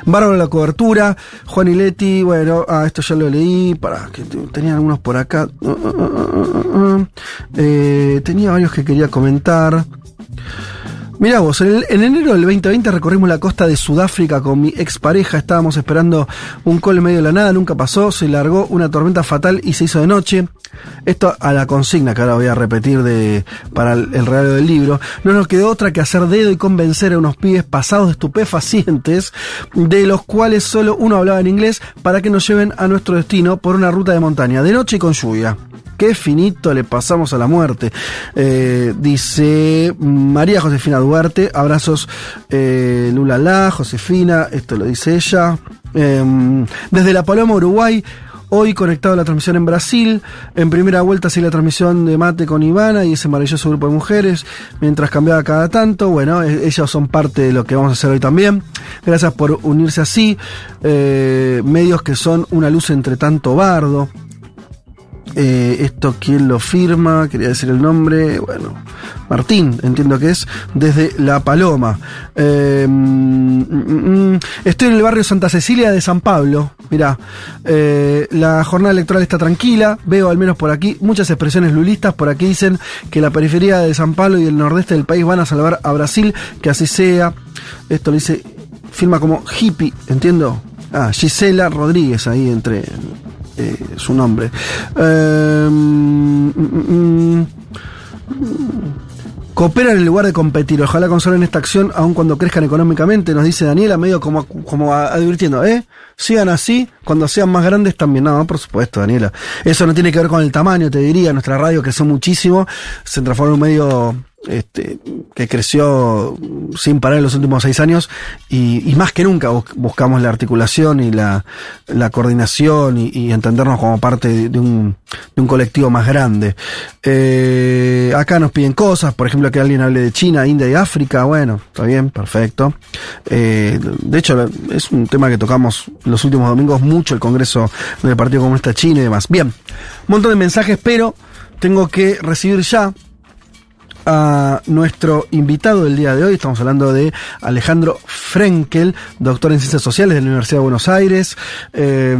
Bárbaro la cobertura, Juan y Leti, bueno, ah, esto ya lo leí, para que te- tenía algunos por acá. Eh, tenía varios que quería comentar. Mirá vos, en, enero del 2020 recorrimos la costa de Sudáfrica con mi expareja, estábamos esperando un col en medio de la nada, nunca pasó, se largó una tormenta fatal y se hizo de noche. Esto a la consigna que ahora voy a repetir de, para el, el regalo del libro. No nos quedó otra que hacer dedo y convencer a unos pibes pasados de estupefacientes, de los cuales solo uno hablaba en inglés, para que nos lleven a nuestro destino por una ruta de montaña, de noche y con lluvia. Qué finito le pasamos a la muerte. Eh, dice María Josefina Duarte, abrazos eh, Josefina, esto lo dice ella. Eh, desde La Paloma, Uruguay, hoy conectado a la transmisión en Brasil. En primera vuelta sí la transmisión de Mate con Ivana y ese maravilloso grupo de mujeres, mientras cambiaba cada tanto. Bueno, e- ellas son parte de lo que vamos a hacer hoy también. Gracias por unirse así. Eh, medios que son una luz entre tanto bardo. Eh, esto, ¿quién lo firma? Quería decir el nombre. Bueno, Martín, entiendo que es, desde La Paloma. Eh, mm, mm, mm, estoy en el barrio Santa Cecilia de San Pablo. Mirá, eh, la jornada electoral está tranquila. Veo, al menos por aquí, muchas expresiones lulistas. Por aquí dicen que la periferia de San Pablo y el nordeste del país van a salvar a Brasil. Que así sea. Esto lo dice, firma como hippie, entiendo. Ah, Gisela Rodríguez ahí entre eh, su nombre. Eh, mm, mm, mm. Coopera en lugar de competir. Ojalá consolen esta acción aun cuando crezcan económicamente, nos dice Daniela, medio como, como advirtiendo, ¿eh? Sigan así, cuando sean más grandes también. No, por supuesto, Daniela. Eso no tiene que ver con el tamaño, te diría. Nuestra radio creció muchísimo, se transformó en un medio este, que creció sin parar en los últimos seis años y, más que nunca bus- buscamos la articulación y la, coordinación y, entendernos como parte de un, de un colectivo más grande. Eh, acá nos piden cosas, por ejemplo, que alguien hable de China, India y África. Bueno, está bien, perfecto. Eh, de hecho, es un tema que tocamos los últimos domingos mucho, el Congreso del Partido Comunista Chino y demás. Bien, un montón de mensajes, pero tengo que recibir ya a nuestro invitado del día de hoy. Estamos hablando de Alejandro Frenkel, doctor en Ciencias Sociales de la Universidad de Buenos Aires, eh,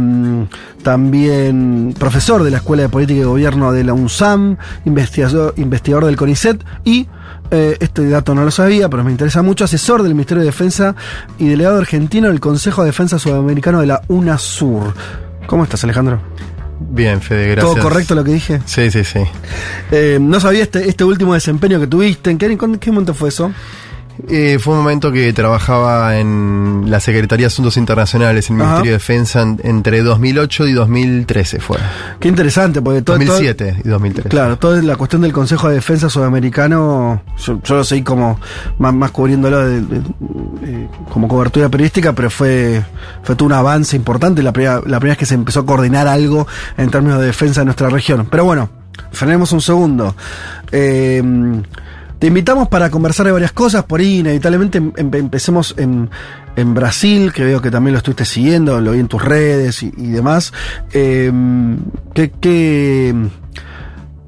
también profesor de la Escuela de Política y Gobierno de la UNSAM, investigador, investigador del CONICET y, eh, este dato no lo sabía, pero me interesa mucho, asesor del Ministerio de Defensa y delegado argentino del Consejo de Defensa Sudamericano de la UNASUR. ¿Cómo estás, Alejandro? Bien, Fede, gracias. ¿Todo correcto lo que dije? Sí, sí, sí. Eh, no sabía este, este último desempeño que tuviste. ¿En qué, en qué momento fue eso? Eh, fue un momento que trabajaba en la Secretaría de Asuntos Internacionales, en el Ajá. Ministerio de Defensa, en- entre 2008 y 2013 fue. Qué interesante, porque todo. 2007 y 2013. Claro, toda la cuestión del Consejo de Defensa Sudamericano, yo, yo lo seguí como más, más cubriéndolo de- de- eh, como cobertura periodística, pero fue, fue todo un avance importante, la primera, la primera vez que se empezó a coordinar algo en términos de defensa de nuestra región. Pero bueno, frenemos un segundo. Eh, te invitamos para conversar de varias cosas, por ahí inevitablemente em- em- empecemos en, en Brasil, que veo que también lo estuviste siguiendo, lo vi en tus redes y, y demás. Eh, ¿qué, qué,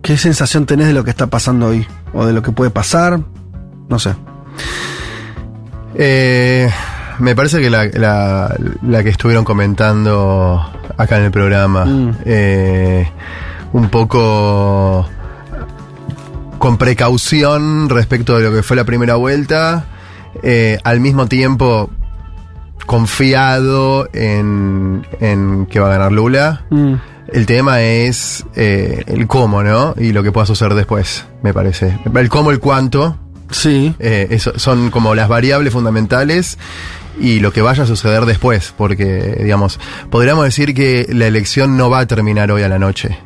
qué sensación tenés de lo que está pasando hoy? ¿O de lo que puede pasar? No sé. Eh, me parece que la, la- la que estuvieron comentando acá en el programa, eh, un poco con precaución respecto de lo que fue la primera vuelta, eh, al mismo tiempo confiado en, en que va a ganar Lula. El tema es eh, el cómo, ¿no? Y lo que pueda suceder después, me parece. El cómo, el cuánto. Sí. eso, son como las variables fundamentales y lo que vaya a suceder después, porque, digamos, podríamos decir que la elección no va a terminar hoy a la noche,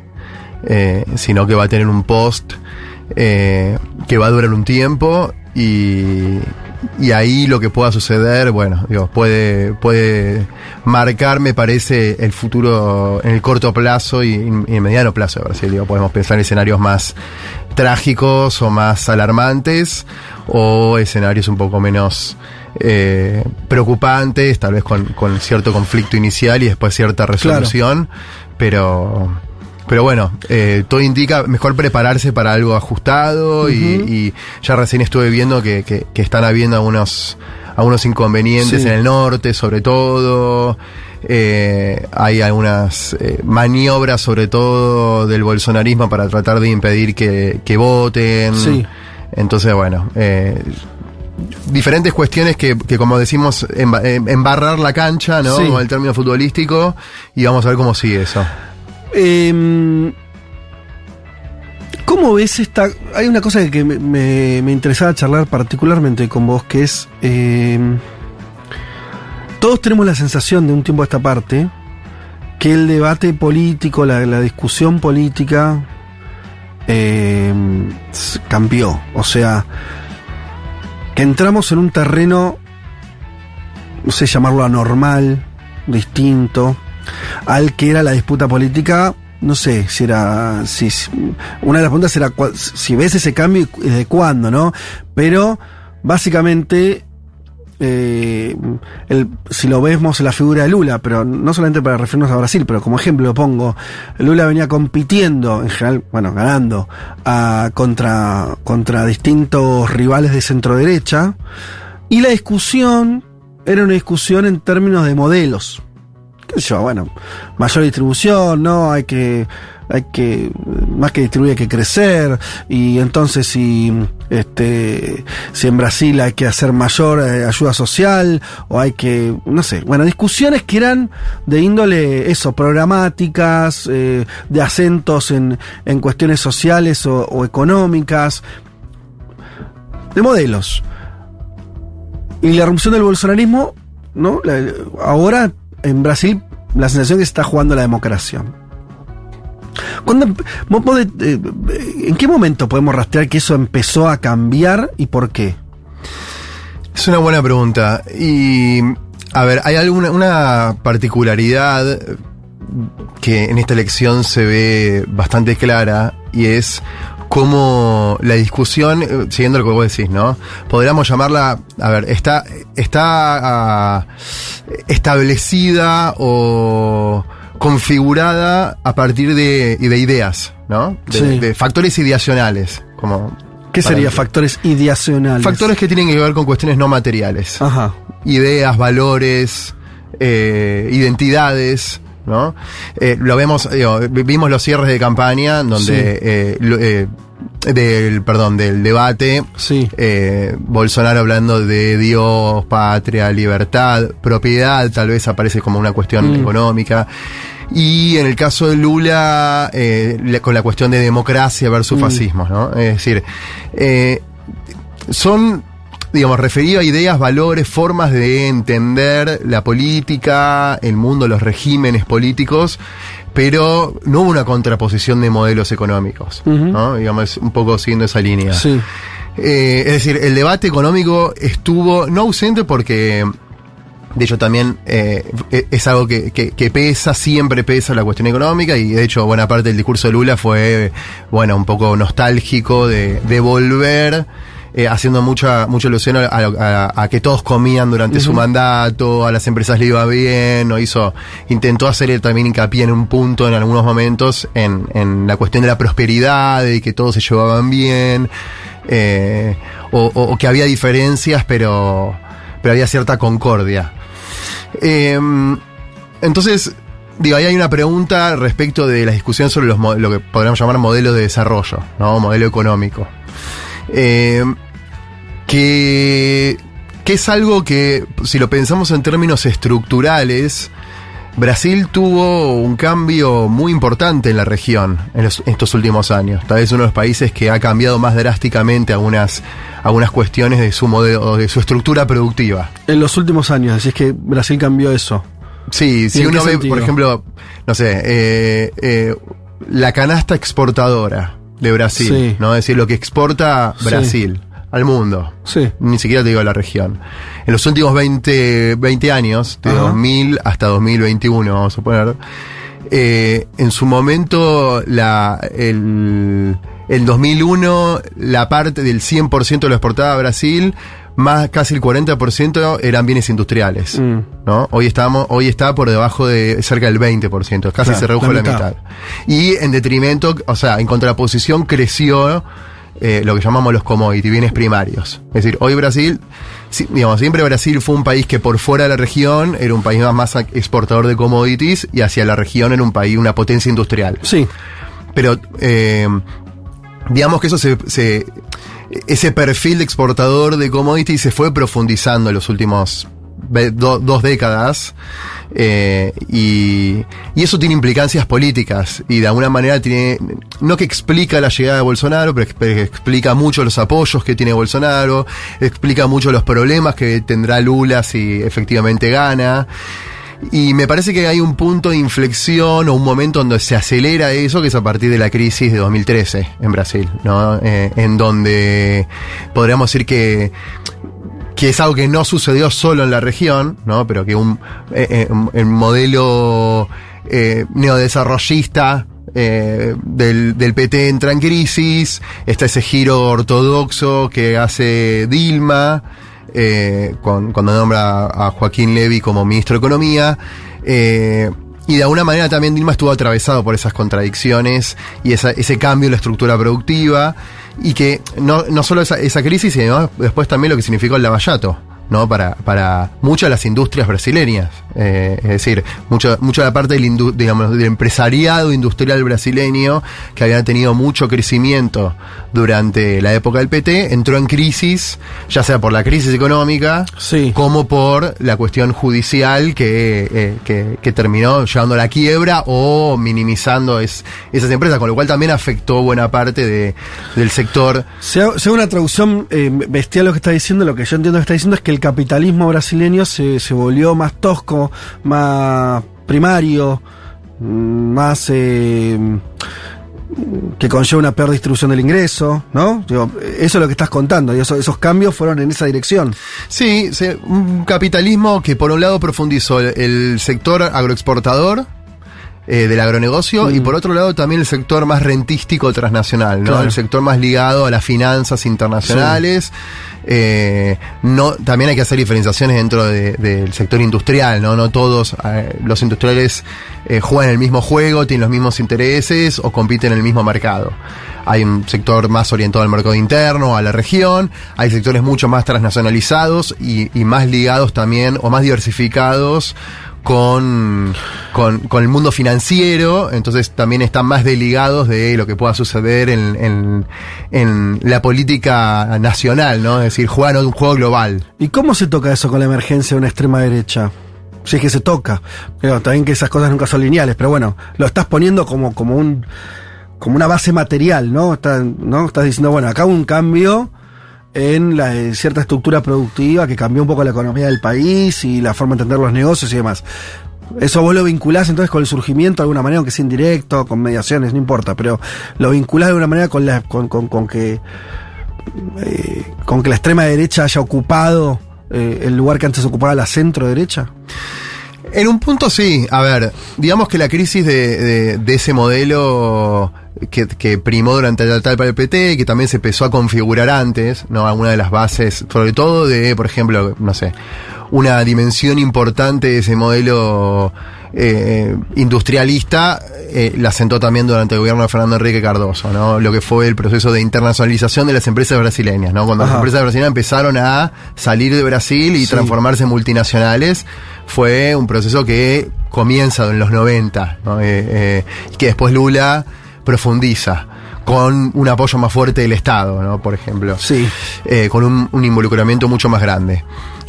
eh, sino que va a tener un post eh, que va a durar un tiempo y, y ahí lo que pueda suceder, bueno, digo, puede, puede marcar, me parece, el futuro en el corto plazo y, en mediano plazo de Brasil. Digo, podemos pensar en escenarios más trágicos o más alarmantes o escenarios un poco menos eh, preocupantes, tal vez con, con cierto conflicto inicial y después cierta resolución, pero pero bueno, eh, todo indica mejor prepararse para algo ajustado y, y ya recién estuve viendo que, que- que están habiendo algunos, algunos inconvenientes Sí. en el norte, sobre todo. Eh, hay algunas eh, maniobras, sobre todo del bolsonarismo, para tratar de impedir que, que voten. Sí. Entonces, bueno, eh, diferentes cuestiones que, que, como decimos, em- embarrar la cancha, ¿no? Sí. Con el término futbolístico, y vamos a ver cómo sigue eso. Eh, ¿Cómo ves esta.? Hay una cosa que me, me- interesaba charlar particularmente con vos, que es. eh, todos tenemos la sensación de un tiempo a esta parte que el debate político, la, discusión política, s- cambió. O sea, que entramos en un terreno, no sé llamarlo anormal, distinto, al que era la disputa política. No sé si era. Si, una de las preguntas era si ves ese cambio y desde cuándo, ¿no? Pero básicamente. eh, el- si lo vemos la figura de Lula, pero no solamente para referirnos a Brasil, pero como ejemplo lo pongo, Lula venía compitiendo, en general, bueno, ganando, contra, contra distintos rivales de centro derecha, y la discusión era una discusión en términos de modelos. ¿Qué sé yo? Bueno, mayor distribución, ¿no? Hay que, hay que, más que distribuir hay que crecer, y entonces si, este, si en Brasil hay que hacer mayor eh, ayuda social, o hay que, no sé, bueno, discusiones que eran de índole, eso, programáticas, eh, de acentos en, en cuestiones sociales o, económicas, de modelos. Y la erupción del bolsonarismo, ¿no? Ahora en Brasil la sensación es que se está jugando la democracia. ¿Cuándo empe- vos podés, eh, ¿En qué momento podemos rastrear que eso empezó a cambiar y por qué? Es una buena pregunta. Y, a ver, hay alguna una particularidad que en esta elección se ve bastante clara y es cómo la discusión, eh, siguiendo lo que vos decís, ¿no? Podríamos llamarla, a ver, está, está ah, establecida o configurada a partir de, de ideas, ¿no? De, Sí. de factores ideacionales, como... ¿Qué sería factores ideacionales? Factores que tienen que ver con cuestiones no materiales. Ajá. Ideas, valores, eh, identidades, ¿no? Eh, lo vemos, digo, vimos los cierres de campaña donde Sí. eh, eh, del, perdón, del debate, eh, Bolsonaro hablando de Dios, patria, libertad, propiedad, tal vez aparece como una cuestión Mm. económica. Y en el caso de Lula, eh, la- con la cuestión de democracia versus Mm. fascismo, ¿no? Es decir, eh, son, digamos, referido a ideas, valores, formas de entender la política, el mundo, los regímenes políticos, pero no hubo una contraposición de modelos económicos. Digamos, un poco siguiendo esa línea. Sí. Eh, es decir, el debate económico estuvo no ausente porque De hecho, también eh, e- es algo que, que- que pesa, siempre pesa la cuestión económica, y de hecho, buena parte del discurso de Lula fue, bueno, un poco nostálgico de, de volver, eh, haciendo mucha, mucha alusión a, a- a que todos comían durante su mandato, a las empresas le iba bien, o hizo, intentó hacer también hincapié en un punto en algunos momentos en, en la cuestión de la prosperidad, y que todos se llevaban bien, eh, o, o- o que había diferencias, pero, pero había cierta concordia. Eh, entonces, digo, ahí hay una pregunta respecto de la discusión sobre los, lo que podríamos llamar modelo de desarrollo, ¿no? Modelo económico. Eh, que, que es algo que, si lo pensamos en términos estructurales, Brasil tuvo un cambio muy importante en la región en los- estos últimos años. Tal vez uno de los países que ha cambiado más drásticamente algunas, algunas cuestiones de su modelo, de su estructura productiva. En los últimos años, así es que Brasil cambió eso. Sí, ¿Y si uno ve, sentido? por ejemplo, no sé, eh, eh, la canasta exportadora de Brasil, Sí. ¿no? Es decir, lo que exporta Sí. Al mundo. Sí. Ni siquiera te digo la región. En los últimos 20, 20 años, de Ajá. 2000 hasta 2021, vamos a suponer, eh, en su momento, la, el, el 2001, la parte del 100% de lo exportado a Brasil, más casi el 40% eran bienes industriales. Mm. ¿no? Hoy estamos, hoy está por debajo de cerca del 20%, casi Claro, se redujo la la mitad. Y en detrimento, o sea, en contraposición creció eh, lo que llamamos los commodities, bienes primarios. Es decir, hoy Brasil, digamos, siempre Brasil fue un país que por fuera de la región era un país más, más exportador de commodities y hacia la región era un país, una potencia industrial. Sí. Pero, eh, digamos que eso se, se- ese perfil de exportador de commodities se fue profundizando en los últimos do- dos décadas eh, y, y eso tiene implicancias políticas y de alguna manera tiene no que explica la llegada de Bolsonaro pero exp- explica mucho los apoyos que tiene Bolsonaro explica mucho los problemas que tendrá Lula si efectivamente gana y me parece que hay un punto de inflexión o un momento donde se acelera eso, que es a partir de la crisis de 2013 en Brasil, ¿no? Eh, en donde podríamos decir que que es algo que no sucedió solo en la región, ¿no? Pero que un, eh, eh, modelo eh, neodesarrollista eh, del, del PT entra en crisis, está ese giro ortodoxo que hace Dilma, eh, con- cuando nombra a Joaquín Levy como ministro de Economía. eh, y de alguna manera también Dilma estuvo atravesado por esas contradicciones y esa- ese cambio en la estructura productiva. Y que no, no solo esa, esa crisis, sino después también lo que significó el lavallato. ¿No? Para, para muchas de las industrias brasileñas. Eh, es decir, mucho, mucha de la parte del, digamos, del empresariado industrial brasileño, que había tenido mucho crecimiento durante la época del PT, entró en crisis, ya sea por la crisis económica, como por la cuestión judicial que, eh, que, que terminó llevando a la quiebra o minimizando es- esas empresas, con lo cual también afectó buena parte de, del sector. Sea, sea una traducción eh, bestial lo que está diciendo, lo que yo entiendo que está diciendo es que el capitalismo brasileño se, se volvió más tosco, más primario, mm, más eh, que conlleva una peor distribución del ingreso, ¿no? Eso es lo que estás contando, y eso- esos cambios fueron en esa dirección. Sí, se- un capitalismo que por un lado profundizó el, el sector agroexportador eh, del agronegocio y por otro lado también el sector más rentístico transnacional, ¿no? Claro. El sector más ligado a las finanzas internacionales. Eh, no, también hay que hacer diferenciaciones dentro de- del sector industrial, ¿no? No todos eh, los industriales eh, juegan el mismo juego, tienen los mismos intereses o compiten en el mismo mercado. Hay un sector más orientado al mercado interno, a la región, hay sectores mucho más transnacionalizados y, y más ligados también o más diversificados con, con, con el mundo financiero, entonces también están más desligados de lo que pueda suceder en, en, en la política nacional, ¿no? Es decir, juegan un juego global. ¿Y cómo se toca eso con la emergencia de una extrema derecha? Si es que se toca. Pero también que esas cosas nunca son lineales, pero bueno, lo estás poniendo como, como un como una base material, ¿no? ¿no? Estás diciendo, bueno, acá un cambio en la, cierta estructura productiva que cambió un poco la economía del país y la forma de entender los negocios y demás. Eso vos lo vinculás entonces con el surgimiento de alguna manera, aunque sea indirecto, con mediaciones, no importa, pero lo vinculás de alguna manera con, la, con, con, que eh, con que la extrema derecha haya ocupado eh, el lugar que antes ocupaba la centro derecha? En un punto sí. A ver, digamos que la crisis de ese modelo que, que primó durante la etapa del PT y que también se empezó a configurar antes, ¿no? Alguna de las bases, sobre todo de, por ejemplo, no sé, una dimensión importante de ese modelo eh, industrialista eh, la sentó también durante el gobierno de Fernando Enrique Cardoso, ¿no? Lo que fue el proceso de internacionalización de las empresas brasileñas, ¿no? Cuando las empresas brasileñas empezaron a salir de Brasil y Sí. transformarse en multinacionales, fue un proceso que comienza en los 90, ¿no? Eh, que después Lula profundiza con un apoyo más fuerte del Estado, ¿no? Por ejemplo. Sí. Eh, con un, un involucramiento mucho más grande.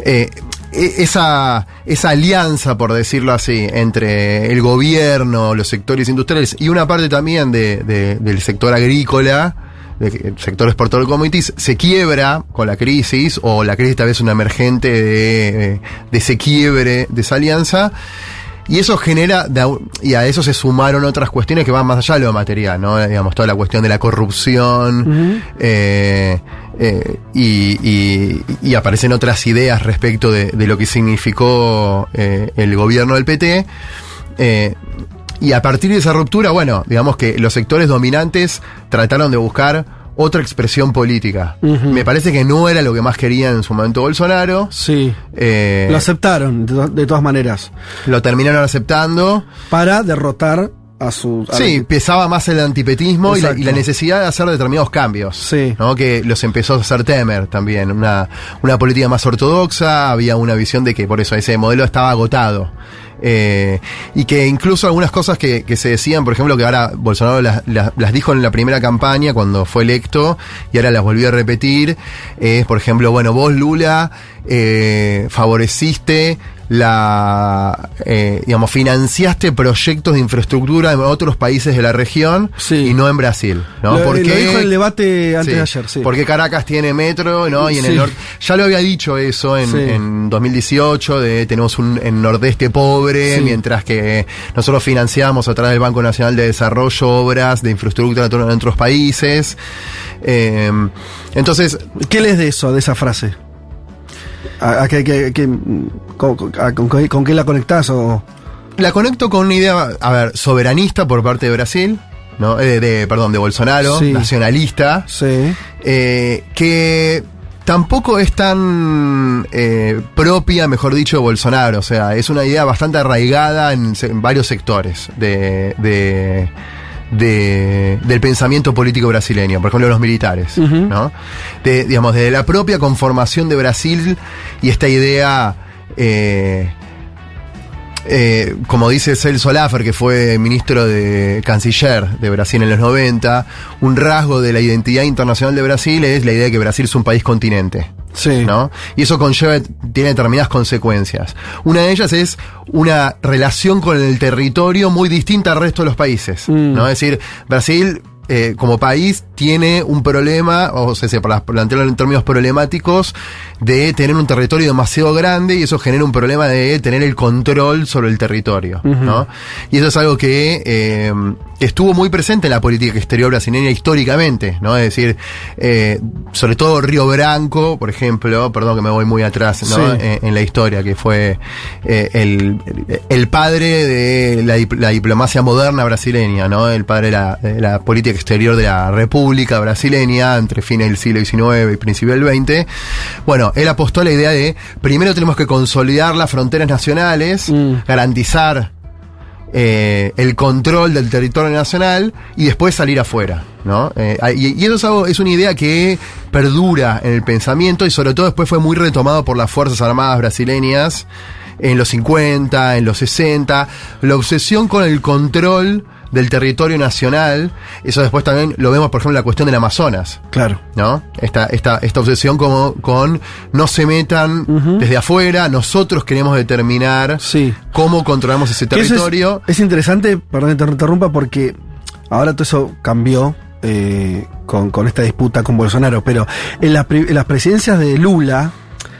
Eh, e- esa, esa alianza, por decirlo así, entre el gobierno, los sectores industriales y una parte también de- de- del sector agrícola, del sector exportador de commodities, se quiebra con la crisis, o la crisis tal vez una emergente de, de ese quiebre de esa alianza. Y eso genera, y a eso se sumaron otras cuestiones que van más allá de lo material, ¿no? Digamos, toda la cuestión de la corrupción, eh, eh, y, y- y aparecen otras ideas respecto de, de lo que significó eh, el gobierno del PT. y a partir de esa ruptura, bueno, digamos que los sectores dominantes trataron de buscar otra expresión política. Me parece que no era lo que más quería en su momento Bolsonaro. Sí. Eh, Lo aceptaron, de todas maneras. lo terminaron aceptando. Para derrotar a su. a Sí, pesaba más el antipetismo y la, Exacto. y la necesidad de hacer determinados cambios. ¿no? Que los empezó a hacer Temer también. Una, una política más ortodoxa, había una visión de que por eso ese modelo estaba agotado. Eh, y que incluso algunas cosas que, que se decían, por ejemplo, que ahora Bolsonaro las, las- las dijo en la primera campaña cuando fue electo y ahora las volvió a repetir, es, por ejemplo, bueno, vos Lula eh, favoreciste la, eh, digamos, financiaste proyectos de infraestructura en otros países de la región y no en Brasil, ¿no? Lo, Porque- lo dijo el debate antes Sí, de ayer, sí. Porque Caracas tiene metro, ¿no? Y en el norte. Ya lo había dicho eso en, Sí. en 2018, de tenemos un en nordeste pobre, mientras que nosotros financiamos a través del Banco Nacional de Desarrollo obras de infraestructura en otro- en otros países. Eh, entonces. ¿Qué lees de eso, de esa frase? ¿A, a qué- qué- qué- con, con- a- con qué- con qué la conectás? O... La conecto con una idea, a ver, soberanista por parte de Brasil, ¿no? Eh, de, perdón, de Bolsonaro, Sí. nacionalista. Sí. eh, que tampoco es tan eh, propia, mejor dicho, de Bolsonaro. O sea, es una idea bastante arraigada en, varios sectores de, de- de- del pensamiento político brasileño, por ejemplo, los militares. ¿no? De, digamos, desde la propia conformación de Brasil y esta idea. eh, eh, como dice Celso Laffer, que fue ministro de canciller de Brasil en los 90, un rasgo de la identidad internacional de Brasil es la idea de que Brasil es un país continente. Sí. ¿no? Y eso conlleva, tiene determinadas consecuencias. Una de ellas es una relación con el territorio muy distinta al resto de los países. ¿no? Es decir, Brasil eh, como país tiene un problema, o sea, para plantearlo en términos problemáticos, de tener un territorio demasiado grande y eso genera un problema de tener el control sobre el territorio. ¿no? Y eso es algo que eh, estuvo muy presente en la política exterior brasileña históricamente, ¿no? Es decir, eh, sobre todo Río Branco, por ejemplo, perdón que me voy muy atrás, ¿no? Sí. En, en la historia, que fue el, el padre de la diplomacia moderna brasileña, ¿no? El padre de la, de la política exterior de la República brasileña entre fines del siglo XIX y principios del XX. Bueno, él apostó a la idea de primero tenemos que consolidar las fronteras nacionales, garantizar eh, el control del territorio nacional y después salir afuera, ¿no? Eh, y, y eso es, algo- es una idea que perdura en el pensamiento y sobre todo después fue muy retomado por las Fuerzas Armadas brasileñas en los 50, en los 60, la obsesión con el control del territorio nacional, eso después también lo vemos, por ejemplo, en la cuestión del Amazonas. Claro. ¿No? Esta, esta, esta obsesión como con no se metan desde afuera, nosotros queremos determinar cómo controlamos ese territorio. Es, es interesante, perdón que te interrumpa, porque ahora todo eso cambió eh, con, con esta disputa con Bolsonaro, pero en las, en las presidencias de Lula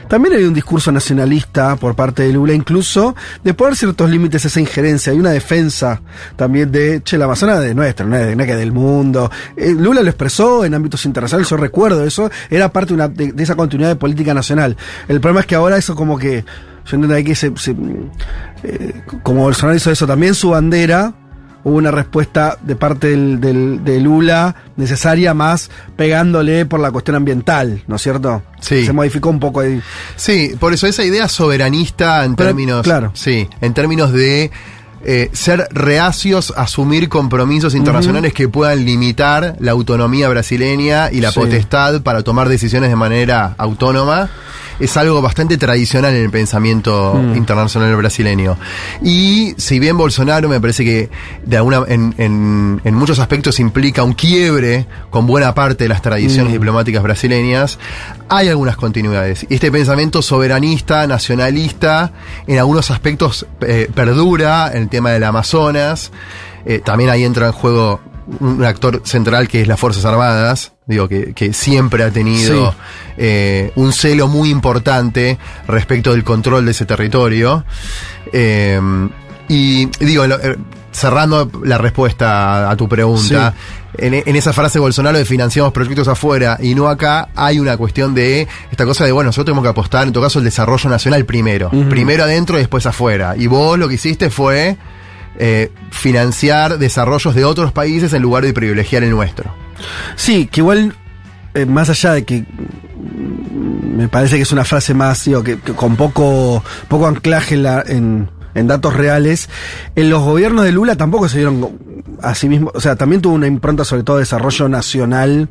también hay un discurso nacionalista por parte de Lula, incluso de poner ciertos límites a esa injerencia. Hay una defensa también de, che, la Amazona es nuestra, no es, de- que del mundo. Eh, Lula lo expresó en ámbitos internacionales, yo recuerdo eso, era parte de, una- de- de esa continuidad de política nacional. El problema es que ahora eso como que, yo entiendo que se, se, eh, como Bolsonaro hizo eso también, su bandera, hubo una respuesta de parte del, del- de Lula necesaria más pegándole por la cuestión ambiental, ¿no es cierto? Sí. Se modificó un poco ahí. Sí, por eso esa idea soberanista en Pero, términos. claro. Sí, en términos de. eh, ser reacios a asumir compromisos internacionales que puedan limitar la autonomía brasileña y la Sí. potestad para tomar decisiones de manera autónoma es algo bastante tradicional en el pensamiento Mm. internacional brasileño. Y si bien Bolsonaro me parece que de alguna, en, en- en muchos aspectos implica un quiebre con buena parte de las tradiciones Mm. diplomáticas brasileñas, hay algunas continuidades. Y este pensamiento soberanista, nacionalista, en algunos aspectos eh, perdura en el tema del Amazonas. Eh, también ahí entra en juego un actor central que es las Fuerzas Armadas, digo, que, que siempre ha tenido Sí. eh, un celo muy importante respecto del control de ese territorio. Eh, y digo, eh, cerrando la respuesta a tu pregunta, en, en esa frase Bolsonaro de financiamos proyectos afuera y no acá, hay una cuestión de esta cosa de, bueno, nosotros tenemos que apostar, en todo caso, el desarrollo nacional primero. Primero adentro y después afuera. Y vos lo que hiciste fue eh, financiar desarrollos de otros países en lugar de privilegiar el nuestro. Sí, que igual, eh, más allá de que me parece que es una frase más, digo, que, que con poco, poco anclaje en, la- en, en datos reales, en los gobiernos de Lula tampoco se dieron a sí mismo, o sea, también tuvo una impronta sobre todo de desarrollo nacional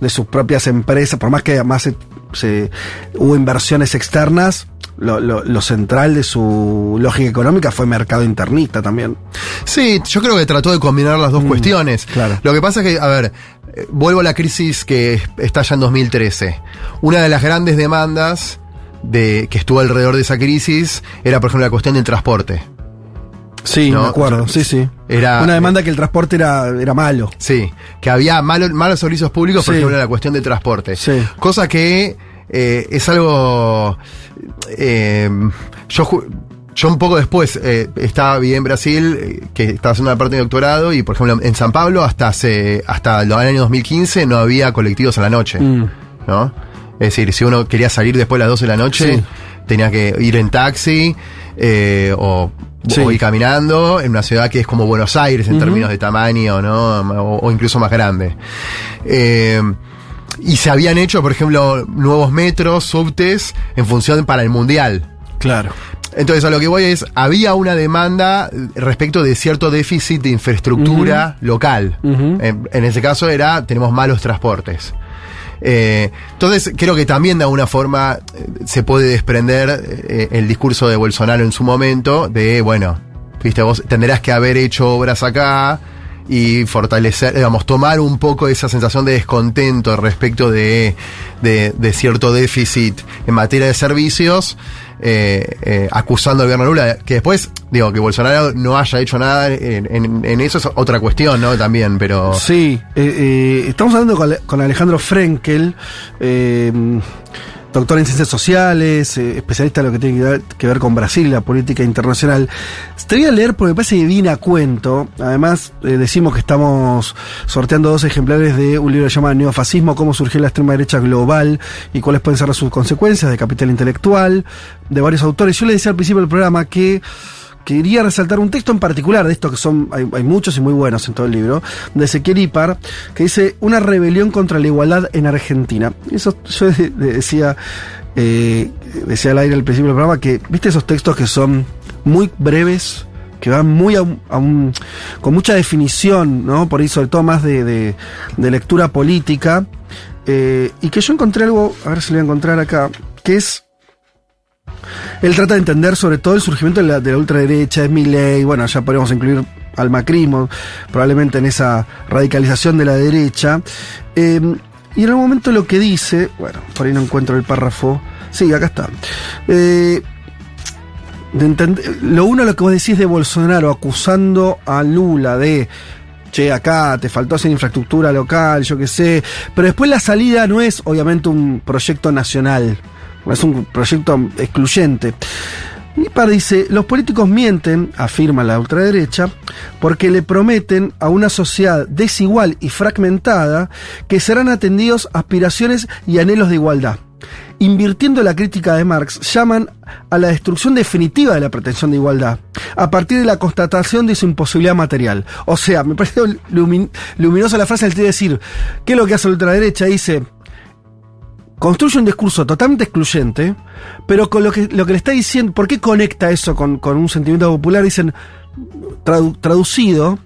de sus propias empresas, por más que además se, hubo inversiones externas, lo, lo- lo central de su lógica económica fue mercado internista también. Sí, yo creo que trató de combinar las dos cuestiones. claro. Lo que pasa es que, a ver, eh, vuelvo a la crisis que estalla en 2013. Una de las grandes demandas de, que estuvo alrededor de esa crisis era, por ejemplo, la cuestión del transporte. Sí, ¿No? me acuerdo, sí, sí. Era, Una demanda que el transporte era, era malo. Sí, que había malos, malos servicios públicos, por Sí. ejemplo, en la cuestión de transporte. Sí. Cosa que eh, es algo. eh, yo, yo un poco después eh, estaba bien en Brasil, eh, que estaba haciendo una parte de doctorado, y por ejemplo en San Pablo hasta hace, hasta el año 2015 no había colectivos a la noche. Mm. ¿no? Es decir, si uno quería salir después de las 12 de la noche, Sí. tenía que ir en taxi eh, o, Sí. ir caminando en una ciudad que es como Buenos Aires en términos de tamaño, ¿no? O, o incluso más grande. Eh, y se habían hecho, por ejemplo, nuevos metros, subtes, en función para el mundial. Claro. Entonces, a lo que voy es, había una demanda respecto de cierto déficit de infraestructura local. En, en ese caso era, tenemos malos transportes. Eh, entonces, creo que también de alguna forma eh, se puede desprender eh, el discurso de Bolsonaro en su momento de, bueno, viste, vos tendrás que haber hecho obras acá y fortalecer, digamos, tomar un poco esa sensación de descontento respecto de, de, cierto déficit en materia de servicios, eh, eh, acusando al gobierno Lula, que después, digo, que Bolsonaro no haya hecho nada en, eso es otra cuestión, ¿no? También, pero... Sí, eh, estamos hablando con, con Alejandro Frenkel, doctor en ciencias sociales, eh, especialista en lo que tiene que ver, con Brasil, la política internacional. Te voy a leer porque me parece que viene cuento. Además, eh, decimos que estamos sorteando dos ejemplares de un libro que se llama Neofascismo, cómo surgió la extrema derecha global y cuáles pueden ser sus consecuencias de capital intelectual, de varios autores. Yo le decía al principio del programa que quería resaltar un texto en particular de estos que son, hay, muchos y muy buenos en todo el libro, de Ezequiel Ipar, que dice Una rebelión contra la igualdad en Argentina. Eso yo de- de- decía, eh, decía al aire al principio del programa que, viste esos textos que son muy breves, que van muy a un- a un- con mucha definición, ¿no? Por ahí sobre todo más de, de- de lectura política. eh, y que yo encontré algo, a ver si lo voy a encontrar acá, que es él trata de entender sobre todo el surgimiento de la, de la ultraderecha, de bueno, ya podríamos incluir al macrismo, probablemente en esa radicalización de la derecha. Eh, y en algún momento lo que dice, bueno, por ahí no encuentro el párrafo, sí, acá está. Eh, lo uno lo que vos decís de Bolsonaro acusando a Lula de che, acá te faltó hacer infraestructura local, yo qué sé. Pero después la salida no es obviamente un proyecto nacional, Es un proyecto excluyente. Lipar dice, los políticos mienten, afirma la ultraderecha, porque le prometen a una sociedad desigual y fragmentada que serán atendidos aspiraciones y anhelos de igualdad. Invirtiendo la crítica de Marx, llaman a la destrucción definitiva de la pretensión de igualdad, a partir de la constatación de su imposibilidad material. O sea, me parece lumin- luminosa la frase de decir, ¿qué es lo que hace la ultraderecha? Dice, construye un discurso totalmente excluyente, pero con lo que, lo que le está diciendo, ¿por qué conecta eso con, con un sentimiento popular? Dicen, tradu- traducido,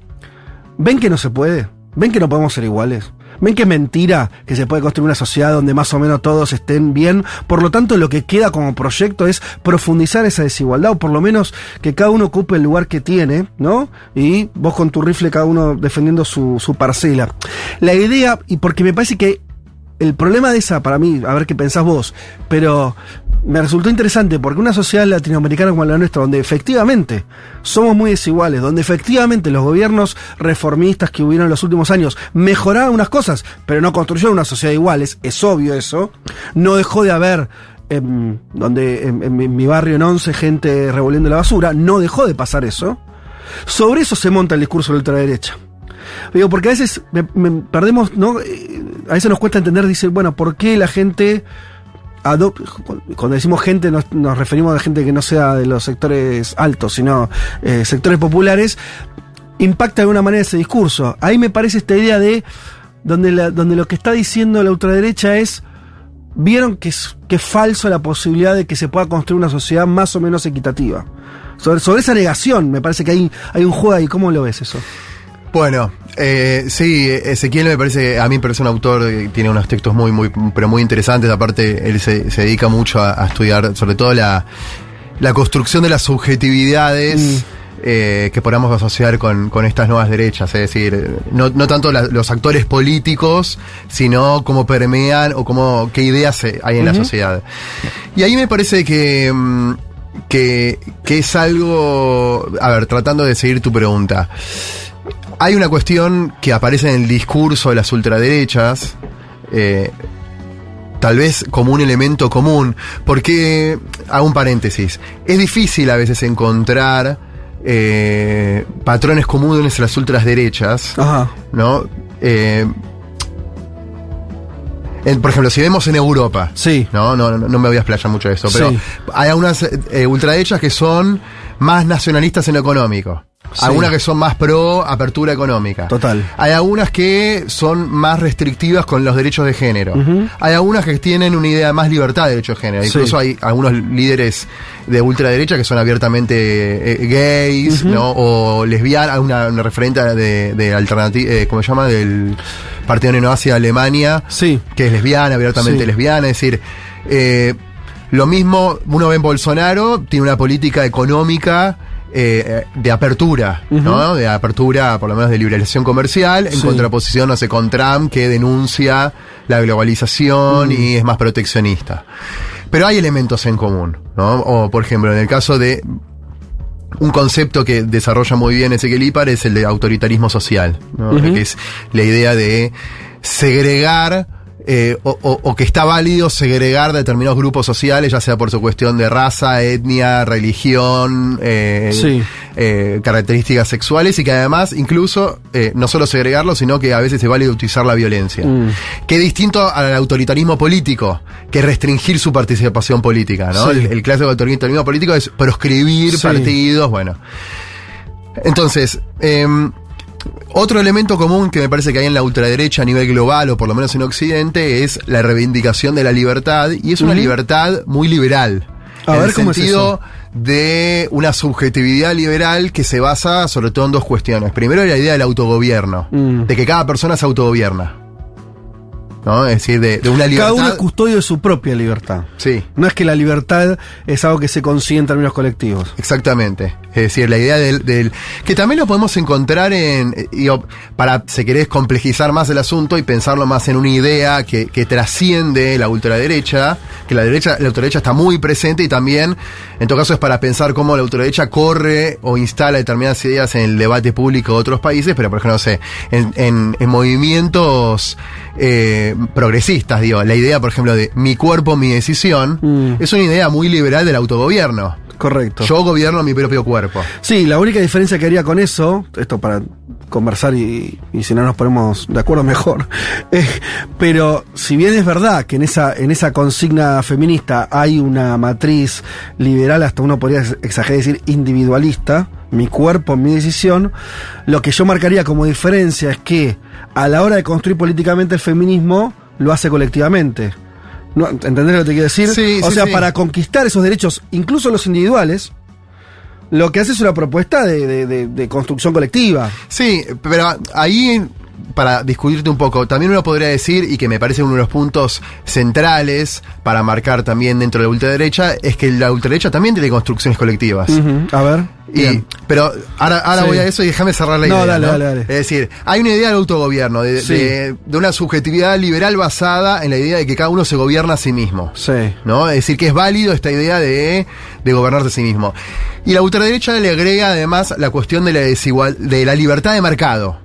ven que no se puede, ven que no podemos ser iguales. Ven que es mentira que se puede construir una sociedad donde más o menos todos estén bien. Por lo tanto, lo que queda como proyecto es profundizar esa desigualdad, o por lo menos que cada uno ocupe el lugar que tiene, ¿no? Y vos con tu rifle, cada uno defendiendo su, su parcela. La idea, y porque me parece que el problema de esa, para mí, a ver qué pensás vos, pero me resultó interesante porque una sociedad latinoamericana como la nuestra, donde efectivamente somos muy desiguales, donde efectivamente los gobiernos reformistas que hubieron en los últimos años mejoraron unas cosas, pero no construyeron una sociedad iguales, es obvio eso, no dejó de haber em, donde en, en mi- en mi barrio en Once gente revolviendo la basura, no dejó de pasar eso. Sobre eso se monta el discurso de la ultraderecha. Digo, porque a veces me- me- perdemos, ¿no? Eh, A veces nos cuesta entender, dice, bueno, ¿por qué la gente cuando decimos gente nos, nos referimos a gente que no sea de los sectores altos, sino eh, sectores populares, impacta de alguna manera ese discurso. Ahí me parece esta idea de donde, la- donde lo que está diciendo la ultraderecha es vieron que es, que es falso la posibilidad de que se pueda construir una sociedad más o menos equitativa. Sobre, sobre esa negación, me parece que hay, hay un juego ahí. ¿Cómo lo ves eso? Bueno, eh, sí, Ezequiel me parece, a mí me parece un autor que tiene unos textos muy, muy, pero muy interesantes. Aparte, él se, se dedica mucho a, a estudiar, sobre todo la, la construcción de las subjetividades. eh, que podamos asociar con, con estas nuevas derechas, es decir, no, no tanto la- los actores políticos, sino cómo permean o cómo, qué ideas hay en la sociedad. Y ahí me parece que, mm, que, que es algo, a ver, tratando de seguir tu pregunta, hay una cuestión que aparece en el discurso de las ultraderechas, eh, tal vez como un elemento común, porque, hago un paréntesis, es difícil a veces encontrar eh, patrones comunes en las ultraderechas, ¿no? Eh, en- por ejemplo, si vemos en Europa, sí. no, no, no, no me voy a explayar mucho de eso, pero Sí. hay algunas ultraderechas que son más nacionalistas en lo económico. Sí. Algunas que son más pro apertura económica. Total. Hay algunas que son más restrictivas con los derechos de género. Hay algunas que tienen una idea más libertad de derechos de género. Sí. Incluso hay algunos líderes de ultraderecha que son abiertamente eh, gays, Ujú. ¿no? O lesbianas. Hay una, una referente de, de alternativa, eh, ¿cómo se llama? Del Partido Neonazi de Alemania. Sí. Que es lesbiana, abiertamente Sí. lesbiana. Es decir, eh, lo mismo, uno ve en Bolsonaro, tiene una política económica eh, de apertura, ¿no? De apertura, por lo menos de liberalización comercial, en Sí. contraposición, no sé, con Trump, que denuncia la globalización y es más proteccionista. Pero hay elementos en común, ¿no? O, por ejemplo, en el caso de un concepto que desarrolla muy bien Ezequiel Ipar es el de autoritarismo social, ¿no? Que es la idea de segregar eh, o, o- o que está válido segregar determinados grupos sociales, ya sea por su cuestión de raza, etnia, religión, eh, Sí. eh, características sexuales y que además incluso eh, no solo segregarlo, sino que a veces es válido utilizar la violencia. Mm. Que es distinto al autoritarismo político, que es restringir su participación política, ¿no? Sí. El, el clásico autoritarismo político es proscribir Sí. partidos, bueno. Entonces, em, otro elemento común que me parece que hay en la ultraderecha a nivel global, o por lo menos en Occidente, es la reivindicación de la libertad, y es una libertad muy liberal. A en ver, el ¿cómo es sentido eso? de una subjetividad liberal que se basa sobre todo en dos cuestiones. Primero, la idea del autogobierno, Mm. de que cada persona se autogobierna. ¿No? Es decir, de, de una libertad. Cada uno es custodio de su propia libertad. Sí. No es que la libertad es algo que se consigue en términos colectivos. Exactamente. Es decir, la idea del, del- que también lo podemos encontrar en, digo, para, si querés, complejizar más el asunto y pensarlo más en una idea que, que trasciende la ultraderecha, que la derecha, la ultraderecha está muy presente y también, en todo caso, es para pensar cómo la ultraderecha corre o instala determinadas ideas en el debate público de otros países, pero por ejemplo, no sé, en, en- en movimientos eh, progresistas, digo, la idea, por ejemplo, de mi cuerpo, mi decisión, es una idea muy liberal del autogobierno. Correcto. Yo gobierno mi propio cuerpo. Sí, la única diferencia que haría con eso, esto para conversar y, y si no nos ponemos de acuerdo <laughs> mejor, eh, pero si bien es verdad que en esa, en esa consigna feminista hay una matriz liberal, hasta uno podría ex- exagerar y decir individualista, mi cuerpo, mi decisión, lo que yo marcaría como diferencia es que a la hora de construir políticamente el feminismo, lo hace colectivamente. No, ¿Entendés lo que te quiero decir? Sí, o sí, sea, sí. para conquistar esos derechos, incluso los individuales, lo que hace es una propuesta de, de- de- de construcción colectiva. Sí, pero ahí, para discutirte un poco, también uno podría decir, y que me parece uno de los puntos centrales para marcar también dentro de la ultraderecha, es que la ultraderecha también tiene construcciones colectivas. A ver. Y, Bien. pero ahora, ahora Sí. voy a eso y déjame cerrar la No, idea. dale, ¿no? dale, dale. Es decir, hay una idea del autogobierno, de, Sí. de- de una subjetividad liberal basada en la idea de que cada uno se gobierna a sí mismo. Sí. ¿no? Es decir, que es válido esta idea de, de gobernarse a sí mismo. Y la ultraderecha le agrega además la cuestión de la desigual, de la libertad de mercado.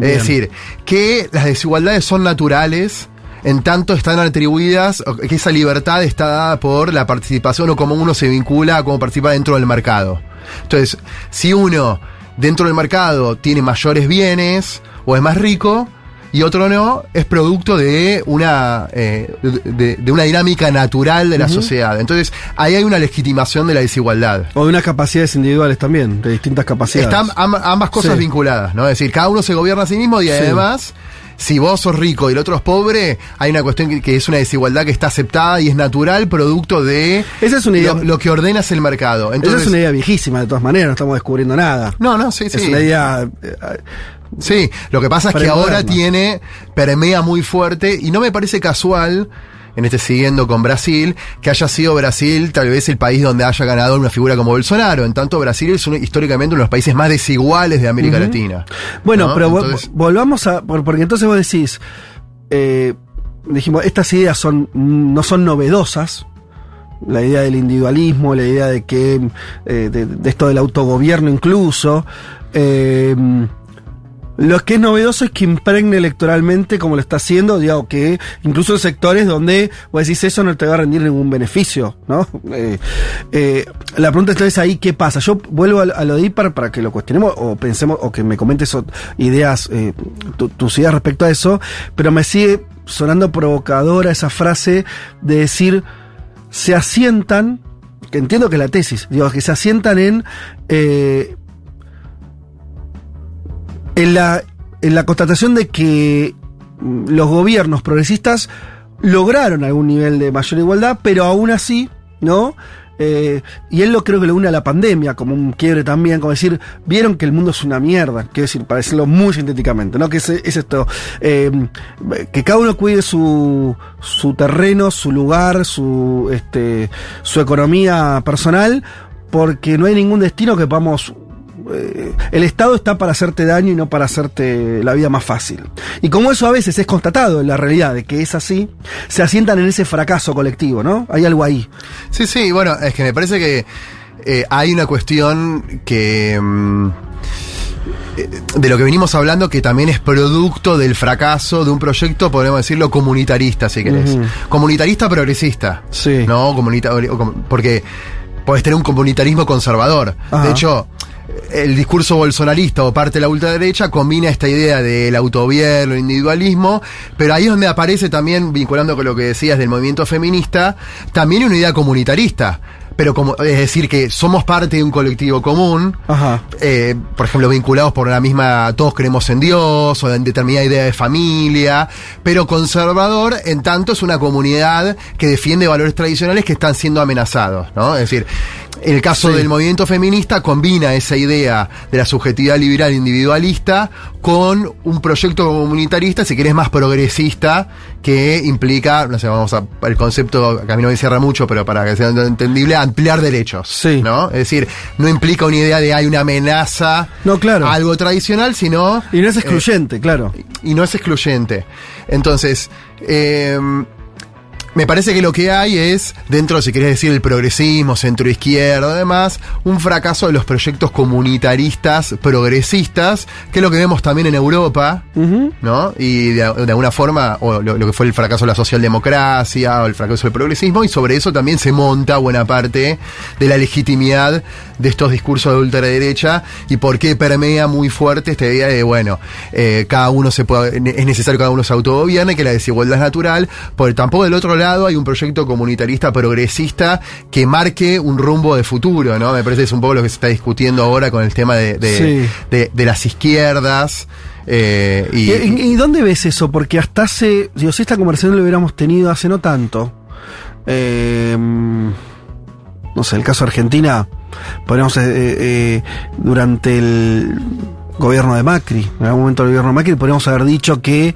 Bien. Es decir, que las desigualdades son naturales. En tanto están atribuidas, que esa libertad está dada por la participación o cómo uno se vincula a cómo participa dentro del mercado. Entonces, si uno dentro del mercado tiene mayores bienes o es más rico, y otro no, es producto de una, eh, de, de una dinámica natural de la sociedad. Entonces, ahí hay una legitimación de la desigualdad. O de unas capacidades individuales también, de distintas capacidades. Están am- ambas cosas Sí. vinculadas, ¿no? Es decir, cada uno se gobierna a sí mismo y Sí. además, si vos sos rico y el otro es pobre, hay una cuestión que, que es una desigualdad que está aceptada y es natural, producto de Esa es una idea- lo, lo que ordena es el mercado. Entonces, Esa es una idea viejísima, de todas maneras, no estamos descubriendo nada. No, no, sí, Es sí. una idea. eh, Sí, lo que pasa es que ahora tiene, permea muy fuerte y no me parece casual, en este siguiendo con Brasil, que haya sido Brasil tal vez el país donde haya ganado una figura como Bolsonaro. En tanto, Brasil es un- históricamente uno de los países más desiguales de América. Latina. Bueno, ¿no? pero Entonces- volvamos a. por- Porque entonces vos decís. eh, dijimos, estas ideas son no son novedosas. La idea del individualismo, la idea de que. eh, de, de esto del autogobierno incluso. eh, lo que es novedoso es que impregne electoralmente como lo está haciendo, digo, que incluso en sectores donde vos decís eso no te va a rendir ningún beneficio, ¿no? Eh, eh, la pregunta entonces ahí, ¿qué pasa? Yo vuelvo a, a lo de IPAR para que lo cuestionemos o pensemos, o que me comentes ideas, eh, tu- tus ideas respecto a eso, pero me sigue sonando provocadora esa frase de decir, se asientan, que entiendo que es la tesis, digo, que se asientan en... eh, en la, en la constatación de que mm, los gobiernos progresistas lograron algún nivel de mayor igualdad, pero aún así, ¿no? Eh, y él lo creo que lo une a la pandemia como un quiebre también, como decir, vieron que el mundo es una mierda, quiero decir, para decirlo muy sintéticamente, ¿no? Que es, es esto, eh, que cada uno cuide su, su terreno, su lugar, su, este, su economía personal, porque no hay ningún destino que podamos eh, el Estado está para hacerte daño y no para hacerte la vida más fácil. Y como eso a veces es constatado en la realidad de que es así, se asientan en ese fracaso colectivo, ¿no? Hay algo ahí. Sí, sí, bueno, es que me parece que eh, hay una cuestión que... mm, eh, de lo que venimos hablando que también es producto del fracaso de un proyecto, podemos decirlo, comunitarista, si querés. Comunitarista progresista. Sí. No, comunita porque podés tener un comunitarismo conservador. Ajá. De hecho, el discurso bolsonarista o parte de la ultraderecha combina esta idea del autogobierno, el individualismo, pero ahí es donde aparece también, vinculando con lo que decías del movimiento feminista, también una idea comunitarista. Pero como, es decir, que somos parte de un colectivo común, Ajá. eh, por ejemplo, vinculados por la misma, todos creemos en Dios, o en determinada idea de familia, pero conservador, en tanto es una comunidad que defiende valores tradicionales que están siendo amenazados, ¿no? Es decir, el caso Sí. del movimiento feminista combina esa idea de la subjetividad liberal individualista con un proyecto comunitarista, si querés, más progresista, que implica, no sé, vamos a, el concepto que a mí no me cierra mucho, pero para que sea entendible, ampliar derechos. Sí. ¿No? Es decir, no implica una idea de hay una amenaza No, claro. a algo tradicional, sino. Y no es eh, excluyente, claro. y no es excluyente. Entonces, eh, me parece que lo que hay es, dentro, si querés decir, el progresismo, centro izquierda, además, un fracaso de los proyectos comunitaristas progresistas, que es lo que vemos también en Europa, ¿no? Y de, de alguna forma, o lo, lo que fue el fracaso de la socialdemocracia, o el fracaso del progresismo, y sobre eso también se monta buena parte de la legitimidad de estos discursos de ultraderecha y por qué permea muy fuerte esta idea de, bueno, eh, cada uno se puede, es necesario que cada uno se autogobierne, que la desigualdad es natural, porque tampoco del otro lado hay un proyecto comunitarista progresista que marque un rumbo de futuro, ¿no? Me parece que es un poco lo que se está discutiendo ahora con el tema de, de, Sí. de- de las izquierdas. eh, y, ¿Y, y dónde ves eso? Porque hasta hace. Digo, si esta conversación lo hubiéramos tenido hace no tanto. eh, no sé, el caso de Argentina. Podríamos. eh, eh, durante el gobierno de Macri, en algún momento del gobierno de Macri, podríamos haber dicho que.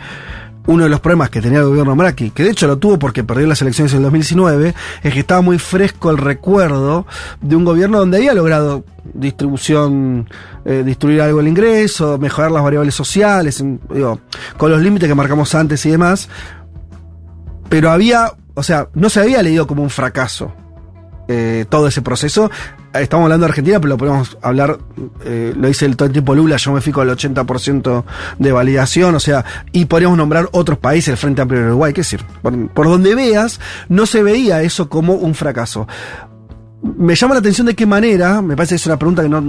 Uno de los problemas que tenía el gobierno Macri, que de hecho lo tuvo porque perdió las elecciones en el 2019, es que estaba muy fresco el recuerdo de un gobierno donde había logrado distribución, eh, distribuir algo el ingreso, mejorar las variables sociales, digo, con los límites que marcamos antes y demás. Pero había, o sea, no se había leído como un fracaso eh, todo ese proceso. Estamos hablando de Argentina, pero lo podemos hablar, eh, lo dice el todo el tiempo Lula, yo me fijo al 80% de validación, o sea, y podríamos nombrar otros países, el Frente Amplio de Uruguay, qué decir, por, donde veas, no se veía eso como un fracaso. Me llama la atención de qué manera, me parece que es una pregunta que no,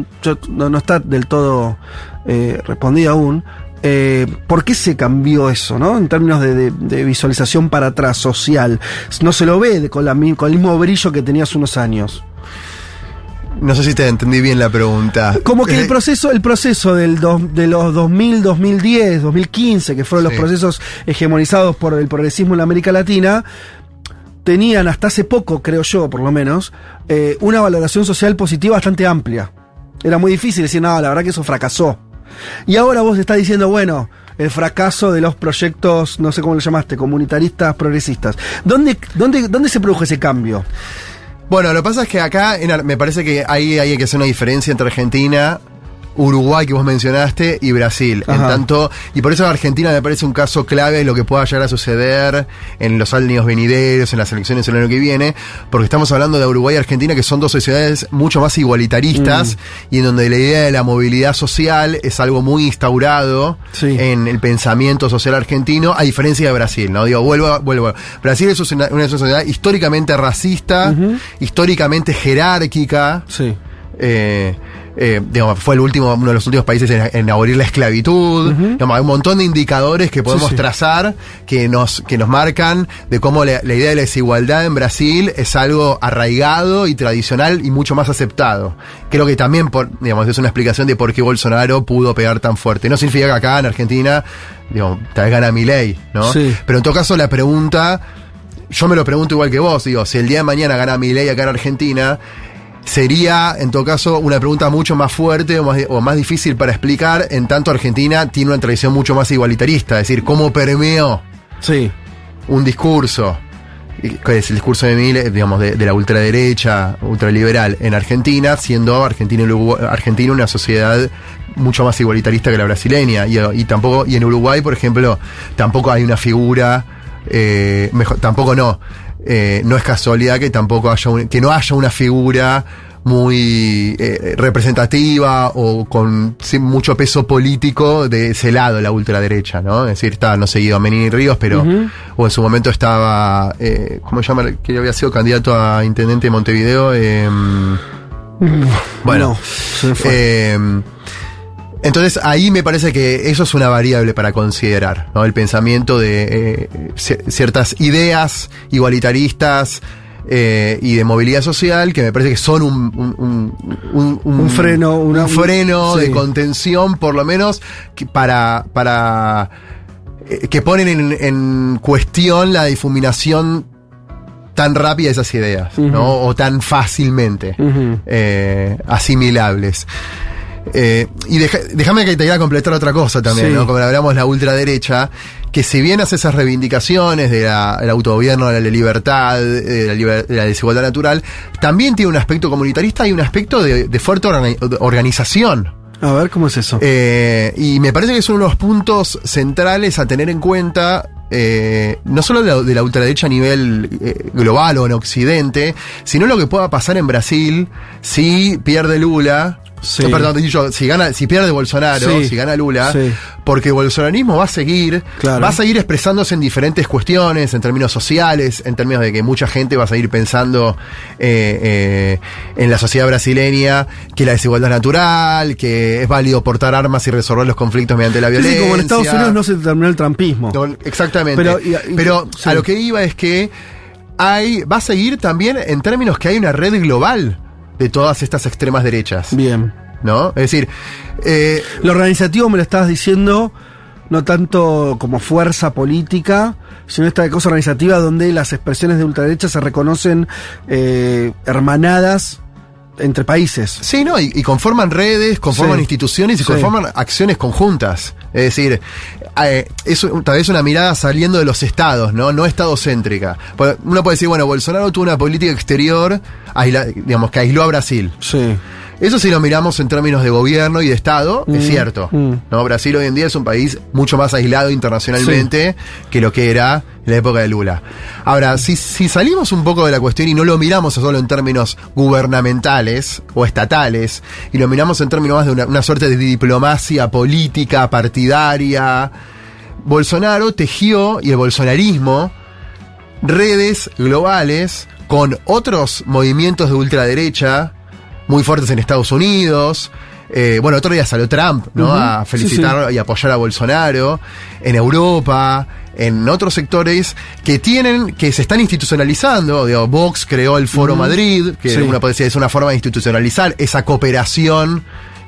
no, no está del todo eh, respondida aún. eh, ¿Por qué se cambió eso, no? En términos de, visualización para atrás, social. No se lo ve con, la con el mismo brillo que tenía hace unos años. No sé si te entendí bien la pregunta. Como que Eh, el proceso, el proceso del dos- de los 2000, 2010, 2015, que fueron los procesos hegemonizados por el progresismo en la América Latina, tenían hasta hace poco, creo yo, por lo menos, eh, una valoración social positiva bastante amplia. Era muy difícil decir, no, la verdad que eso fracasó. Y ahora vos estás diciendo, bueno, el fracaso de los proyectos, no sé cómo lo llamaste, comunitaristas, progresistas. ¿Dónde, dónde, dónde se produjo ese cambio? Bueno, lo que pasa es que acá en me parece que ahí hay que hacer una diferencia entre Argentina, Uruguay que vos mencionaste y Brasil. En tanto, y por eso Argentina me parece un caso clave de lo que pueda llegar a suceder en los años venideros, en las elecciones el año que viene, porque estamos hablando de Uruguay y Argentina que son dos sociedades mucho más igualitaristas y en donde la idea de la movilidad social es algo muy instaurado en el pensamiento social argentino, a diferencia de Brasil, ¿no? Digo, vuelvo, vuelvo. Brasil es una, una sociedad históricamente racista, históricamente jerárquica. Eh, eh, digamos, fue el último, uno de los últimos países en, en abolir la esclavitud. Digamos, hay un montón de indicadores que podemos sí. trazar que nos, que nos marcan de cómo la, la idea de la desigualdad en Brasil es algo arraigado y tradicional y mucho más aceptado. Creo que también por, digamos, es una explicación de por qué Bolsonaro pudo pegar tan fuerte. No significa que acá en Argentina, digamos, tal vez gana mi ley, ¿no? Sí. Pero en todo caso la pregunta, yo me lo pregunto igual que vos, digo, si el día de mañana gana mi ley acá en Argentina, sería, en todo caso, una pregunta mucho más fuerte o más, o más difícil para explicar, en tanto Argentina tiene una tradición mucho más igualitarista, es decir, cómo permeó Sí. un discurso, que es el discurso de Milei, digamos, de, de la ultraderecha, ultraliberal en Argentina, siendo Argentina, y Uruguay- Argentina una sociedad mucho más igualitarista que la brasileña. Y, y tampoco, y en Uruguay, por ejemplo, tampoco hay una figura, eh, mejor, tampoco no. Eh, no es casualidad que tampoco haya un- que no haya una figura muy eh, representativa o con sí, mucho peso político de ese lado, la ultraderecha, ¿no? Es decir, está, no seguido a Menini Ríos, pero, o en su momento estaba, eh, ¿cómo se llama? Que había sido candidato a intendente de Montevideo. Eh, bueno, No, se me fue. Entonces ahí me parece que eso es una variable para considerar, ¿no? El pensamiento de eh, ci- ciertas ideas igualitaristas eh, y de movilidad social que me parece que son un, un, un- un- freno, una- un freno sí. de contención, por lo menos, que para, para eh, que ponen en, en cuestión la difuminación tan rápida de esas ideas, ¿no? O tan fácilmente eh, asimilables. Eh, y déjame que te diga completar otra cosa también, Sí. ¿no? Como hablamos de la ultraderecha, que si bien hace esas reivindicaciones de del autogobierno, de la libertad, de la, liber- de la desigualdad natural, también tiene un aspecto comunitarista y un aspecto de, de fuerte organi- organización. A ver, ¿cómo es eso? Eh, y me parece que son unos puntos centrales a tener en cuenta, eh, no solo de la, de la ultraderecha a nivel eh, global o en Occidente, sino lo que pueda pasar en Brasil si pierde Lula. Sí. no, perdón, dicho, si gana, si pierde Bolsonaro, Sí. si gana Lula, Sí. porque el bolsonarismo va a seguir, Claro. va a seguir expresándose en diferentes cuestiones, en términos sociales, en términos de que mucha gente va a seguir pensando eh, eh, en la sociedad brasileña que la desigualdad es natural, que es válido portar armas y resolver los conflictos mediante la violencia. como en Estados Unidos no se terminó el trampismo. No, exactamente. Pero, Pero, y- y- sí. a lo que iba es que hay, va a seguir también en términos que hay una red global de todas estas extremas derechas. Bien. ¿No? Es decir, eh, Lo organizativo me lo estabas diciendo, no tanto como fuerza política, sino esta cosa organizativa donde las expresiones de ultraderecha se reconocen eh, hermanadas entre países. Sí, ¿no? Y, y conforman redes, conforman Sí. instituciones y Sí. conforman acciones conjuntas. Es decir, eh, es tal vez una mirada saliendo de los estados, ¿no? No estadocéntrica. Porque Uno puede decir, bueno, Bolsonaro tuvo una política exterior, aisla- digamos, que aisló a Brasil. Sí. Eso si lo miramos en términos de gobierno y de Estado, es Mm, cierto. mm. ¿no? Brasil hoy en día es un país mucho más aislado internacionalmente que lo que era en la época de Lula. Ahora, si, si salimos un poco de la cuestión y no lo miramos solo en términos gubernamentales o estatales, y lo miramos en términos más de una, una suerte de diplomacia política, partidaria, Bolsonaro tejió, y el bolsonarismo, redes globales con otros movimientos de ultraderecha muy fuertes en Estados Unidos. Eh, bueno, otro día salió Trump, ¿no? A felicitar y apoyar a Bolsonaro. En Europa, en otros sectores que tienen, que se están institucionalizando. Digo, Vox creó el Foro Ujú. Madrid, que Sí. uno puede decir es una forma de institucionalizar esa cooperación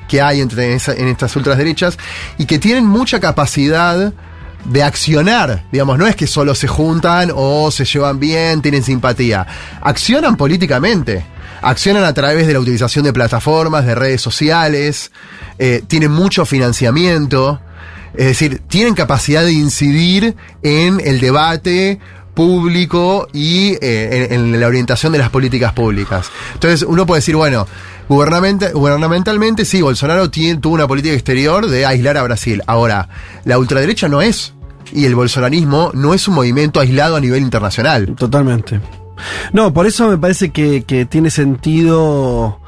que hay entre esa- en estas ultraderechas y que tienen mucha capacidad de accionar, digamos, no es que solo se juntan o se llevan bien, tienen simpatía, accionan políticamente, accionan a través de la utilización de plataformas, de redes sociales, eh, tienen mucho financiamiento, es decir, tienen capacidad de incidir en el debate público y eh, en, la orientación de las políticas públicas. Entonces uno puede decir, bueno, gubernamenta- gubernamentalmente sí, Bolsonaro tuvo una política exterior de aislar a Brasil. Ahora, la ultraderecha no es, y el bolsonarismo no es un movimiento aislado a nivel internacional. Totalmente. No, por eso me parece que, que tiene sentido.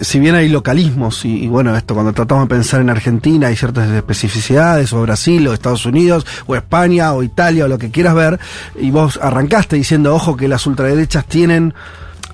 Si bien hay localismos, y, y bueno, esto cuando tratamos de pensar en Argentina hay ciertas especificidades, o Brasil, o Estados Unidos, o España, o Italia, o lo que quieras ver, y vos arrancaste diciendo, ojo, que las ultraderechas tienen.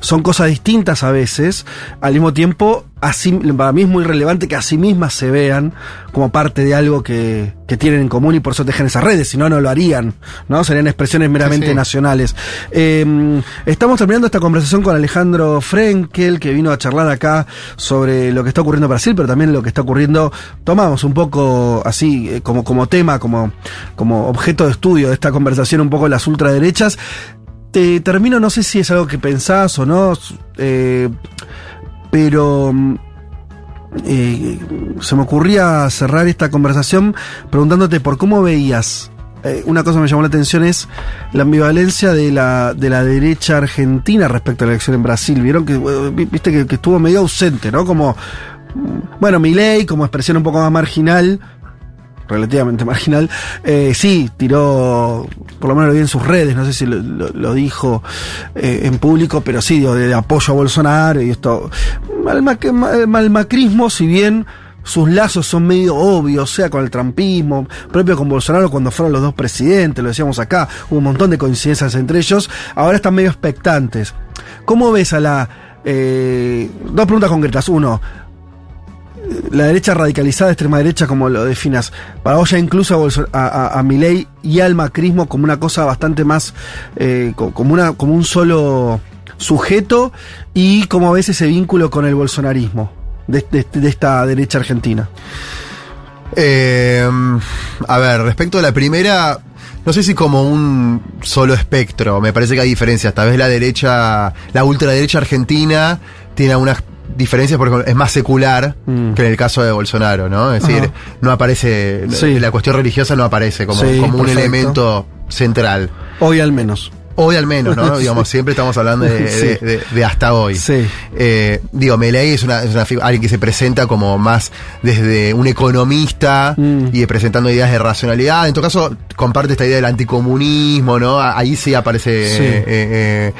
Son cosas distintas a veces, al mismo tiempo, así, para mí es muy relevante que a sí mismas se vean como parte de algo que, que tienen en común y por eso tejen esas redes, si no, no lo harían, ¿no? Serían expresiones meramente Sí, sí. nacionales. Eh, estamos terminando esta conversación con Alejandro Frenkel, que vino a charlar acá sobre lo que está ocurriendo en Brasil, pero también lo que está ocurriendo, tomamos un poco así, eh, como, como tema, como, como objeto de estudio de esta conversación, un poco las ultraderechas. Te termino, no sé si es algo que pensás o no, eh, pero mm, eh, se me ocurría cerrar esta conversación preguntándote por cómo veías. eh, una cosa que me llamó la atención es la ambivalencia de la, de la derecha argentina respecto a la elección en Brasil. Vieron que, eh, vi- viste que, que estuvo medio ausente, ¿no? Como, mm, bueno, Milei como expresión un poco más marginal, relativamente <laughs> marginal, eh, sí, tiró, por lo menos lo vi en sus redes, no sé si lo, dijo eh, en público, pero sí, digo, de, apoyo a Bolsonaro y esto. Al, mac- ma- al macrismo, si bien sus lazos son medio obvios, sea con el trampismo, propio con Bolsonaro cuando fueron los dos presidentes, lo decíamos acá, hubo un montón de coincidencias entre ellos, ahora están medio expectantes. ¿Cómo ves a la... eh, dos preguntas concretas. Uno, la derecha radicalizada, extrema derecha, como lo definas, para vos ya incluso a, Bolso- a, a- a Milei y al macrismo como una cosa bastante más, eh, co- como, una, como un solo sujeto, y cómo ves ese vínculo con el bolsonarismo de esta derecha argentina. Eh, a ver, respecto a la primera, no sé si como un solo espectro, me parece que hay diferencias. Tal vez la derecha, la ultraderecha argentina tiene algunas diferencias, por ejemplo, es más secular que en el caso de Bolsonaro, ¿no? Es decir, no aparece, Sí. la cuestión religiosa no aparece como, Sí, como un elemento central. Hoy al menos. Hoy al menos, ¿no? <laughs> Digamos, siempre estamos hablando de, Sí. de- de- de hasta hoy. Sí. Eh, digo, Milei es una, es una figu- alguien que se presenta como más desde un economista Mm. y presentando ideas de racionalidad. En todo caso, comparte esta idea del anticomunismo, ¿no? Ahí sí aparece. Sí. eh, eh,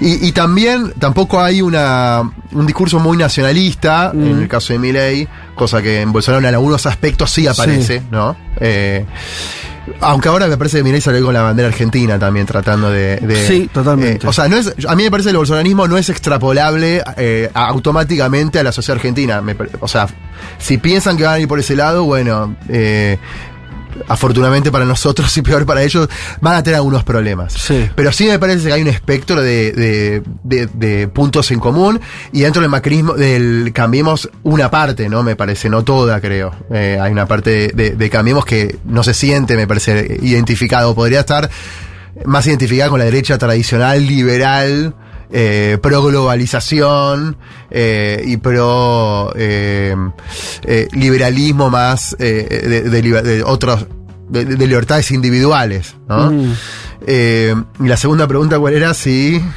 y, y también tampoco hay una, un discurso muy nacionalista Mm. en el caso de Milei, cosa que en Bolsonaro en algunos aspectos sí aparece, Sí. ¿no? Aunque ahora me parece que Milei salió con la bandera argentina también tratando de... de- Sí, totalmente. eh, o sea, no es, a mí me parece que el bolsonarismo no es extrapolable eh, automáticamente a la sociedad argentina. Me o sea, si piensan que van a ir por ese lado, bueno, eh, afortunadamente para nosotros y peor para ellos, van a tener algunos problemas. Sí. Pero sí me parece que hay un espectro de, de- de- de puntos en común y dentro del macrismo, del Cambiemos, una parte, ¿no? Me parece, no toda, creo. Eh, hay una parte de, Cambiemos que no se siente, me parece, identificado. Podría estar más identificada con la derecha tradicional, liberal, eh, pro globalización eh, y pro eh, eh, liberalismo más de, de liber- de otros de, de libertades individuales, ¿no? Mm. Y la segunda pregunta, ¿cuál era? Si. <laughs>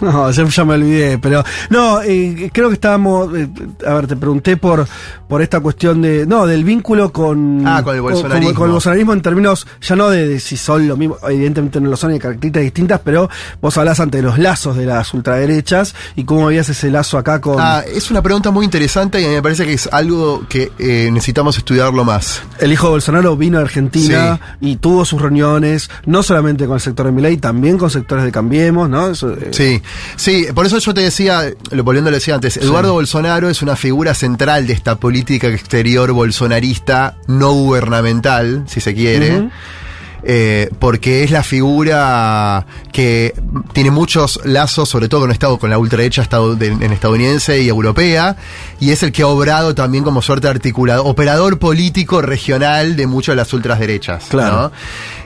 No, ya, ya me olvidé, pero no, eh, creo que estábamos, eh, a ver, te pregunté por por esta cuestión de, no, del vínculo con, Ah, con el bolsonarismo. con el bolsonarismo en términos, ya no de, de si son lo mismo, evidentemente no lo son, hay características distintas, pero vos hablás ante los lazos de las ultraderechas y cómo veías ese lazo acá con Ah, es una pregunta muy interesante y me parece que es algo que eh, necesitamos estudiarlo más. el hijo de Bolsonaro vino a Argentina y tuvo sus reuniones, no solamente con el sector de Milei, también con sectores de Cambiemos, ¿no? Eso, eh, Sí, sí, por eso yo te decía, lo volviendo a lo decía antes, Eduardo Bolsonaro es una figura central de esta política exterior bolsonarista no gubernamental, si se quiere. Eh, porque es la figura que tiene muchos lazos, sobre todo con, estado, con la ultraderecha en estadounidense y europea, y es el que ha obrado también como suerte de articulador, operador político regional de muchas de las ultraderechas. Claro. ¿no?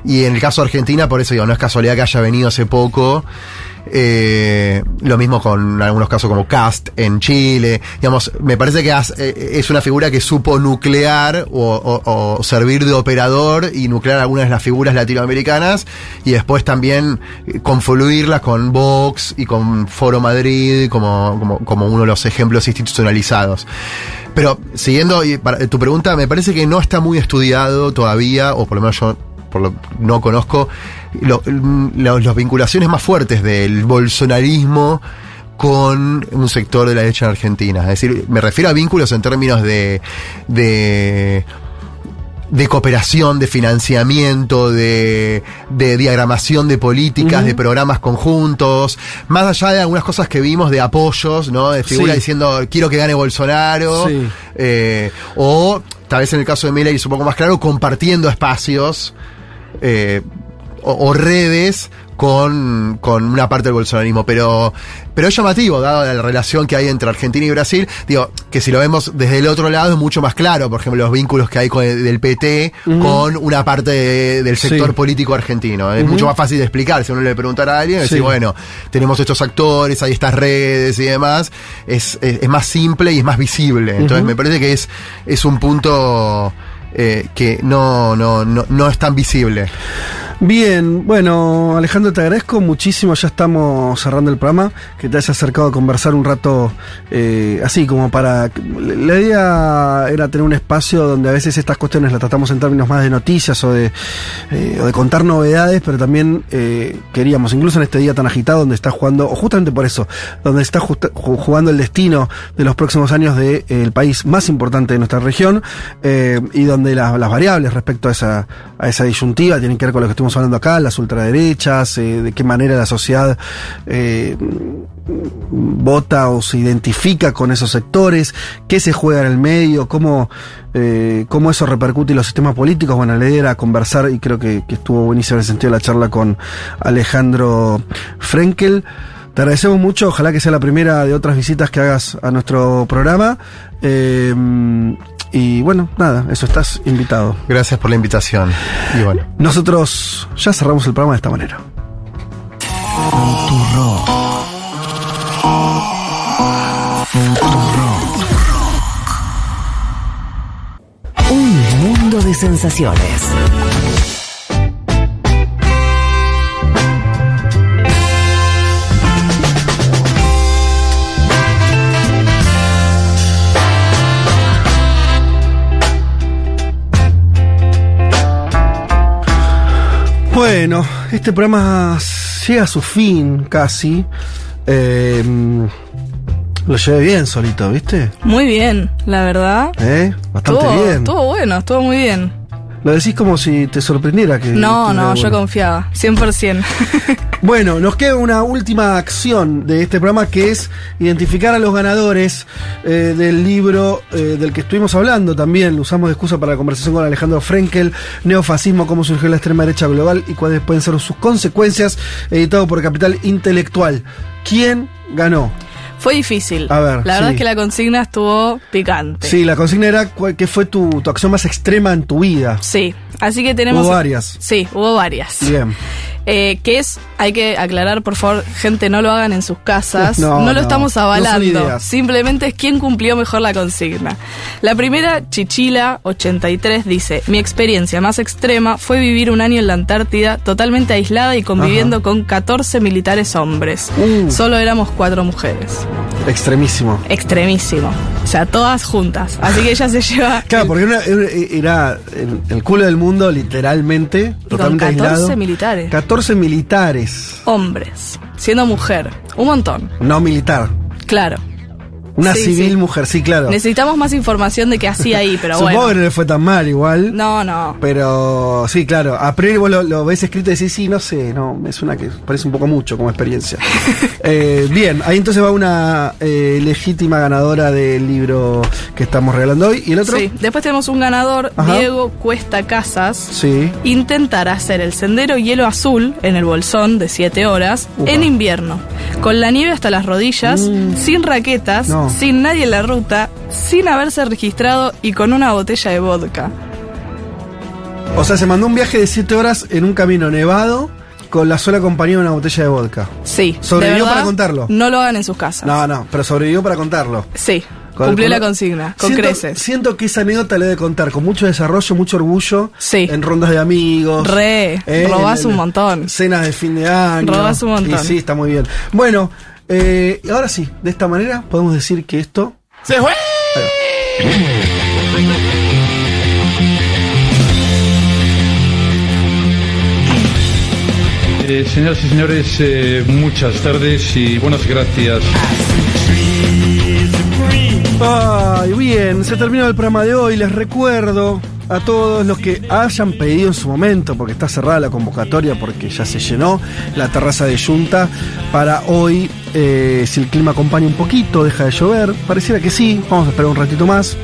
Y en el caso de Argentina, por eso digo, no es casualidad que haya venido hace poco. Eh, lo mismo con algunos casos como Cast en Chile. Digamos, me parece que has- eh, es una figura que supo nuclear o, servir de operador y nuclear algunas de las figuras latinoamericanas y después también eh, confluirlas con Vox y con Foro Madrid como, como, como uno de los ejemplos institucionalizados. Pero siguiendo tu pregunta, me parece que no está muy estudiado todavía, o por lo menos yo por lo, no conozco, lo- lo- las vinculaciones más fuertes del bolsonarismo con un sector de la derecha en Argentina. Es decir, me refiero a vínculos en términos de, de de cooperación, de financiamiento, de, de diagramación de políticas, de programas conjuntos, más allá de algunas cosas que vimos de apoyos, ¿no? De figuras Sí. diciendo quiero que gane Bolsonaro, Sí. eh, o tal vez en el caso de Milei es un poco más claro, compartiendo espacios eh, o, o redes con, con una parte del bolsonarismo, pero, pero es llamativo, dado la relación que hay entre Argentina y Brasil, digo, que si lo vemos desde el otro lado es mucho más claro, por ejemplo, los vínculos que hay con el- del PT con una parte de- del sector Sí. político argentino. Es mucho más fácil de explicar, si uno le preguntara a alguien, decir, Sí. bueno, tenemos estos actores, hay estas redes y demás, es, es, es más simple y es más visible. Entonces me parece que es, es un punto eh, que no, no, no, no es tan visible. Bien, bueno, Alejandro, te agradezco muchísimo. Ya estamos cerrando el programa. Que te hayas acercado a conversar un rato eh, así, como para. La idea era tener un espacio donde a veces estas cuestiones las tratamos en términos más de noticias o de, eh, o de contar novedades, pero también eh, queríamos, incluso en este día tan agitado, donde está jugando, o justamente por eso, donde está jugando el destino de los próximos años del país más importante de nuestra región eh, y donde la- las variables respecto a esa, a esa disyuntiva tienen que ver con lo que estuvimos hablando acá, las ultraderechas, eh, de qué manera la sociedad eh, vota o se identifica con esos sectores, qué se juega en el medio, cómo, eh, cómo eso repercute en los sistemas políticos. Bueno, la idea era conversar y creo que, estuvo buenísimo en el sentido de la charla con Alejandro Frenkel. Te agradecemos mucho, ojalá que sea la primera de otras visitas que hagas a nuestro programa. Y bueno, nada, eso estás invitado. Gracias por la invitación. Y bueno. Nosotros ya cerramos el programa de esta manera. Un mundo de sensaciones. Bueno, este programa llega a su fin casi. Eh, lo llevé bien solito, ¿viste? Muy bien, la verdad. ¿Eh? Bastante Estuvo, bien. estuvo bueno, estuvo muy bien. Lo decís como si te sorprendiera que. No, que no, yo confiaba, 100%. <laughs> <laughs> Bueno, nos queda una última acción de este programa que es identificar a los ganadores eh, del libro eh, del que estuvimos hablando también. Lo usamos de excusa para la conversación con Alejandro Frenkel, Neofascismo, cómo surgió la extrema derecha global y cuáles pueden ser sus consecuencias, editado por Capital Intelectual. ¿Quién ganó? Fue difícil. A ver, la verdad sí. es que la consigna estuvo picante. Sí, la consigna era qué fue tu, tu acción más extrema en tu vida. Sí, así que tenemos... Hubo varias. Sí, hubo varias. Bien. Eh, que es, hay que aclarar, por favor, gente, no lo hagan en sus casas. <laughs> No, No, lo estamos no avalando. Simplemente es quién cumplió mejor la consigna. La primera, Chichila, 83, dice: Mi experiencia más extrema fue vivir un año en la Antártida, totalmente aislada y conviviendo con 14 militares hombres. Uh. Solo éramos cuatro mujeres. Extremísimo. Extremísimo. O sea, todas juntas. Así que ella se <laughs> lleva. Claro, porque era, era- era el, el culo del mundo, literalmente, y con totalmente 14 aislado. militares. 14 militares, Hombres. Siendo mujer. Un montón. no militar. Claro. Una Sí, civil sí. mujer, sí, claro. Necesitamos más información de qué hacía ahí, pero Supongo bueno. que no le fue tan mal igual. No, no. Pero sí, claro. A priori vos lo, lo ves escrito y decís, sí, no sé, no, me suena que parece un poco mucho como experiencia. <laughs> Eh, bien, ahí entonces va una eh, legítima ganadora del libro que estamos regalando hoy. ¿Y el otro? Sí. Después tenemos un ganador, Ajá. Diego Cuesta Casas. Sí. Intentar hacer el sendero hielo azul en el bolsón de 7 horas Upa. en invierno, con la nieve hasta las rodillas, sin raquetas, Mm. No. sin nadie en la ruta, sin haberse registrado y con una botella de vodka. O sea, se mandó un viaje de 7 horas en un camino nevado con la sola compañía de una botella de vodka. Sí. ¿Sobrevivió de verdad, para contarlo? No lo hagan en sus casas. No, no, pero sobrevivió para contarlo. Sí. Con- cumplió con- la consigna, con siento, creces. Siento que esa anécdota le debe contar con mucho desarrollo, mucho orgullo. Sí. En rondas de amigos. Re, eh, robás en- en un montón. Cenas de fin de año. Robás un montón. Y sí, está muy bien. Bueno, eh, ahora sí, de esta manera podemos decir que esto. ¡Se fue! Eh, señoras y señores, eh, muchas tardes y buenas gracias. Ay, bien, se terminó el programa de hoy. Les recuerdo a todos los que hayan pedido en su momento, porque está cerrada la convocatoria, porque ya se llenó la terraza de Junta, para hoy, eh, si el clima acompaña un poquito, deja de llover, pareciera que sí, vamos a esperar un ratito más.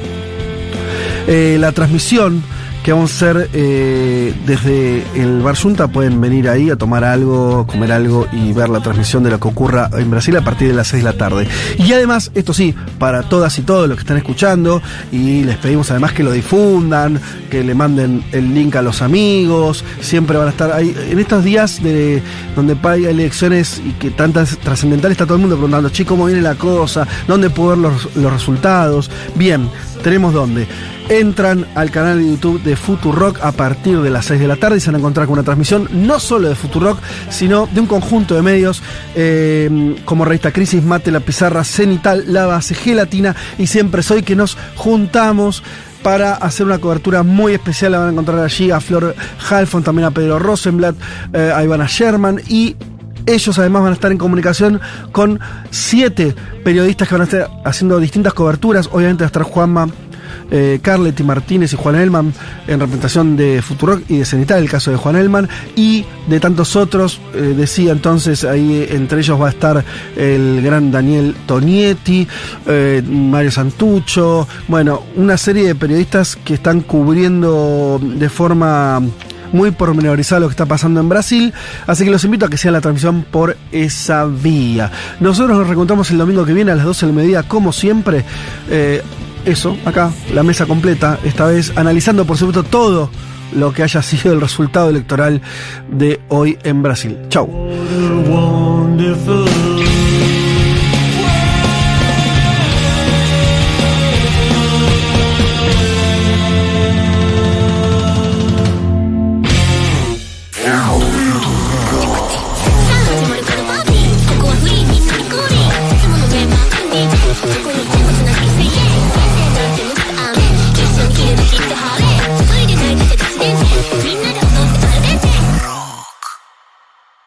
Eh, la transmisión que vamos a hacer eh, desde el Bar Junta. Pueden venir ahí a tomar algo, comer algo y ver la transmisión de lo que ocurra en Brasil a partir de las 6 de la tarde. Y además, esto sí, para todas y todos los que están escuchando, y les pedimos además que lo difundan, que le manden el link a los amigos, siempre van a estar ahí. En estos días de donde hay elecciones y que tantas trascendentales, está todo el mundo preguntando, che, ¿cómo viene la cosa? ¿Dónde puedo ver los, los resultados? Bien, tenemos dónde. Entran al canal de YouTube de Futurock a partir de las 6 de la tarde y se van a encontrar con una transmisión no solo de Futurock, sino de un conjunto de medios eh, como Revista Crisis, Mate, La Pizarra, Cenital, La Base, Gelatina y Siempre Soy, que nos juntamos para hacer una cobertura muy especial. La van a encontrar allí a Flor Halfon, también a Pedro Rosenblatt, eh, a Ivana Sherman y ellos además van a estar en comunicación con siete periodistas que van a estar haciendo distintas coberturas. Obviamente va a estar Juanma, eh, Carletti Martínez y Juan Elman en representación de Futurock y de Cenital, el caso de Juan Elman, y de tantos otros. eh, decía entonces, ahí entre ellos va a estar el gran Daniel Tonietti, eh, Mario Santucho, bueno, una serie de periodistas que están cubriendo de forma muy pormenorizado lo que está pasando en Brasil. Así que los invito a que sea la transmisión por esa vía. Nosotros nos reencontramos el domingo que viene a las 12 del mediodía, como siempre. Eh, eso, acá, la mesa completa, esta vez analizando por supuesto todo lo que haya sido el resultado electoral de hoy en Brasil. Chau.